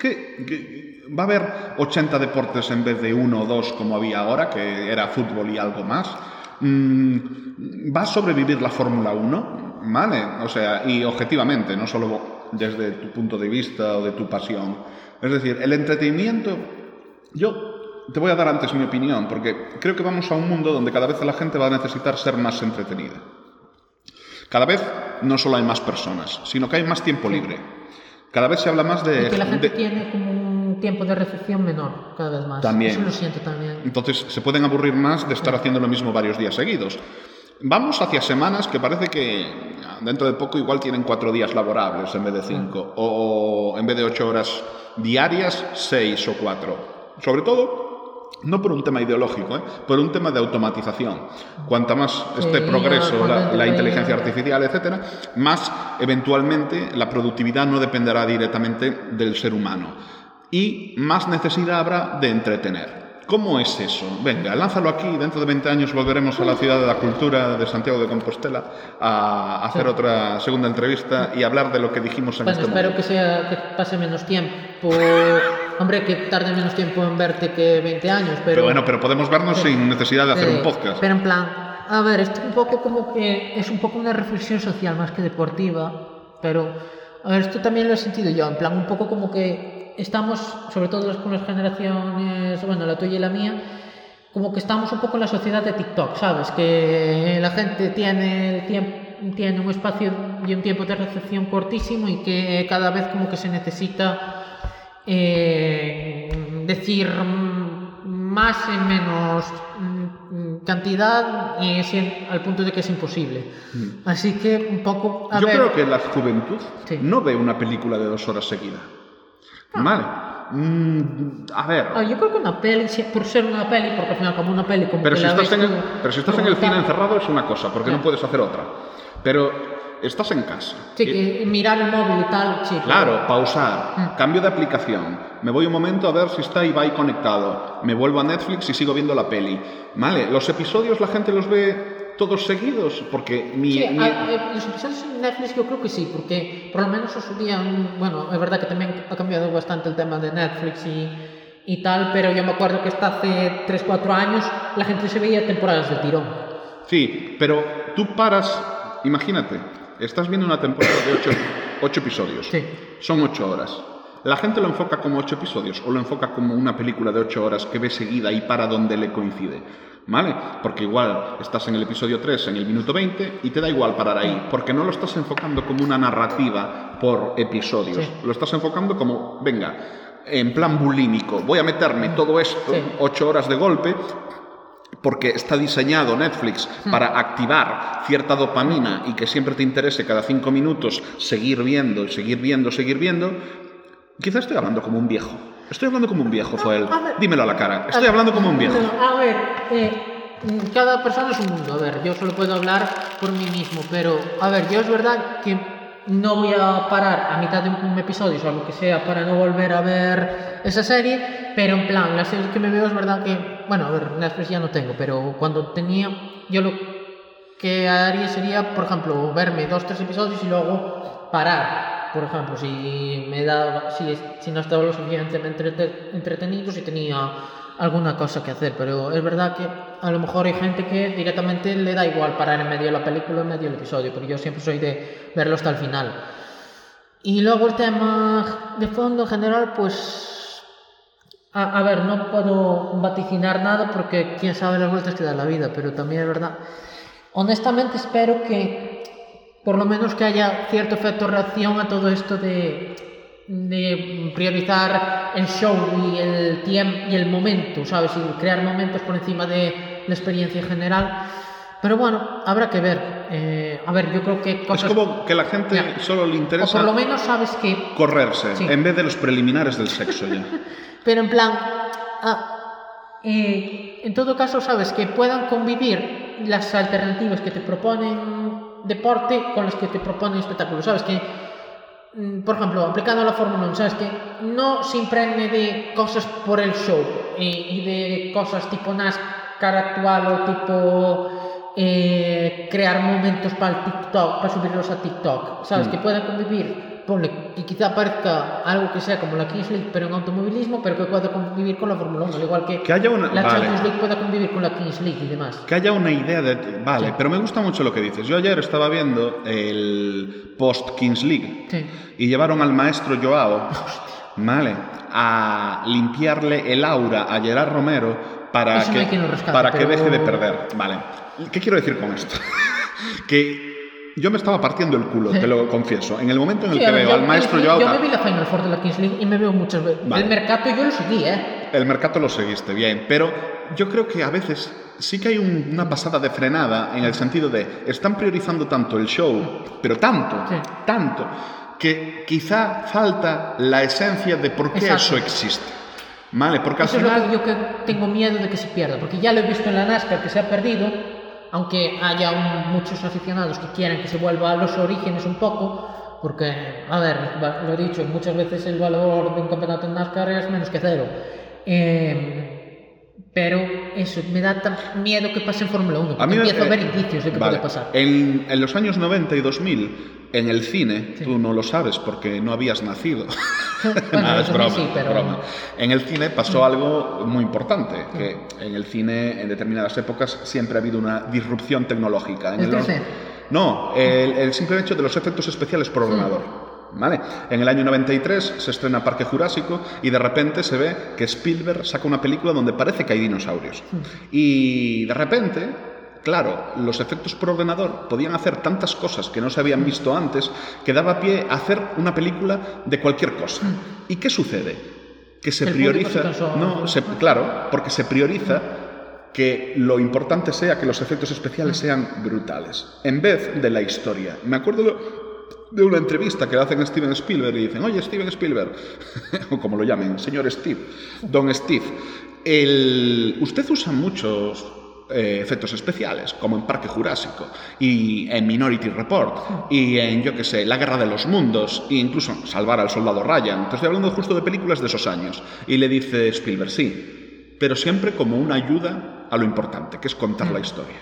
Speaker 3: ¿qué, va a haber 80 deportes en vez de uno o dos como había ahora, que era fútbol y algo más? Mm, ¿Va a sobrevivir la Fórmula 1? ¿Vale? O sea, y objetivamente, no solo desde tu punto de vista o de tu pasión. Es decir, el entretenimiento, yo te voy a dar antes mi opinión, porque creo que vamos a un mundo donde cada vez la gente va a necesitar ser más entretenida. Cada vez no solo hay más personas, sino que hay más tiempo libre. Cada vez se habla más de...
Speaker 4: Y que la gente
Speaker 3: de-
Speaker 4: tiene como un tiempo de recepción menor cada vez más.
Speaker 3: También.
Speaker 4: Eso lo siento también.
Speaker 3: Entonces se pueden aburrir más de estar haciendo lo mismo varios días seguidos. Vamos hacia semanas que parece que dentro de poco igual tienen cuatro días laborables en vez de cinco, o en vez de ocho horas diarias, seis o cuatro. Sobre todo, no por un tema ideológico, ¿eh? por un tema de automatización. Cuanta más este
Speaker 4: Sí,
Speaker 3: progreso, la, la inteligencia artificial, etcétera, más eventualmente la productividad no dependerá directamente del ser humano y más necesidad habrá de entretener. ¿Cómo es eso? Venga, lánzalo aquí, dentro de 20 años volveremos a la ciudad de la cultura de Santiago de Compostela a hacer otra segunda entrevista y hablar de lo que dijimos en
Speaker 4: Bueno,
Speaker 3: este
Speaker 4: espero
Speaker 3: momento.
Speaker 4: que sea que pase menos tiempo. Hombre, que tarde menos tiempo en verte que 20 años, pero.
Speaker 3: Pero bueno, pero podemos vernos sin necesidad de hacer
Speaker 4: Sí,
Speaker 3: un podcast.
Speaker 4: Pero en plan, a ver, esto un poco como que es un poco una reflexión social más que deportiva, pero a ver, esto también lo he sentido yo, en plan un poco como que estamos, sobre todo las, con las generaciones, bueno, la tuya y la mía, como que estamos un poco en la sociedad de TikTok, ¿sabes? Que la gente tiene el tiempo tiene un espacio y un tiempo de recepción cortísimo y que cada vez como que se necesita eh, decir mm, más en menos mm, cantidad y es al punto de que es imposible. Así que un poco... A
Speaker 3: Mm. Yo
Speaker 4: ver,
Speaker 3: creo que la juventud
Speaker 4: Sí.
Speaker 3: no ve una película de dos horas seguida. Vale. Mm, a ver.
Speaker 4: ah, yo creo que una peli, por ser una peli, porque al final como una peli como
Speaker 3: Pero
Speaker 4: que
Speaker 3: si,
Speaker 4: la
Speaker 3: estás
Speaker 4: ves
Speaker 3: en
Speaker 4: tú
Speaker 3: pero si estás en el cine
Speaker 4: como tal-
Speaker 3: encerrado es una cosa, porque no
Speaker 4: Ya.
Speaker 3: puedes hacer otra. Pero estás en casa.
Speaker 4: Sí,
Speaker 3: Y-
Speaker 4: que mirar el móvil y tal, sí.
Speaker 3: Claro, pausar,
Speaker 4: Mm.
Speaker 3: cambio de aplicación, me voy un momento a ver si está Ibai conectado, me vuelvo a Netflix y sigo viendo la peli. Vale, los episodios la gente los ve todos seguidos, porque mi...
Speaker 4: Sí,
Speaker 3: mi-
Speaker 4: a- a- los episodios en Netflix yo creo que sí, porque por lo menos en su día, mm, bueno, es verdad que también ha cambiado bastante el tema de Netflix y, y tal, pero yo me acuerdo que hasta hace 3-4 años la gente se veía temporadas de tirón.
Speaker 3: Sí, pero tú paras, imagínate, estás viendo una temporada de ocho, ocho episodios,
Speaker 4: Sí.
Speaker 3: son ocho horas. La gente lo enfoca como ocho episodios o lo enfoca como una película de ocho horas que ve seguida y para donde le coincide. ¿Vale? Porque igual estás en el episodio 3, en el minuto 20, y te da igual parar ahí, porque no lo estás enfocando como una narrativa por episodios.
Speaker 4: Sí.
Speaker 3: Lo estás enfocando como, venga, en plan bulímico, voy a meterme todo esto,
Speaker 4: Sí.
Speaker 3: ocho horas de golpe, porque está diseñado Netflix para activar cierta dopamina y que siempre te interese cada cinco minutos seguir viendo, seguir viendo, seguir viendo, quizás estoy hablando como un viejo. Estoy hablando como un viejo,
Speaker 4: ver.
Speaker 3: Dímelo a la cara. Estoy hablando como un viejo.
Speaker 4: No, a ver, eh, mm, cada persona es un mundo. A ver, yo solo puedo hablar por mí mismo, pero a ver, yo es verdad que no voy a parar a mitad de un episodio o lo que sea para no volver a ver esa serie, pero en plan, las series que me veo es verdad que, bueno, a ver, Netflix ya no tengo, pero cuando tenía, yo lo que haría sería, por ejemplo, verme dos, tres episodios y luego parar. Por ejemplo, si me daba, si, si no estaba lo suficientemente entrete- entretenido, si tenía alguna cosa que hacer. Pero es verdad que a lo mejor hay gente que directamente le da igual parar en medio de la película, en medio del episodio, pero yo siempre soy de verlo hasta el final. Y luego el tema de fondo en general, pues a, a ver, no puedo vaticinar nada porque quién sabe las vueltas que da la vida, pero también es verdad. Honestamente espero que por lo menos que haya cierto efecto reacción a todo esto de, de priorizar el show y el tiempo y el momento, ¿sabes? Y crear momentos por encima de la experiencia en general. Pero bueno, habrá que ver. Eh, a ver, yo creo que
Speaker 3: Es
Speaker 4: cosas...
Speaker 3: como que la gente
Speaker 4: Ya.
Speaker 3: solo le
Speaker 4: o
Speaker 3: interesa
Speaker 4: por lo menos sabes que
Speaker 3: correrse
Speaker 4: Sí.
Speaker 3: en vez de los preliminares del sexo ya.
Speaker 4: Pero en plan, ah, eh, en todo caso, sabes que puedan convivir las alternativas que te proponen deporte con las que te proponen espectáculo. Sabes que, mm, por ejemplo, aplicando a la Fórmula 1, sabes que no se impregne de cosas por el show y, y de cosas tipo NASCAR actual o tipo eh, crear momentos para el TikTok, para subirlos a TikTok. Sabes que puedan convivir ponle que quizá parezca algo que sea como la Kings League pero en automovilismo, pero que pueda convivir con la Fórmula 1, al igual que,
Speaker 3: Que haya una-
Speaker 4: la
Speaker 3: vale.
Speaker 4: Champions League pueda convivir con la Kings League y demás.
Speaker 3: Que haya una idea de... Vale,
Speaker 4: Sí.
Speaker 3: pero me gusta mucho lo que dices. Yo ayer estaba viendo el post Kings League
Speaker 4: Sí.
Speaker 3: y llevaron al maestro Joao, vale, a limpiarle el aura a Gerard Romero para
Speaker 4: Eso
Speaker 3: que,
Speaker 4: rescate,
Speaker 3: para que
Speaker 4: pero-
Speaker 3: deje de perder. Vale. ¿Qué quiero decir con esto? que yo me estaba partiendo el culo, te lo confieso. En el momento en el
Speaker 4: Sí,
Speaker 3: que
Speaker 4: ver,
Speaker 3: veo
Speaker 4: yo-
Speaker 3: al maestro
Speaker 4: yo,
Speaker 3: Joao...
Speaker 4: yo me vi la Final Four de la Kings League y me veo muchas veces.
Speaker 3: Vale.
Speaker 4: El mercado yo lo seguí, ¿eh?
Speaker 3: El mercado lo seguiste bien, pero yo creo que a veces sí que hay un- una pasada de frenada en el sentido de están priorizando tanto el show, pero tanto,
Speaker 4: Sí.
Speaker 3: tanto, que quizá falta la esencia de por qué
Speaker 4: Exacto.
Speaker 3: eso existe. ¿Vale? Porque al
Speaker 4: Eso es lo
Speaker 3: final...
Speaker 4: que yo que tengo miedo de que se pierda, porque ya lo he visto en la NASCAR que se ha perdido, aunque haya muchos aficionados que quieran que se vuelva a los orígenes un poco, porque, a ver, lo he dicho, muchas veces el valor de un campeonato en NASCAR es menos que cero. Eh, pero eso, me da tan miedo que pase en Fórmula 1, porque empiezo a
Speaker 3: eh,
Speaker 4: ver indicios de que
Speaker 3: vale,
Speaker 4: puede pasar.
Speaker 3: En, en los años 90 y 2000, en el cine, tú no lo sabes porque no habías nacido.
Speaker 4: Bueno,
Speaker 3: Nada, es broma,
Speaker 4: sí, pero-
Speaker 3: broma. En el cine pasó algo muy importante, que en el cine en determinadas épocas siempre ha habido una disrupción tecnológica. En
Speaker 4: ¿El
Speaker 3: el-
Speaker 4: 3D?
Speaker 3: No, el, el simple hecho de los efectos especiales por ordenador. ¿Vale? En el año 93 se estrena Parque Jurásico y de repente se ve que Spielberg saca una película donde parece que hay dinosaurios. Y de repente, claro, los efectos por ordenador podían hacer tantas cosas que no se habían visto antes que daba pie a hacer una película de cualquier cosa. ¿Y qué sucede? Que se
Speaker 4: El público se
Speaker 3: prioriza... No, se- claro, porque se prioriza que lo importante sea que los efectos especiales sean brutales, en vez de la historia. Me acuerdo de- una entrevista que le hacen a Steven Spielberg y dicen, oye, Steven Spielberg, o como lo llamen, señor Steve, don Steve, el- usted usa muchos eh, efectos especiales, como en Parque Jurásico y en Minority Report y en, yo qué sé, La Guerra de los Mundos e incluso Salvar al Soldado Ryan. Te estoy hablando justo de películas de esos años. Y le dice Spielberg, sí, pero siempre como una ayuda a lo importante, que es contar la historia.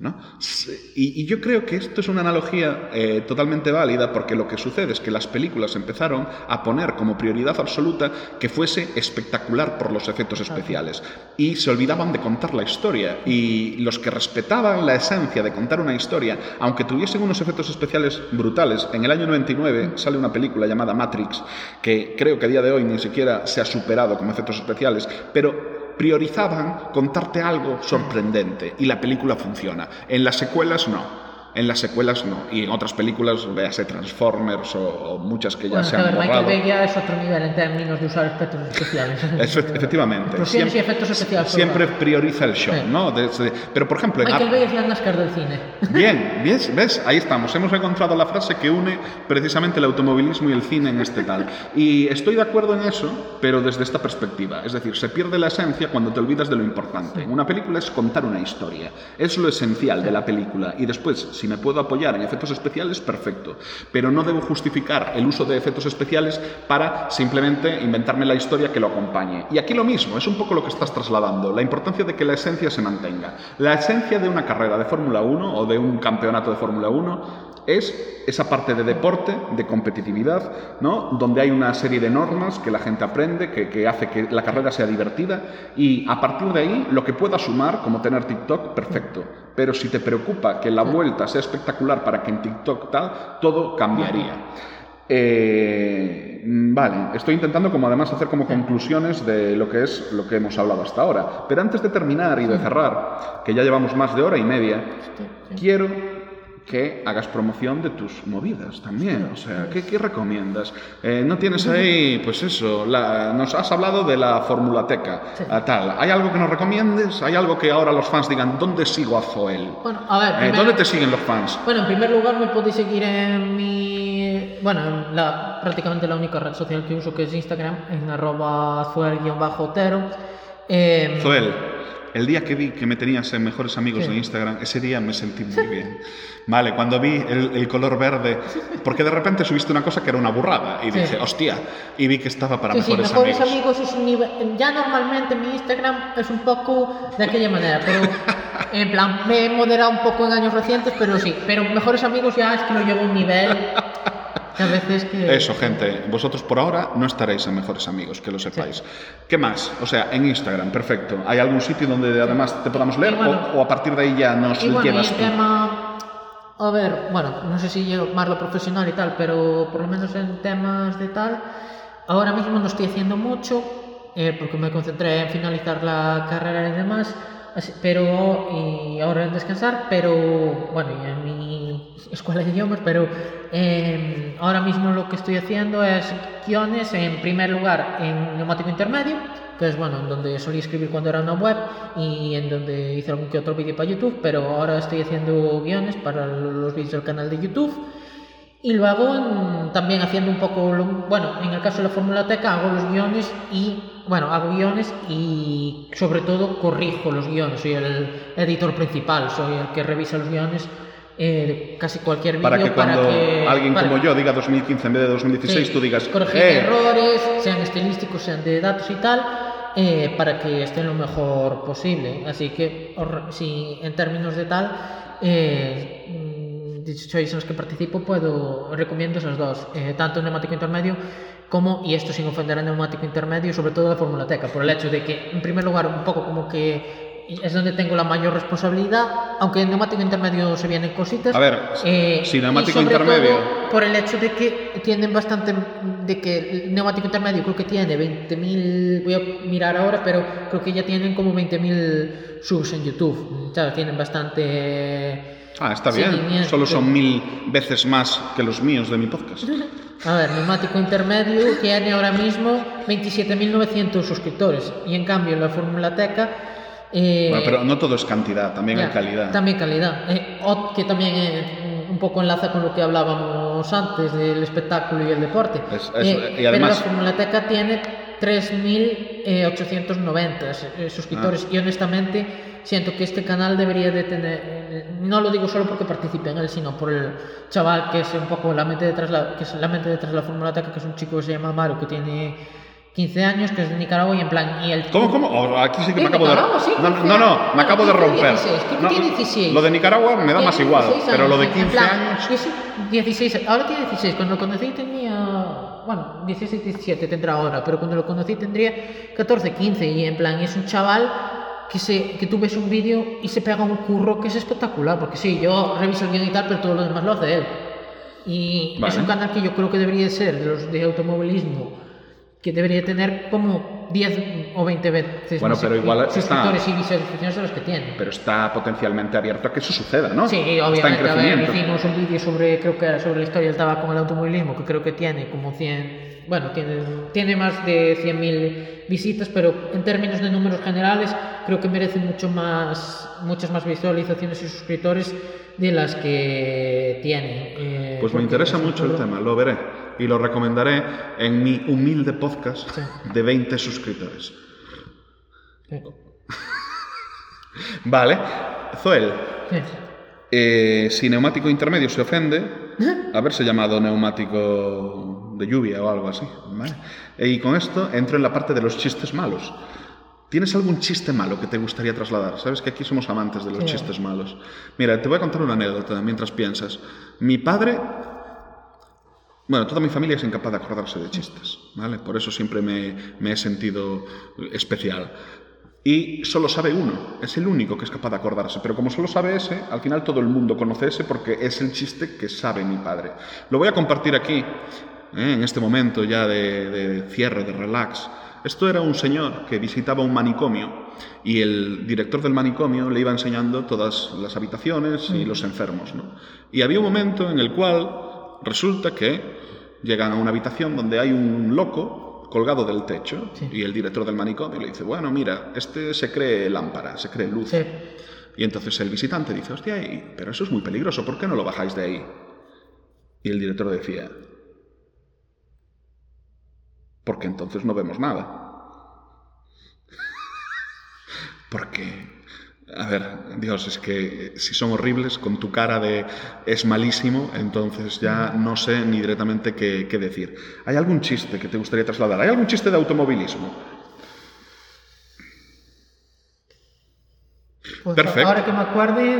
Speaker 3: ¿No? Sí, Y, y yo creo que esto es una analogía eh, totalmente válida porque lo que sucede es que las películas empezaron a poner como prioridad absoluta que fuese espectacular por los efectos especiales. Y se olvidaban de contar la historia. Y los que respetaban la esencia de contar una historia, aunque tuviesen unos efectos especiales brutales, en el año 99 sale una película llamada Matrix que creo que a día de hoy ni siquiera se ha superado como efectos especiales, pero priorizaban contarte algo sorprendente y la película funciona. En las secuelas no. En las secuelas no. Y en otras películas, véase Transformers o, o muchas que ya
Speaker 4: Bueno,
Speaker 3: se han
Speaker 4: ver, Michael
Speaker 3: borrado.
Speaker 4: Bay ya es otro nivel en términos de usar efectos especiales.
Speaker 3: Efe- efectivamente.
Speaker 4: Explosiones y efectos especiales.
Speaker 3: siempre prioriza el show,
Speaker 4: Sí.
Speaker 3: ¿no? Desde- pero, por ejemplo, en
Speaker 4: Michael
Speaker 3: Ap-
Speaker 4: Bay es la NASCAR del cine.
Speaker 3: Bien, ¿ves? ¿ves? Ahí estamos. Hemos encontrado la frase que une precisamente el automovilismo y el cine en este tal. Y estoy de acuerdo en eso, pero desde esta perspectiva. Es decir, se pierde la esencia cuando te olvidas de lo importante. Una película es contar una historia. Es lo esencial de la película. Y después, si me puedo apoyar en efectos especiales, perfecto. Pero no debo justificar el uso de efectos especiales para simplemente inventarme la historia que lo acompañe. Y aquí lo mismo, es un poco lo que estás trasladando, la importancia de que la esencia se mantenga. La esencia de una carrera de Fórmula 1 o de un campeonato de Fórmula 1 es esa parte de deporte, de competitividad, ¿no? donde hay una serie de normas que la gente aprende, que, que hace que la carrera sea divertida y a partir de ahí lo que pueda sumar, como tener TikTok, perfecto. Pero si te preocupa que la vuelta sea espectacular para que en TikTok tal, todo cambiaría. Eh, mm, vale, estoy intentando como además hacer como conclusiones de lo que es lo que hemos hablado hasta ahora. Pero antes de terminar y de cerrar, que ya llevamos más de hora y media, quiero que hagas promoción de tus movidas también. O sea, ¿qué, qué recomiendas? Eh, ¿No tienes ahí, pues eso, la- nos has hablado de la formulateca, tal. ¿Hay algo que nos recomiendes? ¿Hay algo que ahora los fans digan, ¿dónde sigo a Zoel?
Speaker 4: Bueno, a ver,
Speaker 3: Eh, ¿Dónde te siguen los fans?
Speaker 4: Bueno, en primer lugar me podéis seguir en mi... Bueno, en la, prácticamente la única red social que uso que es Instagram, en arroba zuel-otero. Eh,
Speaker 3: Zoel, el día que vi que me tenías en Mejores Amigos
Speaker 4: Sí.
Speaker 3: de Instagram, ese día me sentí muy bien. Vale, cuando vi el, el color verde, porque de repente subiste una cosa que era una burrada y
Speaker 4: Sí.
Speaker 3: dije, hostia, y vi que estaba para
Speaker 4: sí,
Speaker 3: Mejores,
Speaker 4: mejores
Speaker 3: amigos.
Speaker 4: amigos. es un nivel. Ya normalmente mi Instagram es un poco de aquella manera, pero en plan, me he moderado un poco en años recientes, pero sí. Pero mejores amigos ya es que lo llevo a un nivel que a veces que.
Speaker 3: Eso, gente, vosotros por ahora no estaréis en Mejores Amigos, que lo sepáis. ¿Qué más? O sea, en Instagram, perfecto. ¿Hay algún sitio donde además te podamos leer
Speaker 4: Y bueno-
Speaker 3: o, o a partir de ahí ya nos
Speaker 4: Y bueno, y
Speaker 3: llevas
Speaker 4: el
Speaker 3: tú?
Speaker 4: tema. A ver, bueno, no sé si llevo más lo profesional y tal, pero por lo menos en temas de tal, ahora mismo no estoy haciendo mucho, eh, porque me concentré en finalizar la carrera y demás, pero y ahora en descansar, pero bueno, y en mi escuela de idiomas, pero eh, ahora mismo lo que estoy haciendo es guiones, en primer lugar, en neumático intermedio, que es bueno, en donde solía escribir cuando era una web y en donde hice algún que otro vídeo para YouTube, pero ahora estoy haciendo guiones para los vídeos del canal de YouTube. Y luego también haciendo un poco, bueno, en el caso de la Fórmula Teca hago los guiones y, bueno, hago guiones y sobre todo corrijo los guiones. Soy el editor principal, soy el que revisa los guiones eh, casi cualquier vídeo
Speaker 3: Para que cuando
Speaker 4: que-
Speaker 3: alguien
Speaker 4: para-
Speaker 3: como yo diga 2015 en vez de 2016,
Speaker 4: Sí,
Speaker 3: tú digas,
Speaker 4: corregir
Speaker 3: "Eh,
Speaker 4: errores, sean estilísticos, sean de datos y tal, eh, para que estén lo mejor posible. Así que, si en términos de tal, eh, mm, 18 en los que participo, puedo recomiendo esas dos, eh, tanto neumático intermedio como, y esto sin ofender al neumático intermedio, sobre todo la Fórmula Teca, por el hecho de que, en primer lugar, un poco como que es donde tengo la mayor responsabilidad, aunque en neumático intermedio se vienen cositas.
Speaker 3: A ver,
Speaker 4: eh,
Speaker 3: si neumático intermedio-
Speaker 4: por el hecho de que tienen bastante de que el neumático intermedio creo que tiene 20.000 voy a mirar ahora pero creo que ya tienen como 20.000 subs en YouTube ¿sabes? tienen bastante
Speaker 3: Ah, está bien. Solo son mil veces más que los míos de mi podcast.
Speaker 4: a ver neumático intermedio tiene ahora mismo 27.900 suscriptores y en cambio en la Fórmula Teca eh,
Speaker 3: Bueno, pero no todo es cantidad, también hay
Speaker 4: Ya,
Speaker 3: calidad.
Speaker 4: También calidad. Eh, que también eh, un poco enlaza con lo que hablábamos antes del espectáculo y el deporte.
Speaker 3: Es- es-
Speaker 4: Eh,
Speaker 3: y además-
Speaker 4: Pero la Formulateca tiene 3.890 eh, suscriptores
Speaker 3: Ah.
Speaker 4: y honestamente siento que este canal debería de tener, eh, no lo digo solo porque participe en él, sino por el chaval que es un poco la mente detrás, la, que es la mente detrás de la Formulateca, que es un chico que se llama Maru, que tiene 15 años, que es de Nicaragua y en plan... Y el
Speaker 3: ¿Cómo, cómo? Oh, aquí sí que me acabo de...
Speaker 4: Sí,
Speaker 3: no, no, me acabo de
Speaker 4: 15,
Speaker 3: romper.
Speaker 4: 16, que
Speaker 3: No,
Speaker 4: tiene 16.
Speaker 3: Lo de Nicaragua me da más igual,
Speaker 4: 16
Speaker 3: pero lo de
Speaker 4: años, en
Speaker 3: 15
Speaker 4: plan,
Speaker 3: años...
Speaker 4: yo sí, 16, ahora tiene 16, cuando lo conocí tenía, bueno, 16, 17 tendrá ahora, pero cuando lo conocí tendría 14, 15 y en plan es un chaval que, se, que tú ves un vídeo y se pega un curro que es espectacular, porque sí, yo reviso el guion y tal, pero todo lo demás lo hace él. Y
Speaker 3: Vale.
Speaker 4: es un canal que yo creo que debería ser de los de automovilismo, que debería tener como 10 o 20 veces
Speaker 3: Bueno, pero igual está-
Speaker 4: suscriptores y visualizaciones de los que tiene.
Speaker 3: Pero está potencialmente abierto a que eso suceda, ¿no?
Speaker 4: Sí,
Speaker 3: Está en
Speaker 4: obviamente. A ver,
Speaker 3: crecimiento.
Speaker 4: hicimos un vídeo sobre, creo que era sobre la historia del tabaco en el automovilismo, que creo que tiene como 100, bueno, tiene, tiene más de 100.000 visitas, pero en términos de números generales, creo que merece mucho más, muchas más visualizaciones y suscriptores de las que tiene. eh,
Speaker 3: Pues me interesa
Speaker 4: es
Speaker 3: mucho el tema, lo veré y lo recomendaré en mi humilde podcast
Speaker 4: Sí.
Speaker 3: de 20 suscriptores.
Speaker 4: Sí.
Speaker 3: Vale, Zoel,
Speaker 4: Sí.
Speaker 3: eh, si neumático intermedio se ofende, haberse llamado neumático de lluvia o algo así. ¿vale? Y con esto entro en la parte de los chistes malos. ¿Tienes algún chiste malo que te gustaría trasladar? Sabes que aquí somos amantes de los
Speaker 4: Sí.
Speaker 3: chistes malos. Mira, te voy a contar una anécdota mientras piensas. Mi padre bueno, toda mi familia es incapaz de acordarse de chistes, ¿vale? Por eso siempre me, me he sentido especial. Y solo sabe uno, es el único que es capaz de acordarse, pero como solo sabe ese, al final todo el mundo conoce ese porque es el chiste que sabe mi padre. Lo voy a compartir aquí, ¿eh? en este momento ya de, de cierre, de relax. Esto era un señor que visitaba un manicomio y el director del manicomio le iba enseñando todas las habitaciones y los enfermos, ¿no? Y había un momento en el cual resulta que llegan a una habitación donde hay un loco colgado del techo
Speaker 4: Sí.
Speaker 3: y el director del manicomio le dice, bueno, mira, este se cree lámpara, se cree luz.
Speaker 4: Sí.
Speaker 3: Y entonces el visitante dice, hostia, pero eso es muy peligroso, ¿por qué no lo bajáis de ahí? Y el director decía, porque entonces no vemos nada. Porque, a ver, Dios, es que si son horribles, con tu cara de es malísimo, entonces ya no sé ni directamente qué, qué decir. ¿Hay algún chiste que te gustaría trasladar? ¿Hay algún chiste de automovilismo?
Speaker 4: Pues
Speaker 3: Perfecto.
Speaker 4: ahora que me acuerde,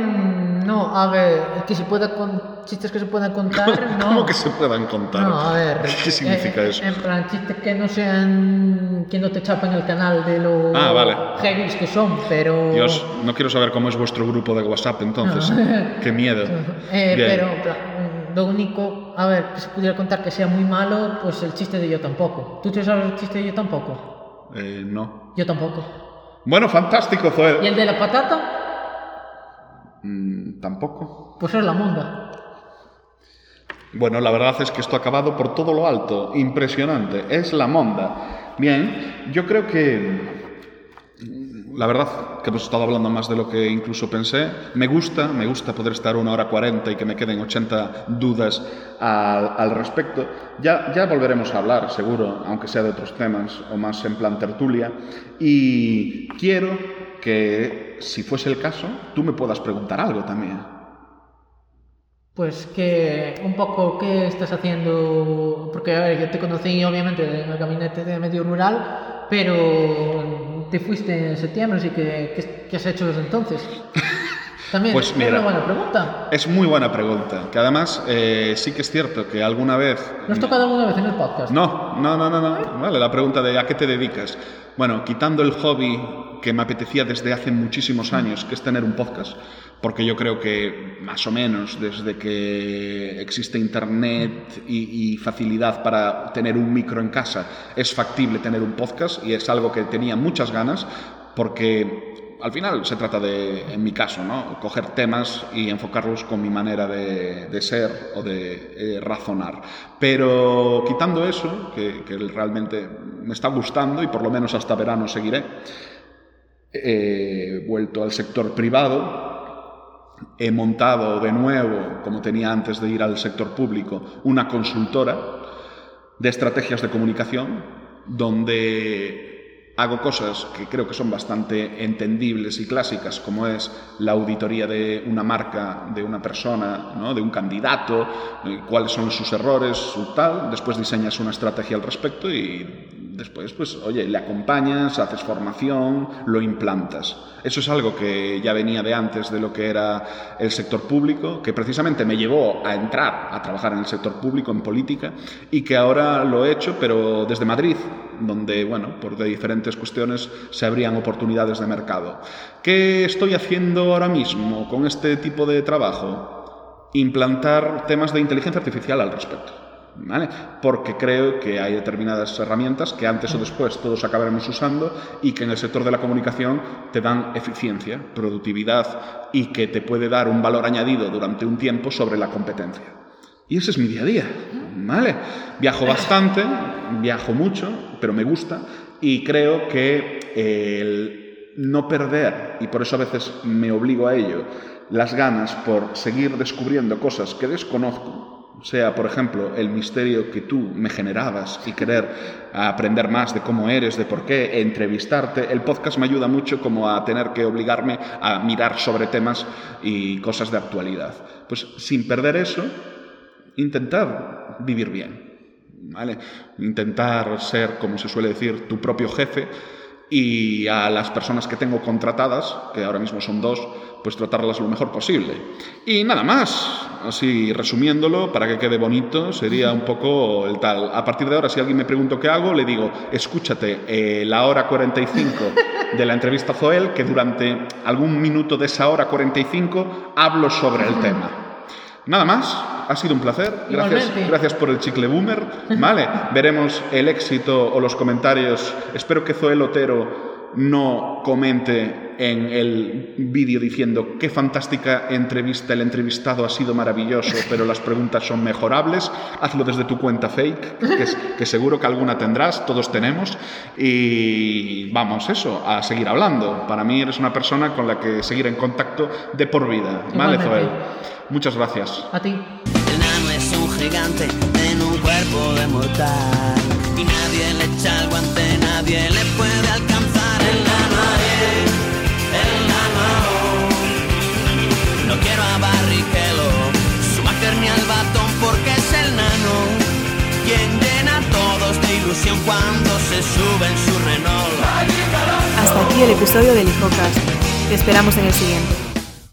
Speaker 4: no, a ver, que se pueda con chistes que se puedan contar, no.
Speaker 3: ¿Cómo que se puedan contar?
Speaker 4: No, a ver.
Speaker 3: ¿Qué significa
Speaker 4: eh,
Speaker 3: eso?
Speaker 4: En plan, chistes que no sean. que no te chapen el canal de los
Speaker 3: Ah, vale.
Speaker 4: heavies que son, pero.
Speaker 3: Dios, no quiero saber cómo es vuestro grupo de WhatsApp entonces. Qué miedo.
Speaker 4: Eh, pero, en plan, lo único, a ver, que se pudiera contar que sea muy malo, pues el chiste de yo tampoco. ¿Tú te sabes el chiste de yo tampoco?
Speaker 3: Eh, no.
Speaker 4: Yo tampoco.
Speaker 3: Bueno, fantástico,
Speaker 4: ¿Y
Speaker 3: Zoel.
Speaker 4: el de la patata?
Speaker 3: Mm, Tampoco.
Speaker 4: Pues es la monda.
Speaker 3: Bueno, la verdad es que esto ha acabado por todo lo alto. Impresionante. Es la monda. Bien, yo creo que la verdad que hemos estado hablando más de lo que incluso pensé. Me gusta, me gusta poder estar una hora cuarenta y que me queden 80 dudas al, respecto. Ya, ya volveremos a hablar, seguro, aunque sea de otros temas o más en plan tertulia. Y quiero que, si fuese el caso, tú me puedas preguntar algo también.
Speaker 4: Pues que un poco qué estás haciendo, porque a ver, yo te conocí obviamente en el gabinete de medio rural, pero te fuiste en septiembre, así que ¿qué, has hecho desde entonces? También
Speaker 3: pues
Speaker 4: es una buena pregunta.
Speaker 3: Es muy buena pregunta, que además eh, sí que es cierto que alguna vez...
Speaker 4: ¿No has tocado alguna vez en el podcast?
Speaker 3: No, no, no, no, no. Vale, la pregunta de ¿a qué te dedicas? Bueno, quitando el hobby que me apetecía desde hace muchísimos años, que es tener un podcast, porque yo creo que más o menos desde que existe Internet y, facilidad para tener un micro en casa, es factible tener un podcast y es algo que tenía muchas ganas porque al final se trata de, en mi caso, ¿no? coger temas y enfocarlos con mi manera de, ser o de eh, razonar. Pero quitando eso, que, que realmente me está gustando y por lo menos hasta verano seguiré, he vuelto al sector privado he montado de nuevo, como tenía antes de ir al sector público, una consultora de estrategias de comunicación donde hago cosas que creo que son bastante entendibles y clásicas, como es la auditoría de una marca, de una persona, ¿no? de un candidato, cuáles son sus errores, su tal, después diseñas una estrategia al respecto y Después, pues, oye, le acompañas, haces formación, lo implantas. Eso es algo que ya venía de antes de lo que era el sector público, que precisamente me llevó a entrar a trabajar en el sector público, en política, y que ahora lo he hecho, pero desde Madrid, donde, bueno, por de diferentes cuestiones se abrían oportunidades de mercado. ¿Qué estoy haciendo ahora mismo con este tipo de trabajo? Implantar temas de inteligencia artificial al respecto. Porque creo que hay determinadas herramientas que antes o después todos acabaremos usando y que en el sector de la comunicación te dan eficiencia, productividad y que te puede dar un valor añadido durante un tiempo sobre la competencia. Y ese es mi día a día, ¿vale? Viajo bastante, viajo mucho, pero me gusta y creo que el no perder, y por eso a veces me obligo a ello, las ganas por seguir descubriendo cosas que desconozco, sea, por ejemplo, el misterio que tú me generabas y querer aprender más de cómo eres, de por qué, entrevistarte. El podcast me ayuda mucho como a tener que obligarme a mirar sobre temas y cosas de actualidad. Pues sin perder eso, intentar vivir bien, Intentar ser, como se suele decir, tu propio jefe y a las personas que tengo contratadas, que ahora mismo son dos, pues tratarlas lo mejor posible. Y nada más, así resumiéndolo, para que quede bonito, sería un poco el tal. A partir de ahora, si alguien me pregunta qué hago, le digo, escúchate eh, la hora 45 de la entrevista Zoel, que durante algún minuto de esa hora 45 hablo sobre el tema. Nada más, ha sido un placer. Gracias, gracias por el chicle boomer. Vale, veremos el éxito o los comentarios. Espero que Zoel Otero no comente en el vídeo diciendo qué fantástica entrevista, el entrevistado ha sido maravilloso, pero las preguntas son mejorables. Hazlo desde tu cuenta fake, que, que seguro que alguna tendrás, todos tenemos. Y vamos, eso, a seguir hablando. Para mí eres una persona con la que seguir en contacto de por vida. ¿Vale, Zoel? Muchas gracias.
Speaker 4: A ti.
Speaker 1: El nano es un gigante en un cuerpo de mortal. Y nadie le echa el guante, nadie le puede cuando se sube en su.
Speaker 2: Hasta aquí el episodio del Hijocast. Te esperamos en el siguiente.